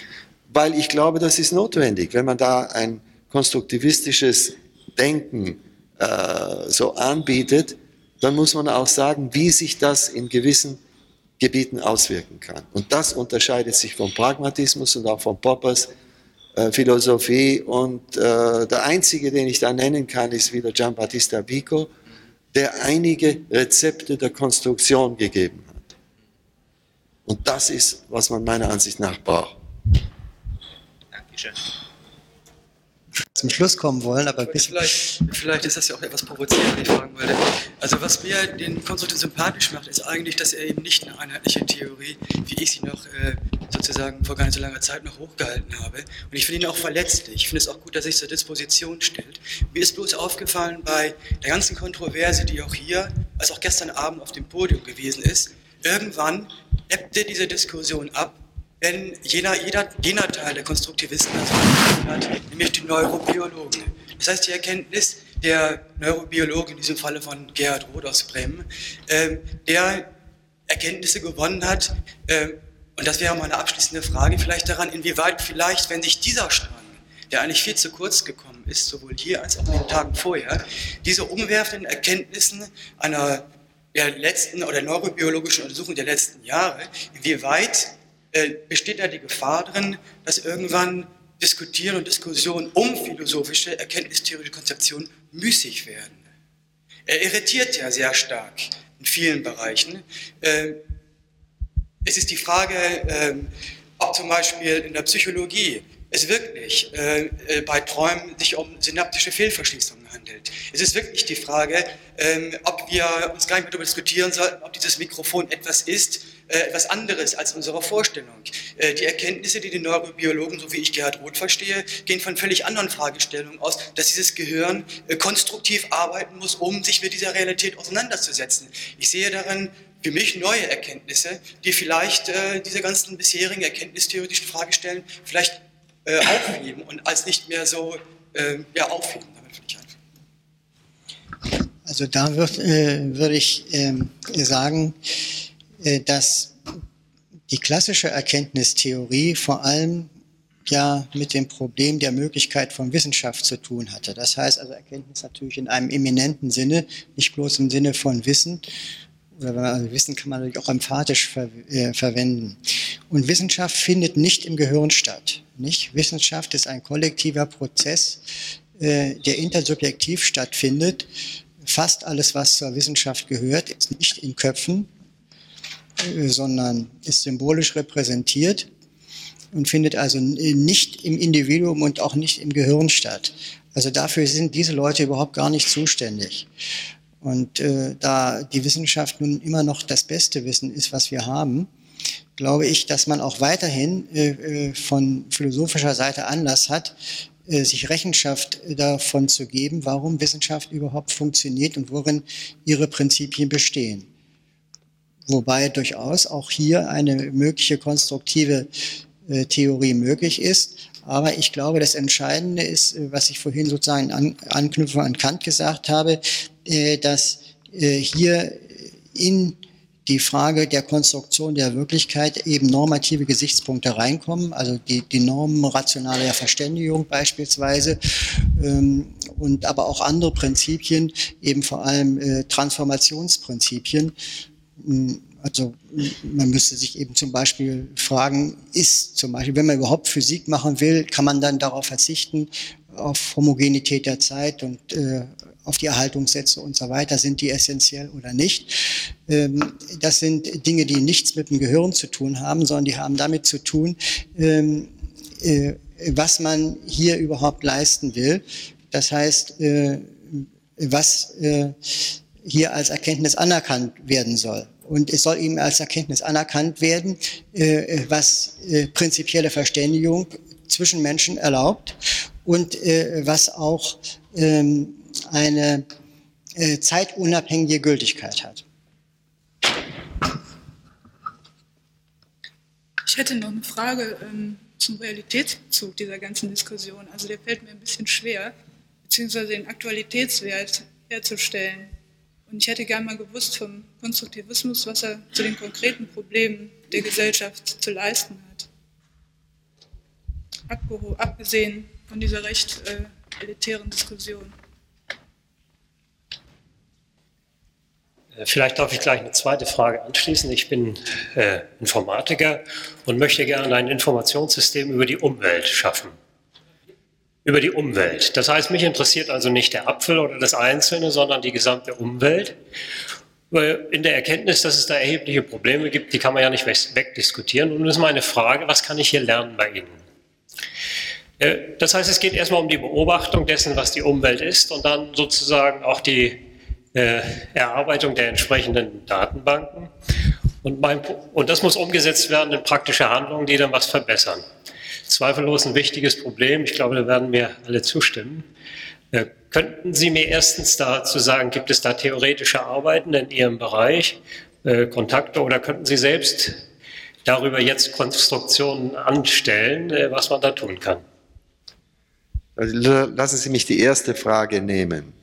C: weil ich glaube, das ist notwendig. Wenn man da ein konstruktivistisches Denken äh, so anbietet, dann muss man auch sagen, wie sich das in gewissen Gebieten auswirken kann. Und das unterscheidet sich vom Pragmatismus und auch von Poppers Philosophie. Und äh, der einzige, den ich da nennen kann, ist wieder Giambattista Vico, der einige Rezepte der Konstruktion gegeben hat. Und das ist, was man meiner Ansicht nach braucht.
A: Dankeschön. Zum Schluss kommen wollen, aber
P: vielleicht, vielleicht ist das ja auch etwas provozierend, wenn ich fragen wollte. Also was mir den Konstruktiv sympathisch macht, ist eigentlich, dass er eben nicht eine einheitliche Theorie, wie ich sie noch äh, sozusagen vor gar nicht so langer Zeit noch hochgehalten habe. Und ich finde ihn auch verletzlich. Ich finde es auch gut, dass er sich zur Disposition stellt. Mir ist bloß aufgefallen bei der ganzen Kontroverse, die auch hier, als auch gestern Abend auf dem Podium gewesen ist, irgendwann ebbte diese Diskussion ab, wenn jener, jeder, jener Teil der Konstruktivisten hat, nämlich die Neurobiologen. Das heißt, die Erkenntnis der Neurobiologen, in diesem Falle von Gerhard Roth aus Bremen, äh, der Erkenntnisse gewonnen hat, äh, und das wäre meine abschließende Frage, vielleicht daran, inwieweit vielleicht, wenn sich dieser Strang, der eigentlich viel zu kurz gekommen ist, sowohl hier als auch in den Tagen vorher, diese umwerfenden Erkenntnissen einer der letzten oder neurobiologischen Untersuchung der letzten Jahre, inwieweit äh, besteht da die Gefahr drin, dass irgendwann Diskutieren und Diskussionen um philosophische, erkenntnistheoretische Konzeptionen müßig werden. Er irritiert ja sehr stark in vielen Bereichen. Äh, es ist die Frage, äh, ob zum Beispiel in der Psychologie es wirklich äh, äh, bei Träumen sich um synaptische Fehlverschließungen handelt. Es ist wirklich die Frage, ähm, ob wir uns gar nicht mehr darüber diskutieren sollten, ob dieses Mikrofon etwas ist, etwas anderes als unsere Vorstellung. Äh, die Erkenntnisse, die die Neurobiologen, so wie ich Gerhard Roth verstehe, gehen von völlig anderen Fragestellungen aus, dass dieses Gehirn äh, konstruktiv arbeiten muss, um sich mit dieser Realität auseinanderzusetzen. Ich sehe darin für mich neue Erkenntnisse, die vielleicht äh, diese ganzen bisherigen erkenntnistheoretischen Fragestellen vielleicht äh, aufheben und als nicht mehr so äh, ja, aufheben.
A: Also da würd, äh, würde ich ähm, sagen, äh, dass die klassische Erkenntnistheorie vor allem ja mit dem Problem der Möglichkeit von Wissenschaft zu tun hatte. Das heißt also Erkenntnis natürlich in einem eminenten Sinne, nicht bloß im Sinne von Wissen, oder also Wissen kann man natürlich auch emphatisch ver äh, verwenden. Und Wissenschaft findet nicht im Gehirn statt. Nicht? Wissenschaft ist ein kollektiver Prozess, äh, der intersubjektiv stattfindet. Fast alles, was zur Wissenschaft gehört, ist nicht in Köpfen, äh, sondern ist symbolisch repräsentiert und findet also nicht im Individuum und auch nicht im Gehirn statt. Also dafür sind diese Leute überhaupt gar nicht zuständig. Und äh, da die Wissenschaft nun immer noch das beste Wissen ist, was wir haben, glaube ich, dass man auch weiterhin äh, äh von philosophischer Seite Anlass hat, äh, sich Rechenschaft davon zu geben, warum Wissenschaft überhaupt funktioniert und worin ihre Prinzipien bestehen. Wobei durchaus auch hier eine mögliche konstruktive äh, Theorie möglich ist. Aber ich glaube, das Entscheidende ist, äh, was ich vorhin sozusagen an, anknüpfe an Kant gesagt habe, äh, dass äh, hier in die Frage der Konstruktion der Wirklichkeit eben normative Gesichtspunkte reinkommen, also die, die Normen rationaler Verständigung beispielsweise ähm, und aber auch andere Prinzipien, eben vor allem äh, Transformationsprinzipien, also man müsste sich eben zum Beispiel fragen, ist zum Beispiel, wenn man überhaupt Physik machen will, kann man dann darauf verzichten, auf Homogenität der Zeit und äh, auf die Erhaltungssätze und so weiter, sind die essentiell oder nicht. Ähm, das sind Dinge, die nichts mit dem Gehirn zu tun haben, sondern die haben damit zu tun, ähm, äh, was man hier überhaupt leisten will. Das heißt, äh, was äh, hier als Erkenntnis anerkannt werden soll. Und es soll eben als Erkenntnis anerkannt werden, äh, was äh, prinzipielle Verständigung zwischen Menschen erlaubt und äh, was auch ähm, eine äh, zeitunabhängige Gültigkeit hat.
Q: Ich hätte noch eine Frage ähm, zum Realitätsbezug dieser ganzen Diskussion. Also der fällt mir ein bisschen schwer, beziehungsweise den Aktualitätswert herzustellen. Und ich hätte gerne mal gewusst vom Konstruktivismus, was er zu den konkreten Problemen der Gesellschaft zu leisten hat. abgesehen von dieser recht äh, elitären Diskussion.
R: Äh, vielleicht darf ich gleich eine zweite Frage anschließen. Ich bin äh, Informatiker und möchte gerne ein Informationssystem über die Umwelt schaffen. Über die Umwelt. Das heißt, mich interessiert also nicht der Apfel oder das Einzelne, sondern die gesamte Umwelt. In der Erkenntnis, dass es da erhebliche Probleme gibt, die kann man ja nicht wegdiskutieren. Und das ist meine Frage, was kann ich hier lernen bei Ihnen? Äh, das heißt, es geht erstmal um die Beobachtung dessen, was die Umwelt ist und dann sozusagen auch die äh, Erarbeitung der entsprechenden Datenbanken. Und, mein, und das muss umgesetzt werden in praktische Handlungen, die dann was verbessern. Zweifellos ein wichtiges Problem. Ich glaube, da werden mir alle zustimmen. Äh, könnten Sie mir erstens dazu sagen, gibt es da theoretische Arbeiten in Ihrem Bereich, äh, Kontakte, oder könnten Sie selbst darüber jetzt Konstruktionen anstellen, äh, was man da tun kann?
C: Also, lassen Sie mich die erste Frage nehmen.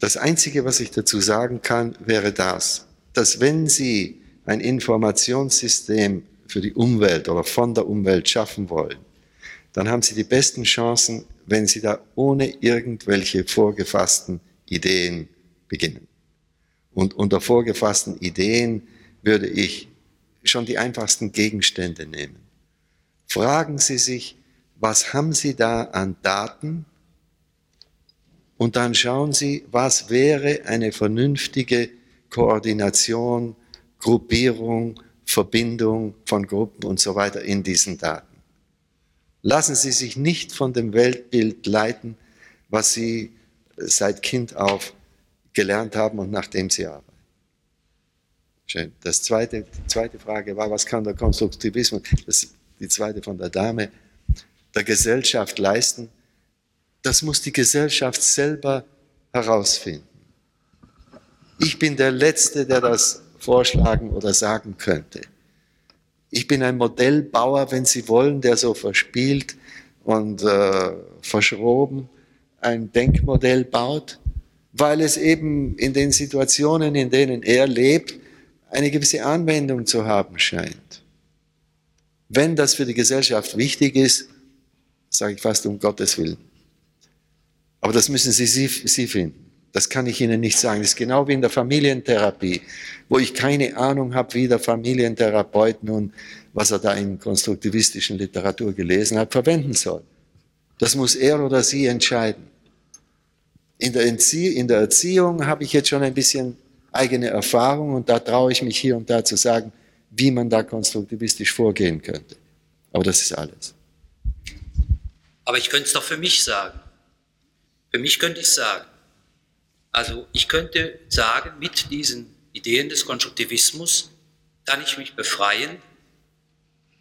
C: Das Einzige, was ich dazu sagen kann, wäre das, dass wenn Sie ein Informationssystem für die Umwelt oder von der Umwelt schaffen wollen, dann haben Sie die besten Chancen, wenn Sie da ohne irgendwelche vorgefassten Ideen beginnen. Und unter vorgefassten Ideen würde ich schon die einfachsten Gegenstände nehmen. Fragen Sie sich, was haben Sie da an Daten, und dann schauen Sie, was wäre eine vernünftige Koordination, Gruppierung, Verbindung von Gruppen und so weiter in diesen Daten. Lassen Sie sich nicht von dem Weltbild leiten, was Sie seit Kind auf gelernt haben und nachdem Sie arbeiten. Schön. Das zweite, die zweite Frage war, was kann der Konstruktivismus, das ist die zweite von der Dame, der Gesellschaft leisten? Das muss die Gesellschaft selber herausfinden. Ich bin der Letzte, der das vorschlagen oder sagen könnte. Ich bin ein Modellbauer, wenn Sie wollen, der so verspielt und äh, verschroben ein Denkmodell baut, weil es eben in den Situationen, in denen er lebt, eine gewisse Anwendung zu haben scheint. Wenn das für die Gesellschaft wichtig ist, sage ich fast um Gottes Willen. Aber das müssen Sie, Sie, Sie finden. Das kann ich Ihnen nicht sagen. Das ist genau wie in der Familientherapie, wo ich keine Ahnung habe, wie der Familientherapeut nun, was er da in konstruktivistischen Literatur gelesen hat, verwenden soll. Das muss er oder sie entscheiden. In der, in der Erziehung habe ich jetzt schon ein bisschen eigene Erfahrung und da traue ich mich hier und da zu sagen, wie man da konstruktivistisch vorgehen könnte. Aber das ist alles.
M: Aber ich könnte es doch für mich sagen. Für mich könnte ich sagen, also ich könnte sagen, mit diesen Ideen des Konstruktivismus kann ich mich befreien,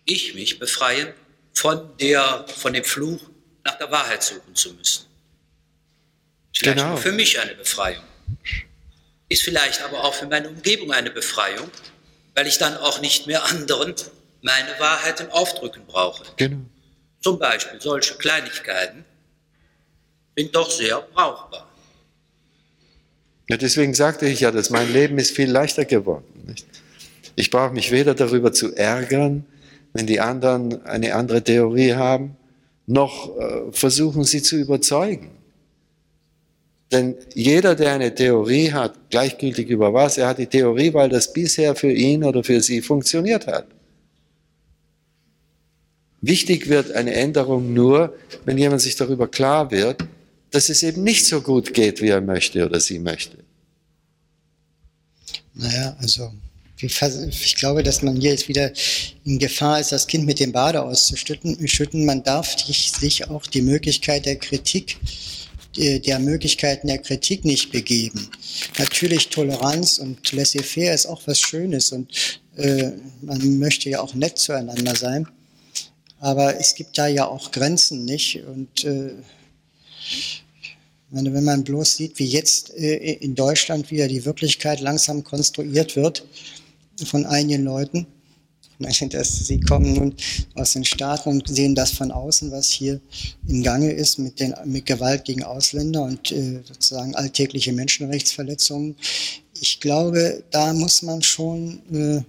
M: ich mich befreien von, der, von dem Fluch, nach der Wahrheit suchen zu müssen. Vielleicht genau. für mich eine Befreiung. Ist vielleicht aber auch für meine Umgebung eine Befreiung, weil ich dann auch nicht mehr anderen meine Wahrheiten aufdrücken brauche. Genau. Zum Beispiel solche Kleinigkeiten, sind doch sehr brauchbar.
C: Ja, deswegen sagte ich ja, dass mein Leben ist viel leichter geworden. Nicht? Ich brauche mich weder darüber zu ärgern, wenn die anderen eine andere Theorie haben, noch äh, versuchen sie zu überzeugen. Denn jeder, der eine Theorie hat, gleichgültig über was, er hat die Theorie, weil das bisher für ihn oder für sie funktioniert hat. Wichtig wird eine Änderung nur, wenn jemand sich darüber klar wird, dass es eben nicht so gut geht, wie er möchte oder sie möchte.
A: Naja, also ich glaube, dass man hier jetzt wieder in Gefahr ist, das Kind mit dem Bade auszuschütten. Man darf sich auch die Möglichkeit der Kritik der Möglichkeiten der Kritik nicht begeben. Natürlich Toleranz und laissez-faire ist auch was Schönes und äh, man möchte ja auch nett zueinander sein. Aber es gibt da ja auch Grenzen, nicht? Und äh, meine, wenn man bloß sieht, wie jetzt äh, in Deutschland wieder die Wirklichkeit langsam konstruiert wird von einigen Leuten, dass sie kommen nun aus den Staaten und sehen das von außen, was hier im Gange ist mit, den, mit Gewalt gegen Ausländer und äh, sozusagen alltägliche Menschenrechtsverletzungen. Ich glaube, da muss man schon äh,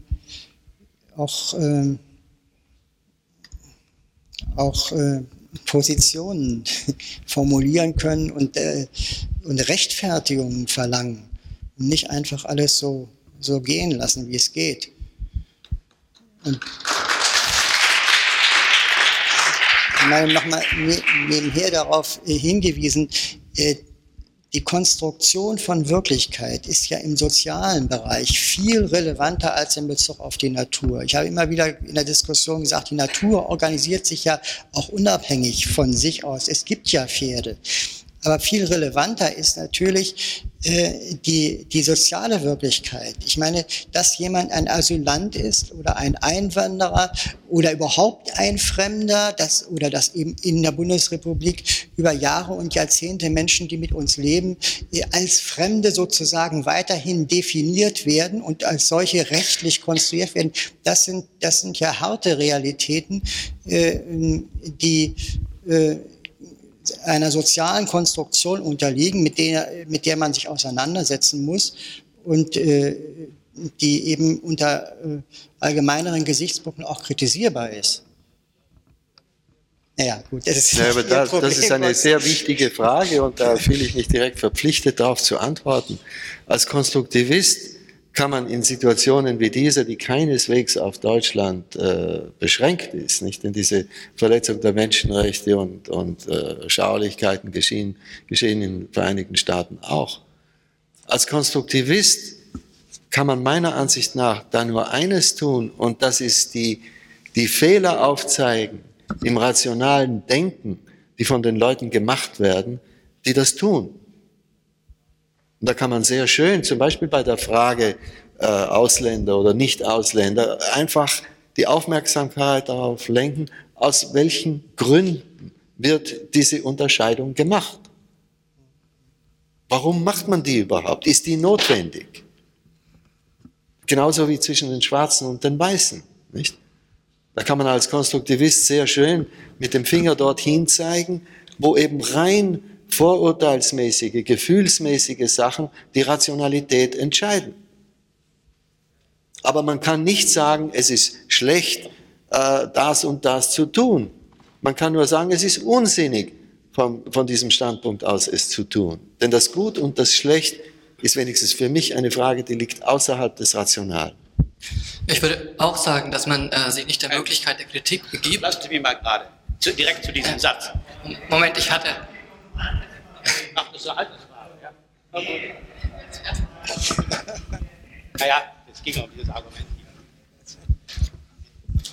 A: auch, äh, auch Positionen formulieren können und, äh, und Rechtfertigungen verlangen und nicht einfach alles so, so gehen lassen, wie es geht. Und nochmal ne, nebenher darauf äh, hingewiesen, äh, die Konstruktion von Wirklichkeit ist ja im sozialen Bereich viel relevanter als in Bezug auf die Natur. Ich habe immer wieder in der Diskussion gesagt, die Natur organisiert sich ja auch unabhängig von sich aus. Es gibt ja Pferde. Aber viel relevanter ist natürlich äh, die, die soziale Wirklichkeit. Ich meine, dass jemand ein Asylant ist oder ein Einwanderer oder überhaupt ein Fremder, dass, oder dass eben in der Bundesrepublik über Jahre und Jahrzehnte Menschen, die mit uns leben, äh, als Fremde sozusagen weiterhin definiert werden und als solche rechtlich konstruiert werden, das sind, das sind ja harte Realitäten, äh, die äh, einer sozialen Konstruktion unterliegen, mit der, mit der man sich auseinandersetzen muss und äh, die eben unter äh, allgemeineren Gesichtspunkten auch kritisierbar ist.
C: Ja, gut, das ist, ja, aber das, das ist eine sehr wichtige Frage und da fühle ich mich direkt verpflichtet, darauf zu antworten. Als Konstruktivist kann man in Situationen wie dieser, die keineswegs auf Deutschland äh, beschränkt ist, nicht? Denn diese Verletzung der Menschenrechte und, und äh, Schaulichkeiten geschehen, geschehen in den Vereinigten Staaten auch. Als Konstruktivist kann man meiner Ansicht nach da nur eines tun, und das ist die, die Fehler aufzeigen im rationalen Denken, die von den Leuten gemacht werden, die das tun. Und da kann man sehr schön, zum Beispiel bei der Frage äh, Ausländer oder Nicht-Ausländer, einfach die Aufmerksamkeit darauf lenken, aus welchen Gründen wird diese Unterscheidung gemacht. Warum macht man die überhaupt? Ist die notwendig? Genauso wie zwischen den Schwarzen und den Weißen, nicht? Da kann man als Konstruktivist sehr schön mit dem Finger dorthin zeigen, wo eben rein vorurteilsmäßige, gefühlsmäßige Sachen die Rationalität entscheiden. Aber man kann nicht sagen, es ist schlecht, äh, das und das zu tun. Man kann nur sagen, es ist unsinnig, von, von diesem Standpunkt aus es zu tun. Denn das Gut und das Schlecht ist wenigstens für mich eine Frage, die liegt außerhalb des Rationalen.
S: Ich würde auch sagen, dass man äh, sich nicht der Möglichkeit der Kritik begibt.
E: Lassen Sie mich mal gerade zu, direkt zu diesem Satz.
S: Moment, ich hatte,
E: Ach, das ist eine Altersfrage, ja. Okay. Naja, es ging um dieses Argument.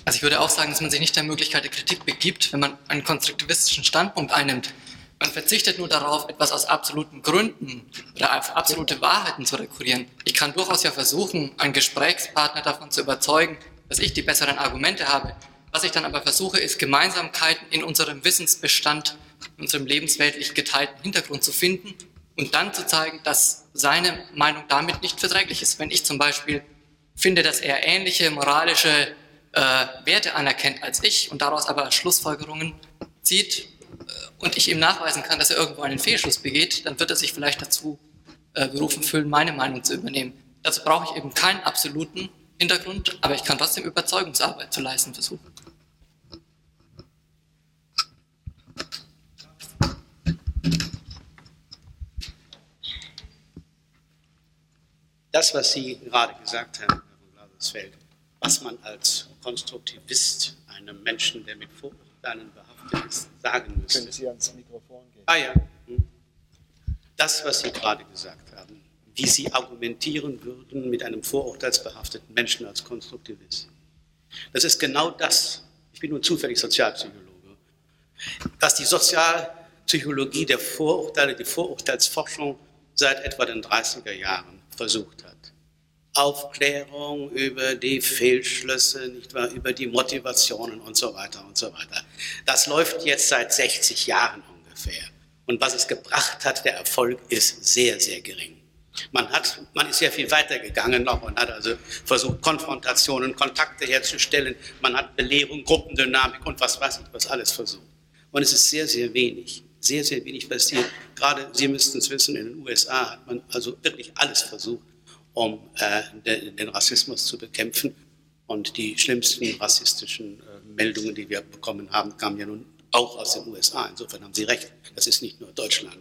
S: Also ich würde auch sagen, dass man sich nicht der Möglichkeit der Kritik begibt, wenn man einen konstruktivistischen Standpunkt einnimmt. Man verzichtet nur darauf, etwas aus absoluten Gründen oder auf absolute Wahrheiten zu rekurrieren. Ich kann durchaus ja versuchen, einen Gesprächspartner davon zu überzeugen, dass ich die besseren Argumente habe. Was ich dann aber versuche, ist Gemeinsamkeiten in unserem Wissensbestand in unserem lebensweltlich geteilten Hintergrund zu finden und dann zu zeigen, dass seine Meinung damit nicht verträglich ist. Wenn ich zum Beispiel finde, dass er ähnliche moralische äh, Werte anerkennt als ich und daraus aber Schlussfolgerungen zieht äh, und ich ihm nachweisen kann, dass er irgendwo einen Fehlschluss begeht, dann wird er sich vielleicht dazu äh, berufen fühlen, meine Meinung zu übernehmen. Dazu brauche ich eben keinen absoluten Hintergrund, aber ich kann trotzdem Überzeugungsarbeit zu leisten versuchen.
E: Das, was Sie gerade gesagt haben, Herr von Glasersfeld, was man als Konstruktivist einem Menschen, der mit Vorurteilen behaftet ist, sagen müsste.
C: Können Sie ans Mikrofon gehen?
E: Ah ja. Das, was Sie gerade gesagt haben, wie Sie argumentieren würden mit einem vorurteilsbehafteten Menschen als Konstruktivist. Das ist genau das. Ich bin nun zufällig Sozialpsychologe. Was die Sozialpsychologie der Vorurteile, die Vorurteilsforschung seit etwa den 30er Jahren versucht hat. Aufklärung über die Fehlschlüsse, nicht wahr, über die Motivationen und so weiter und so weiter. Das läuft jetzt seit 60 Jahren ungefähr. Und was es gebracht hat, der Erfolg ist sehr, sehr gering. Man, hat, man ist sehr viel weiter gegangen noch und hat also versucht, Konfrontationen, Kontakte herzustellen. Man hat Belehrung, Gruppendynamik und was weiß ich, was alles versucht. Und es ist sehr, sehr wenig, sehr, sehr wenig passiert. Gerade, Sie müssten es wissen, in den USA hat man also wirklich alles versucht, um äh, den, den, Rassismus zu bekämpfen. Und die schlimmsten rassistischen äh, Meldungen, die wir bekommen haben, kamen ja nun auch aus den USA. Insofern haben Sie recht, das ist nicht nur Deutschland.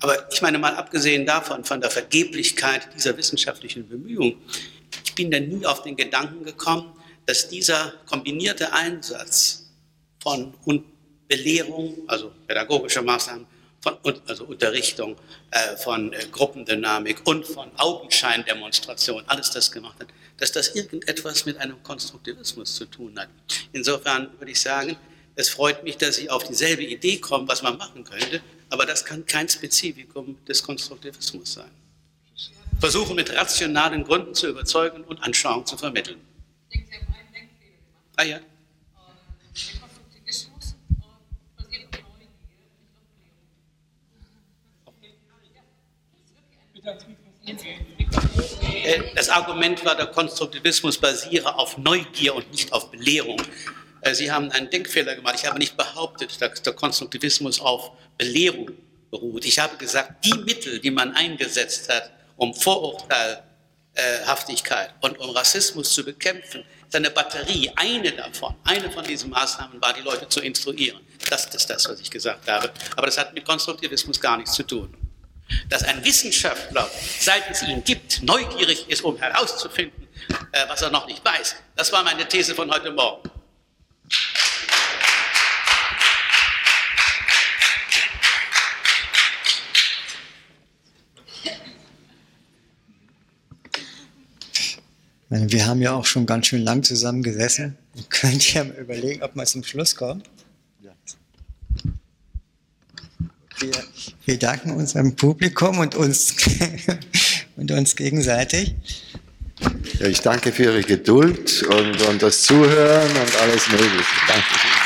E: Aber ich meine mal, abgesehen davon, von der Vergeblichkeit dieser wissenschaftlichen Bemühungen, ich bin da nie auf den Gedanken gekommen, dass dieser kombinierte Einsatz von Belehrung, also pädagogische Maßnahmen, von, also Unterrichtung, äh, von äh, Gruppendynamik und von Augenscheindemonstration, alles das gemacht hat, dass das irgendetwas mit einem Konstruktivismus zu tun hat. Insofern würde ich sagen, es freut mich, dass Sie auf dieselbe Idee kommen, was man machen könnte, aber das kann kein Spezifikum des Konstruktivismus sein. Versuchen mit rationalen Gründen zu überzeugen und Anschauung zu vermitteln. Ah ja. Das Argument war, der Konstruktivismus basiere auf Neugier und nicht auf Belehrung. Äh, Sie haben einen Denkfehler gemacht. Ich habe nicht behauptet, dass der Konstruktivismus auf Belehrung beruht. Ich habe gesagt, die Mittel, die man eingesetzt hat, um Vorurteilhaftigkeit und um Rassismus zu bekämpfen, ist eine Batterie. Eine davon, eine von diesen Maßnahmen war, die Leute zu instruieren. Das ist das, was ich gesagt habe. Aber das hat mit Konstruktivismus gar nichts zu tun dass ein Wissenschaftler, seit es ihn gibt, neugierig ist, um herauszufinden, äh, was er noch nicht weiß. Das war meine These von heute Morgen.
O: Wir haben ja auch schon ganz schön lang zusammen gesessen. Könnt ihr mal überlegen, ob man zum Schluss kommt? Wir, wir danken unserem Publikum und uns, und uns gegenseitig.
C: Ja, ich danke für Ihre Geduld und, und das Zuhören und alles Mögliche. Danke.